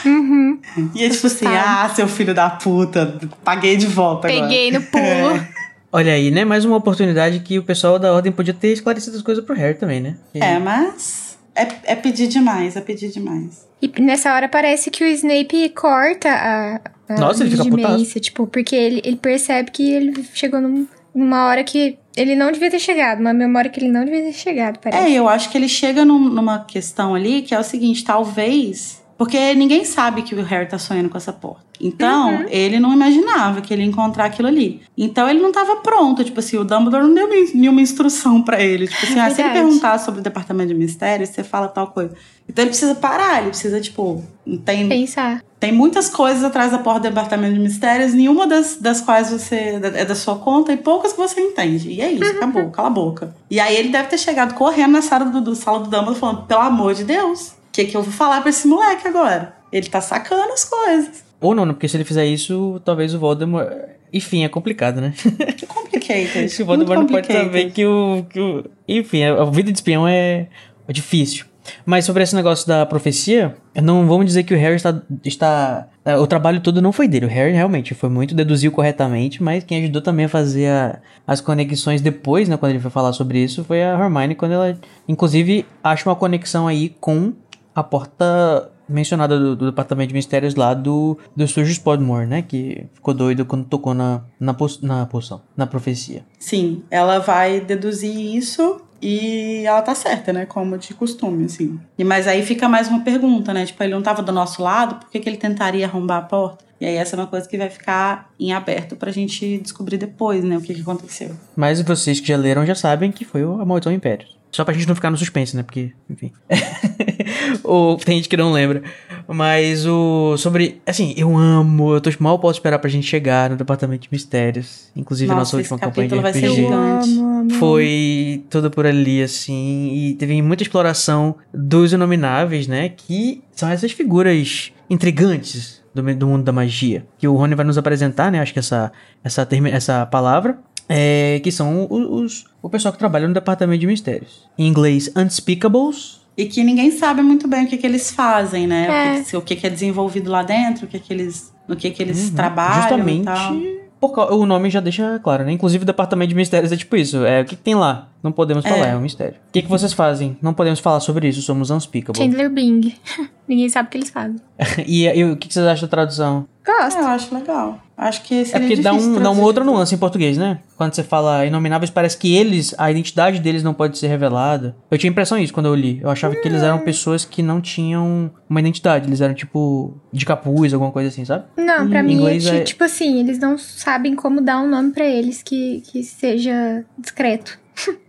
C: Uhum. <laughs>
A: E é tipo assim,
C: Assustado.
A: ah, seu filho da puta, paguei de volta agora.
C: Peguei no pulo. <laughs>
B: Olha aí, né? Mais uma oportunidade que o pessoal da ordem podia ter esclarecido as coisas pro Harry também, né? Que-
A: É, mas é, é pedir demais, é pedir demais.
C: E nessa hora parece que o Snape corta a, a
B: Nossa, ele fica
C: demência, tipo, porque ele, ele percebe que ele chegou num- numa hora que ele não devia ter chegado, uma memória que ele não devia ter chegado,
A: É,
C: parece.
A: eu acho que ele chega num- numa questão ali que é o seguinte, talvez. Porque ninguém sabe que o Harry tá sonhando com essa porta. Então,
C: Uhum.
A: ele não imaginava que ele ia encontrar aquilo ali. Então, ele não tava pronto. Tipo assim, o Dumbledore não deu nenhuma instrução pra ele. Tipo assim, ah, se ele perguntar sobre o departamento de mistérios, você fala tal coisa. Então, ele precisa parar. Ele precisa, tipo, tem,
C: Pensar.
A: tem muitas coisas atrás da porta do departamento de mistérios, nenhuma das, das quais você é da sua conta e poucas que você entende. E é isso, acabou, cala a boca. E aí ele deve ter chegado correndo na sala do, do sala do Dumbledore falando: pelo amor de Deus, que, que eu vou falar pra esse moleque agora? Ele tá sacando as coisas.
B: Ou não, né? Porque se ele fizer isso, talvez o Voldemort. Enfim, é complicado, né? <laughs>
A: Complicated. <laughs>
B: Esse Voldemort não pode saber que o, que o. Enfim, a a vida de espião é, é difícil. Mas sobre esse negócio da profecia, não vamos dizer que o Harry está. está é, o trabalho todo não foi dele. O Harry realmente foi muito, deduziu corretamente, mas quem ajudou também a fazer a- as conexões depois, né? Quando ele foi falar sobre isso, foi a Hermione, quando ela, inclusive, acha uma conexão aí com a porta mencionada do, do Departamento de Mistérios lá do, do Sturgis Podmore, né? Que ficou doido quando tocou na, na, na poção, na profecia.
A: Sim, ela vai deduzir isso e ela tá certa, né? Como de costume, assim. E, mas aí fica mais uma pergunta, né? Tipo, ele não tava do nosso lado, por que, que ele tentaria arrombar a porta? E aí essa é uma coisa que vai ficar em aberto pra gente descobrir depois, né? O que, que aconteceu.
B: Mas vocês que já leram já sabem que foi o- a Maldição Império. Só pra gente não ficar no suspense, né? Porque, enfim. <laughs> Ou tem gente que não lembra. Mas o. Sobre. Assim, eu amo. Eu tô mal posso esperar pra gente chegar no Departamento de Mistérios. Inclusive a nossa
A: Nossa,
B: última campanha de
A: capítulo vai ser
B: RPG.
C: Amo.
B: Foi tudo por ali, assim. E teve muita exploração dos inomináveis, né? Que são essas figuras intrigantes do, do mundo da magia. Que o Rony vai nos apresentar, né? Acho que essa, essa, essa palavra. É, que são o- os, o pessoal que trabalha no departamento de mistérios. Em inglês, Unspeakables.
A: E que ninguém sabe muito bem o que, que eles fazem, né? O,
C: É.
A: que, que- o que, que é desenvolvido lá dentro, o que, que eles. No que, que eles
B: Uhum.
A: trabalham.
B: Justamente.
A: E tal.
B: Por, cau- o nome já deixa claro, né? Inclusive o departamento de mistérios é tipo isso. É o que, que tem lá? Não podemos falar,
A: É.
B: é um mistério. O que, que vocês fazem? Não podemos falar sobre isso, somos unspeakables.
C: Chandler Bing. <laughs> Ninguém sabe o que eles fazem. <laughs>
B: e, e o que, que vocês acham da tradução?
C: Gosto.
A: É, eu acho legal. Acho que
B: É
A: seria
B: porque dá, um, dá uma outra nuance em português, né? Quando você fala inomináveis, parece que eles, a identidade deles não pode ser revelada. Eu tinha a impressão disso quando eu li. Eu achava que eles eram pessoas que não tinham uma identidade. Eles eram tipo de capuz, alguma coisa assim, sabe?
C: Não, pra
B: Em
C: mim,
B: inglês
C: é,
B: é-
C: tipo assim, eles não sabem como dar um nome pra eles que, que seja discreto.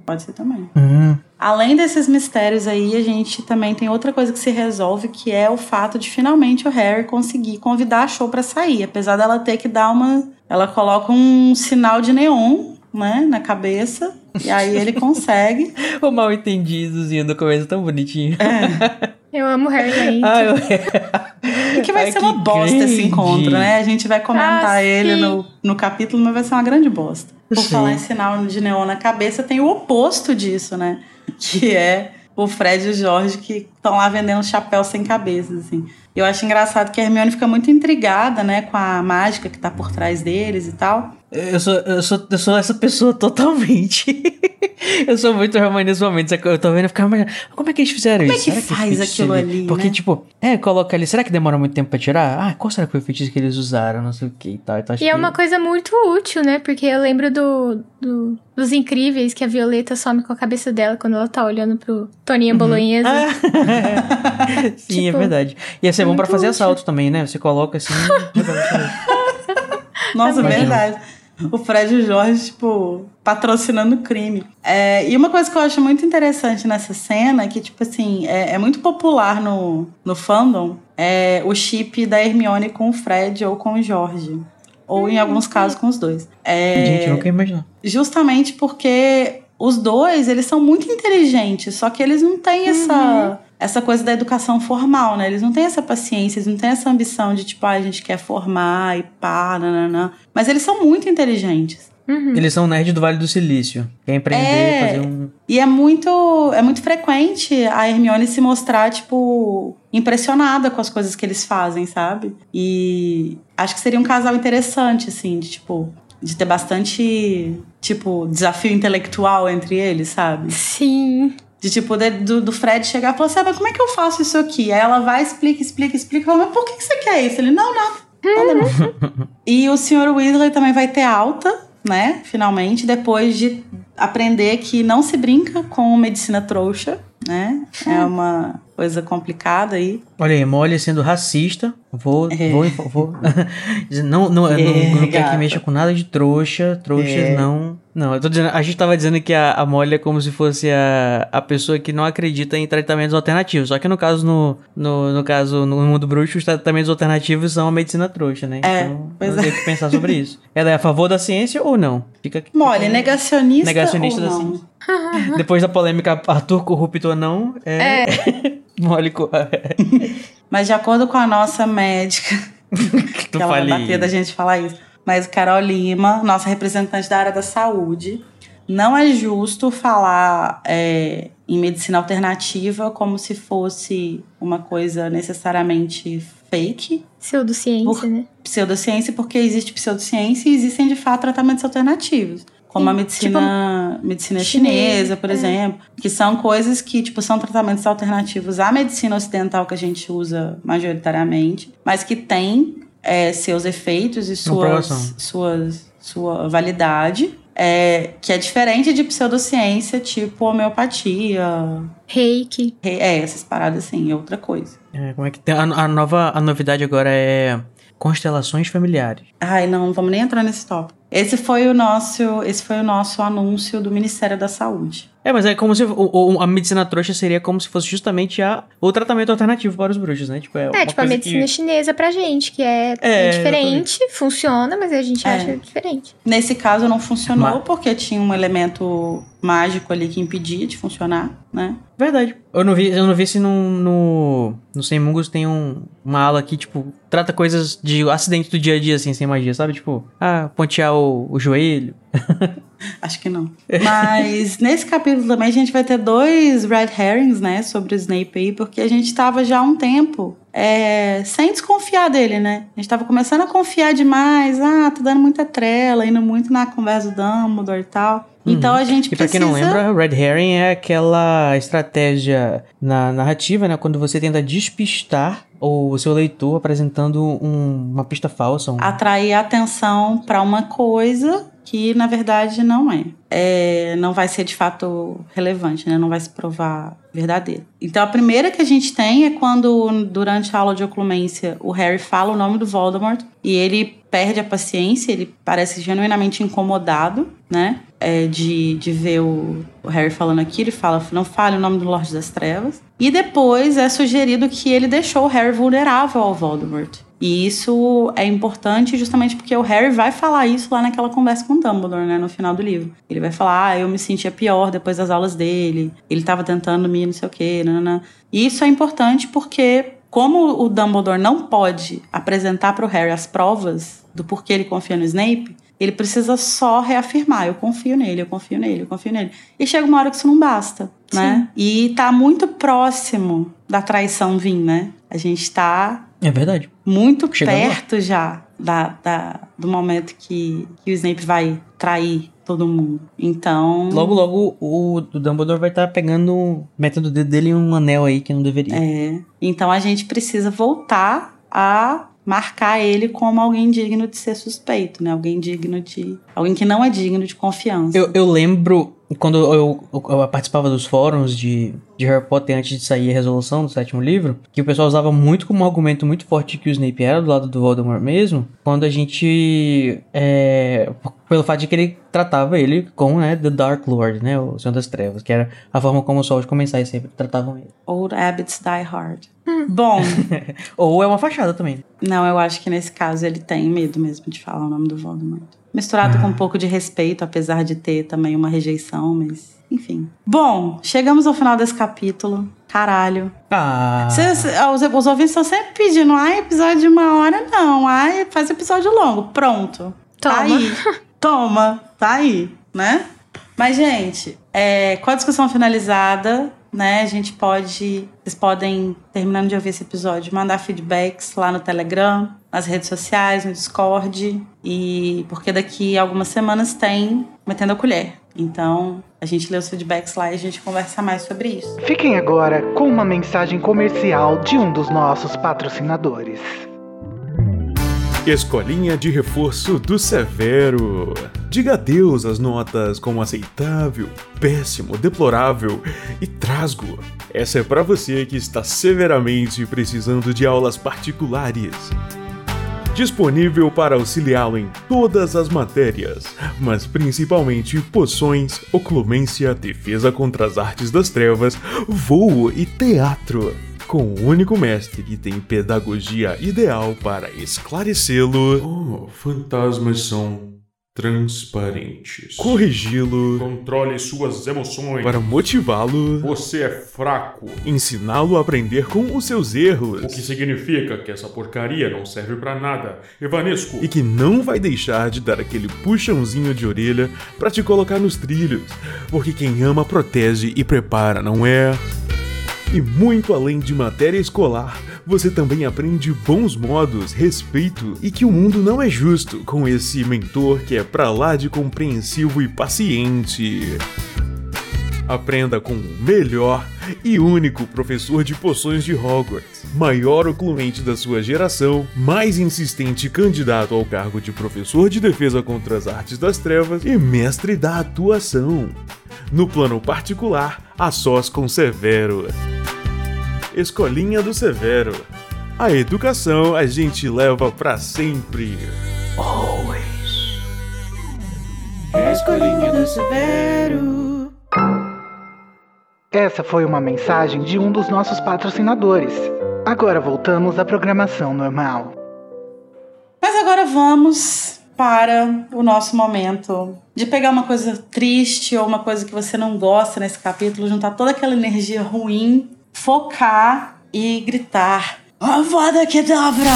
A: Pode ser também.
B: Hum.
A: Além desses mistérios aí, a gente também tem outra coisa que se resolve, que é o fato de finalmente o Harry conseguir convidar a Show pra sair. Apesar dela ter que dar uma. Ela coloca um sinal de neon, né, na cabeça. E aí ele <laughs> consegue.
B: O mal entendidozinho do começo tão bonitinho.
C: Eu amo Harry <laughs> Lane.
B: Ah, eu...
A: E que vai
B: Ai,
A: ser uma
B: que
A: bosta esse
B: grande.
A: encontro, né? A gente vai comentar
C: Ah,
A: ele no, no capítulo, mas vai ser uma grande bosta. Por
B: Sim.
A: falar em sinal de neon na cabeça, tem o oposto disso, né? <laughs> Que é o Fred e o Jorge que estão lá vendendo chapéu sem cabeça, assim. Eu acho engraçado que a Hermione fica muito intrigada, né, com a mágica que tá por trás deles e tal.
B: Eu sou, eu, sou, eu sou essa pessoa <laughs> totalmente. eu sou muito Hermione nesse momento. sabe? Eu tô vendo ficava imaginando. Como é que eles fizeram
A: Como é
B: isso?
A: que
B: Será
A: faz
B: o feitiço
A: aquilo ali,
B: Porque,
A: né?
B: tipo, é, coloca ali. Será que demora muito tempo pra tirar? Ah, qual será que foi o feitiço que eles usaram? Não sei o que e tal. Então, acho
C: E é
B: que-
C: uma coisa muito útil, né? Porque eu lembro do, do- dos incríveis que a Violeta some com a cabeça dela quando ela tá olhando pro Toninho Bolonhesa.
B: Ah. <laughs> <laughs> Sim, é
C: Tipo,
B: verdade. Ia ser bom pra
C: muito
B: fazer
C: útil.
B: assalto também, né? Você coloca assim. <laughs>
A: Nossa,
B: Imagina.
A: verdade. O Fred e o Jorge, tipo, patrocinando crime. É, e uma coisa que eu acho muito interessante nessa cena é que, tipo assim, é, é muito popular no, no fandom é, o chip da Hermione com o Fred ou com o Jorge. ou em alguns casos com os dois. É,
B: Gente, eu nunca ia imaginar.
A: justamente porque os dois, eles são muito inteligentes, só que eles não têm essa essa coisa da educação formal, né? Eles não têm essa paciência, eles não têm essa ambição de tipo, ah, a gente quer formar e pá, nananã. Mas eles são muito inteligentes.
C: Uhum.
B: Eles são nerd do Vale do Silício. Quer empreender,
A: É.
B: fazer um.
A: E é muito, é muito frequente a Hermione se mostrar, tipo, impressionada com as coisas que eles fazem, sabe? E acho que seria um casal interessante, assim, de tipo, de ter bastante, tipo, desafio intelectual entre eles, sabe?
C: Sim.
A: De tipo, de- do, do Fred chegar e falar assim, ah, mas como é que eu faço isso aqui? Aí ela vai, explica, explica, explica, fala, mas por que, que você quer isso? Ele, não, não, nada não. <laughs> e o Sr. Weasley também vai ter alta, né? Finalmente, depois de aprender que não se brinca com medicina trouxa, né? É uma coisa complicada aí.
B: Olha aí, Molly sendo racista. Vou.
A: É.
B: Vou, vou <laughs> não, não,
A: É,
B: não, não quer que mexa com nada de trouxa. Trouxas
A: É.
B: não. Não, eu tô dizendo. A gente tava dizendo que a, a Molly é como se fosse a, a pessoa que não acredita em tratamentos alternativos. Só que no caso, no, no, no caso, no mundo bruxo, os tratamentos alternativos são a medicina trouxa, né?
A: É,
B: então,
A: pois
B: eu
A: é.
B: tenho que pensar sobre isso. Ela é a favor da ciência ou não? Fica aqui.
A: Molly, negacionista,
B: Negacionista
A: ou
B: da
A: não?
B: ciência. <laughs> Depois da polêmica Arthur corrupto ou não, é. <laughs> Molly. co-
A: Mas de acordo com a nossa médica, <laughs> que ela vai bater da gente falar isso. Mas Carol Lima, nossa representante da área da saúde, não é justo falar é, em medicina alternativa como se fosse uma coisa necessariamente fake,
C: Pseudociência,
A: Por-
C: né?
A: pseudociência, porque existe pseudociência e existem de fato tratamentos alternativos. Como a medicina, medicina chinesa,
C: chinesa,
A: por
C: é.
A: exemplo, que são coisas que, tipo, são tratamentos alternativos à medicina ocidental que a gente usa majoritariamente, mas que tem é, seus efeitos e suas, suas, sua validade, é, que é diferente de pseudociência, tipo homeopatia,
C: Reiki.
A: é, essas paradas assim, é outra coisa.
B: É, como é que tem? A, a nova a novidade agora é constelações familiares.
A: Ai, não, não vamos nem entrar nesse tópico. Esse foi o nosso, esse foi o nosso anúncio do Ministério da Saúde.
B: É, mas é como se o- o- a medicina trouxa seria como se fosse justamente a, o tratamento alternativo para os bruxos, né? Tipo, é, uma
C: É, tipo a medicina
B: que...
C: chinesa pra gente, que é,
B: É,
C: é diferente, funciona, mas a gente
A: É.
C: acha diferente.
A: Nesse caso não funcionou
B: Ma-
A: porque tinha um elemento mágico ali que impedia de funcionar, né?
B: Verdade. Eu não vi, eu não vi se no, no, no Sem Mungos tem um, uma ala que, tipo, trata coisas de acidente do dia a dia, assim, sem magia, sabe? Tipo, ah, pontear o, o joelho. <laughs>
A: Acho que não. Mas <laughs> nesse capítulo também a gente vai ter dois red herrings, né, sobre o Snape aí, porque a gente tava já há um tempo é, sem desconfiar dele, né? A gente tava começando a confiar demais, ah, tá dando muita trela, indo muito na conversa do Dumbledore e tal. Então a gente
B: Uhum. E pra quem
A: precisa...
B: não lembra, Red Herring é aquela estratégia na narrativa, né? Quando você tenta despistar o seu leitor apresentando um- uma pista falsa. Um...
A: atrair a atenção para uma coisa que na verdade não é. É, Não vai ser de fato relevante, né? Não vai se provar verdadeiro. Então a primeira que a gente tem é quando durante a aula de oclumência o Harry fala o nome do Voldemort e ele perde a paciência, ele parece genuinamente incomodado, né? É, de, de ver o, o Harry falando aqui, ele fala, não fale o nome do Lorde das Trevas. E depois é sugerido que ele deixou o Harry vulnerável ao Voldemort. E isso é importante justamente porque o Harry vai falar isso lá naquela conversa com o Dumbledore, né, no final do livro. Ele vai falar, ah, eu me sentia pior depois das aulas dele, ele tava tentando me não sei o quê, nanana. E isso é importante porque, como o Dumbledore não pode apresentar para o Harry as provas do porquê ele confia no Snape, ele precisa só reafirmar, eu confio nele, eu confio nele, eu confio nele. E chega uma hora que isso não basta, né? E tá muito próximo da traição vir, né? A gente tá
B: É verdade.
A: muito
B: Chegando lá.
A: perto já da, da- do momento que, que o Snape vai trair todo mundo. Então.
B: Logo, logo o, o Dumbledore vai estar pegando, metendo o dedo dele em um anel aí que não deveria.
A: É. Então a gente precisa voltar a marcar ele como alguém digno de ser suspeito, né? Alguém digno de. Alguém que não é digno de confiança.
B: Eu, eu lembro quando eu, eu- eu participava dos fóruns de, de Harry Potter antes de sair a resolução do sétimo livro, que o pessoal usava muito como argumento muito forte que o Snape era do lado do Voldemort mesmo, quando a gente. É, pelo fato de que ele tratava ele com né, The Dark Lord, né? O Senhor das Trevas, que era a forma como os Sol de Comensais sempre tratavam ele.
A: Old Abbots Die Hard. Bom, <laughs>
B: Ou é uma fachada também.
A: não, eu acho que nesse caso ele tem medo mesmo de falar o nome do Voldemort. Misturado com um pouco de respeito, apesar de ter também uma rejeição, mas enfim. Bom, chegamos ao final desse capítulo. Caralho.
B: Ah.
A: Cês- os, os ouvintes estão sempre pedindo, ai, episódio de uma hora, não. Ai, faz episódio longo. Pronto. Tá
C: Toma.
A: aí. <laughs> Toma. Tá aí, né? Mas, gente, é, com a discussão finalizada, né, a gente pode. Vocês podem, terminando de ouvir esse episódio, mandar feedbacks lá no Telegram, nas redes sociais, no Discord. E porque daqui a algumas semanas tem Metendo a Colher. Então, a gente lê os feedbacks lá e a gente conversa mais sobre isso.
F: Fiquem agora com uma mensagem comercial de um dos nossos patrocinadores.
G: Escolinha de reforço do Severo. Diga adeus às notas como aceitável, péssimo, deplorável e trasgo. Essa é para você que está severamente precisando de aulas particulares. Disponível para auxiliá-lo em todas as matérias, mas principalmente poções, oclumência, defesa contra as artes das trevas, voo e teatro. Com o único mestre que tem pedagogia ideal para esclarecê-lo. Oh, fantasmas são transparentes. Corrigi-lo. Controle suas emoções. Para motivá-lo. Você é fraco. Ensiná-lo a aprender com os seus erros. O que significa que essa porcaria não serve para nada. Evanesco. E que não vai deixar de dar aquele puxãozinho de orelha para te colocar nos trilhos. Porque quem ama protege e prepara, não é? E muito além de matéria escolar, você também aprende bons modos, respeito e que o mundo não é justo com esse mentor que é pra lá de compreensivo e paciente. Aprenda com o melhor e único professor de poções de Hogwarts, maior oclumente da sua geração, mais insistente candidato ao cargo de professor de defesa contra as artes das trevas e mestre da atuação. No plano particular, a sós com Severo. Escolinha do Severo. A educação a gente leva pra sempre.
A: Escolinha do Severo.
F: Essa foi uma mensagem de um dos nossos patrocinadores. Agora voltamos à programação normal.
A: Mas agora vamos para o nosso momento de pegar uma coisa triste ou uma coisa que você não gosta nesse capítulo, juntar toda aquela energia ruim, focar e gritar: Avada Kedavra!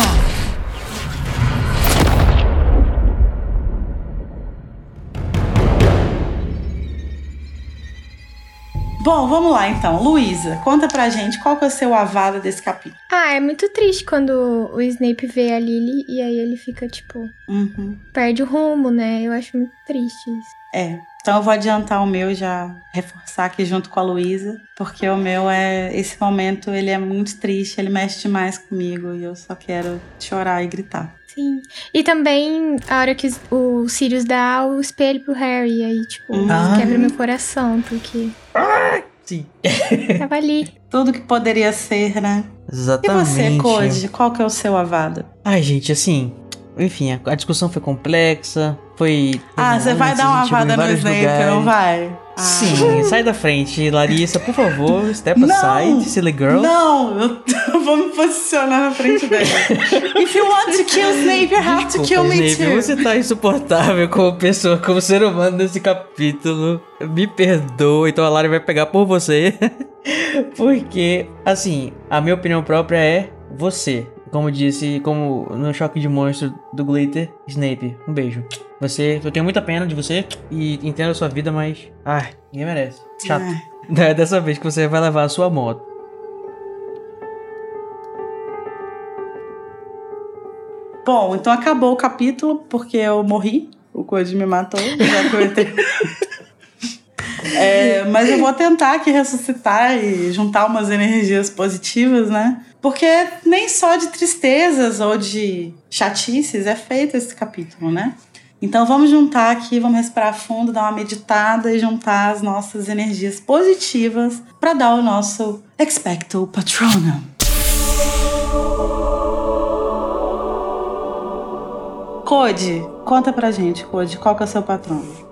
A: Bom, vamos lá então. Luísa, conta pra gente qual que é o seu avada desse capítulo.
C: Ah, é muito triste quando o Snape vê a Lily e aí ele fica, tipo,
A: Uhum.
C: perde o rumo, né? Eu acho muito triste isso.
A: É. Então eu vou adiantar o meu e já reforçar aqui junto com a Luísa, porque o meu é esse momento, ele é muito triste, ele mexe demais comigo e eu só quero chorar e gritar.
C: Sim. E também a hora que o Sirius dá o espelho pro Harry, e aí, tipo,
B: Ah.
C: quebra meu coração, porque
B: Sim. <laughs>
C: tava ali.
A: Tudo que poderia ser, né? E
B: Exatamente.
A: você, Code, qual que é o seu avada?
B: Ai, gente, assim. Enfim, a, a discussão foi complexa. Foi.
A: Ah, você vai dar uma
B: a gente chegou em
A: avada no Snape,
B: lugares.
A: não vai? Ah.
B: Sim, <laughs> sai da frente. Larissa, por favor, step
A: Não!
B: aside, silly girl.
A: Não, eu, <laughs> vou me posicionar na frente dele. If you want to kill Snape, you have to
B: Desculpa,
A: kill me
B: Snape,
A: too.
B: você tá insuportável como pessoa, como ser humano nesse capítulo. Me perdoa, então a Lara vai pegar por você. <laughs> Porque, assim, a minha opinião própria é você. Como disse, como no choque de monstro do Glitter, Snape, um beijo. Você, eu tenho muita pena de você e entendo a sua vida, mas. Ai, ninguém merece. Chato. Não <laughs> é dessa vez que você vai levar a sua moto.
A: Bom, então acabou o capítulo, porque eu morri. O Code me matou, já. <laughs> É, mas eu vou tentar aqui ressuscitar e juntar umas energias positivas, né? Porque nem só de tristezas ou de chatices é feito esse capítulo, né? Então vamos juntar aqui, vamos respirar fundo, dar uma meditada e juntar as nossas energias positivas para dar o nosso Expecto Patronum. Code, conta pra gente, Code, qual que é o seu patrono?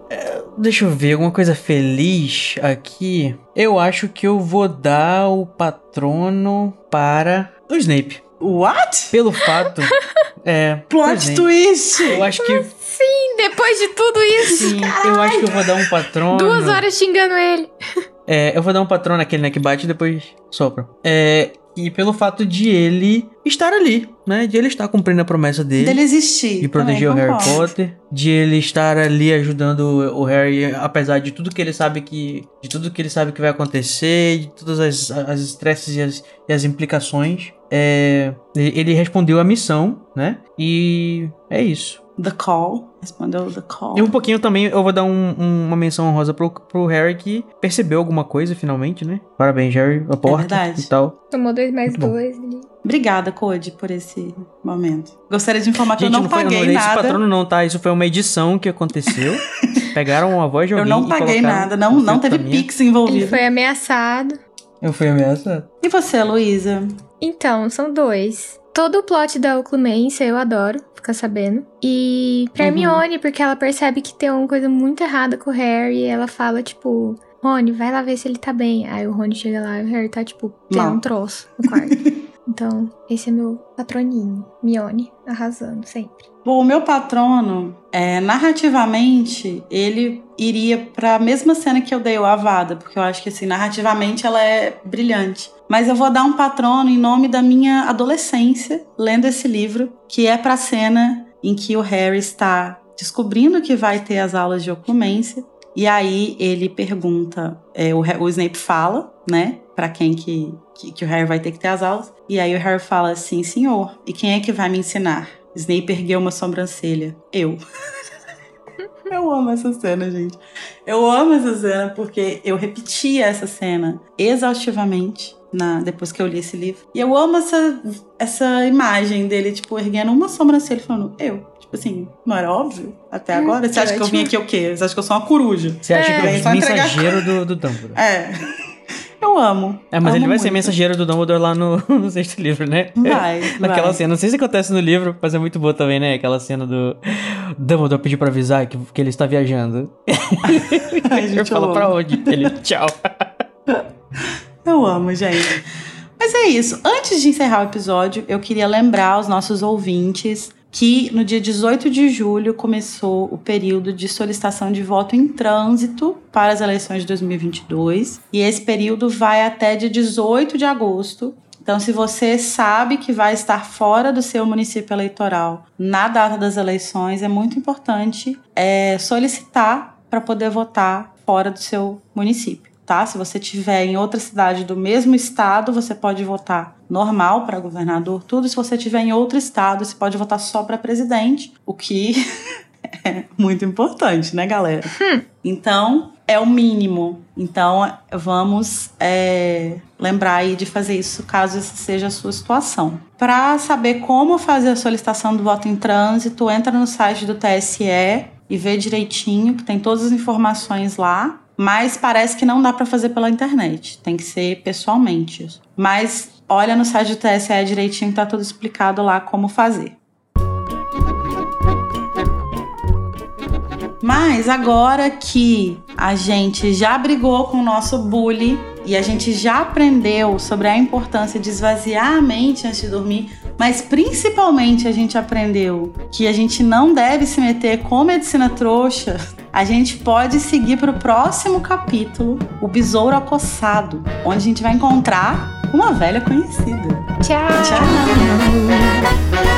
B: Deixa eu ver, alguma coisa feliz aqui. Eu acho que eu vou dar o patrono para o Snape.
A: What?
B: Pelo fato. é.
A: Plot twist!
B: Eu acho que.
C: Sim, depois de tudo isso.
B: Sim, eu acho que eu vou dar um patrono.
C: Duas horas xingando ele.
B: É, eu vou dar um patrono naquele né, que bate e depois sopra. É. E pelo fato de ele estar ali, né? De ele estar cumprindo a promessa dele.
A: Dele existir.
B: de proteger o
A: Também
B: Harry. Potter, de ele estar ali ajudando o Harry, apesar de tudo que ele sabe que, de tudo que ele sabe que vai acontecer, de todas as, as estresses e as, e as implicações, é, ele ele respondeu a missão, né? E é isso.
A: The Call. Respondeu The Call.
B: E um pouquinho também eu vou dar um- um- uma menção honrosa pro, pro Harry que percebeu alguma coisa finalmente, né? Parabéns, Harry, a porta
A: verdade.
B: e tal.
C: Tomou dois mais
B: Muito
C: dois ali.
A: Obrigada, Code, por esse momento. Gostaria de informar que
B: Gente,
A: eu não,
B: não, foi, eu não
A: paguei
B: olhei esse
A: nada.
B: patrono não, tá? Isso foi uma edição que aconteceu. <laughs> Pegaram a voz de
A: Eu
B: alguém
A: não
B: e
A: paguei nada. Não, não teve. Pix envolvido.
C: Ele foi ameaçado.
B: Eu fui ameaçado.
A: E você, Luísa?
C: Então, são dois. Todo o plot da oclumência eu adoro, ficar sabendo. E pra
A: Uhum.
C: Hermione, porque ela percebe que tem uma coisa muito errada com o Harry. E ela fala, tipo, Rony, vai lá ver se ele tá bem. Aí o Rony chega lá e o Harry tá, tipo,
A: Mal.
C: um troço no quarto. <laughs> então, esse é meu patroninho. Mione, arrasando sempre.
A: Bom, o meu patrono, é, narrativamente, ele iria pra mesma cena que eu dei o Avada, porque eu acho que, assim, narrativamente ela é brilhante. Mas eu vou dar um patrono em nome da minha adolescência, lendo esse livro, que é pra cena em que o Harry está descobrindo que vai ter as aulas de oclumência. E aí ele pergunta, é, o, o Snape fala, né, pra quem que, que, que o Harry vai ter que ter as aulas. E aí o Harry fala assim, senhor, e quem é que vai me ensinar? Snape ergueu uma sobrancelha. Eu. <laughs> eu amo essa cena, gente. Eu amo essa cena porque eu repetia essa cena exaustivamente na, depois que eu li esse livro. E eu amo essa, essa imagem dele, tipo, erguendo uma sobrancelha e falando, eu. Tipo assim, não era óbvio até
C: Hum,
A: agora? Você
C: que
A: acha que eu vim
C: ótimo.
A: aqui o quê? Você acha que eu sou uma coruja?
B: Você acha
C: É.
B: que
A: Vem
B: é
A: só
B: o
A: entregar-
B: mensageiro do, do Dumbledore?
A: É. Eu amo.
B: É, mas
A: Amo
B: ele vai ser
A: muito.
B: mensageiro do Dumbledore lá no, <laughs> no sexto livro, né?
A: Vai, <laughs>
B: Naquela
A: vai.
B: cena, não sei se acontece no livro, mas é muito boa também, né? Aquela cena do Dumbledore pedir pra avisar que, que ele está viajando. <laughs> Ele fala
A: amo.
B: pra onde? Ele, tchau.
A: Eu amo, gente. Mas é isso. Antes de encerrar o episódio, eu queria lembrar aos nossos ouvintes que no dia 18 de julho começou o período de solicitação de voto em trânsito para as eleições de 2022. E esse período vai até dia 18 de agosto. Então, se você sabe que vai estar fora do seu município eleitoral na data das eleições, é muito importante é, solicitar para poder votar fora do seu município tá? Se você tiver em outra cidade do mesmo estado, você pode votar normal para governador, tudo. Se você tiver em outro estado, você pode votar só para presidente, o que <laughs> é muito importante, né, galera? Então, é o mínimo. Então, vamos é, lembrar aí de fazer isso caso essa seja a sua situação. Para saber como fazer a solicitação do voto em trânsito, entra no site do TSE e vê direitinho, que tem todas as informações lá. Mas parece que não dá para fazer pela internet, tem que ser pessoalmente. Mas olha no site do TSE direitinho, tá tudo explicado lá como fazer. Mas agora que a gente já brigou com o nosso bully e a gente já aprendeu sobre a importância de esvaziar a mente antes de dormir, mas principalmente a gente aprendeu que a gente não deve se meter com medicina trouxa, a gente pode seguir para o próximo capítulo, o Besouro Acossado, onde a gente vai encontrar uma velha conhecida.
C: Tchau!
A: Tchau!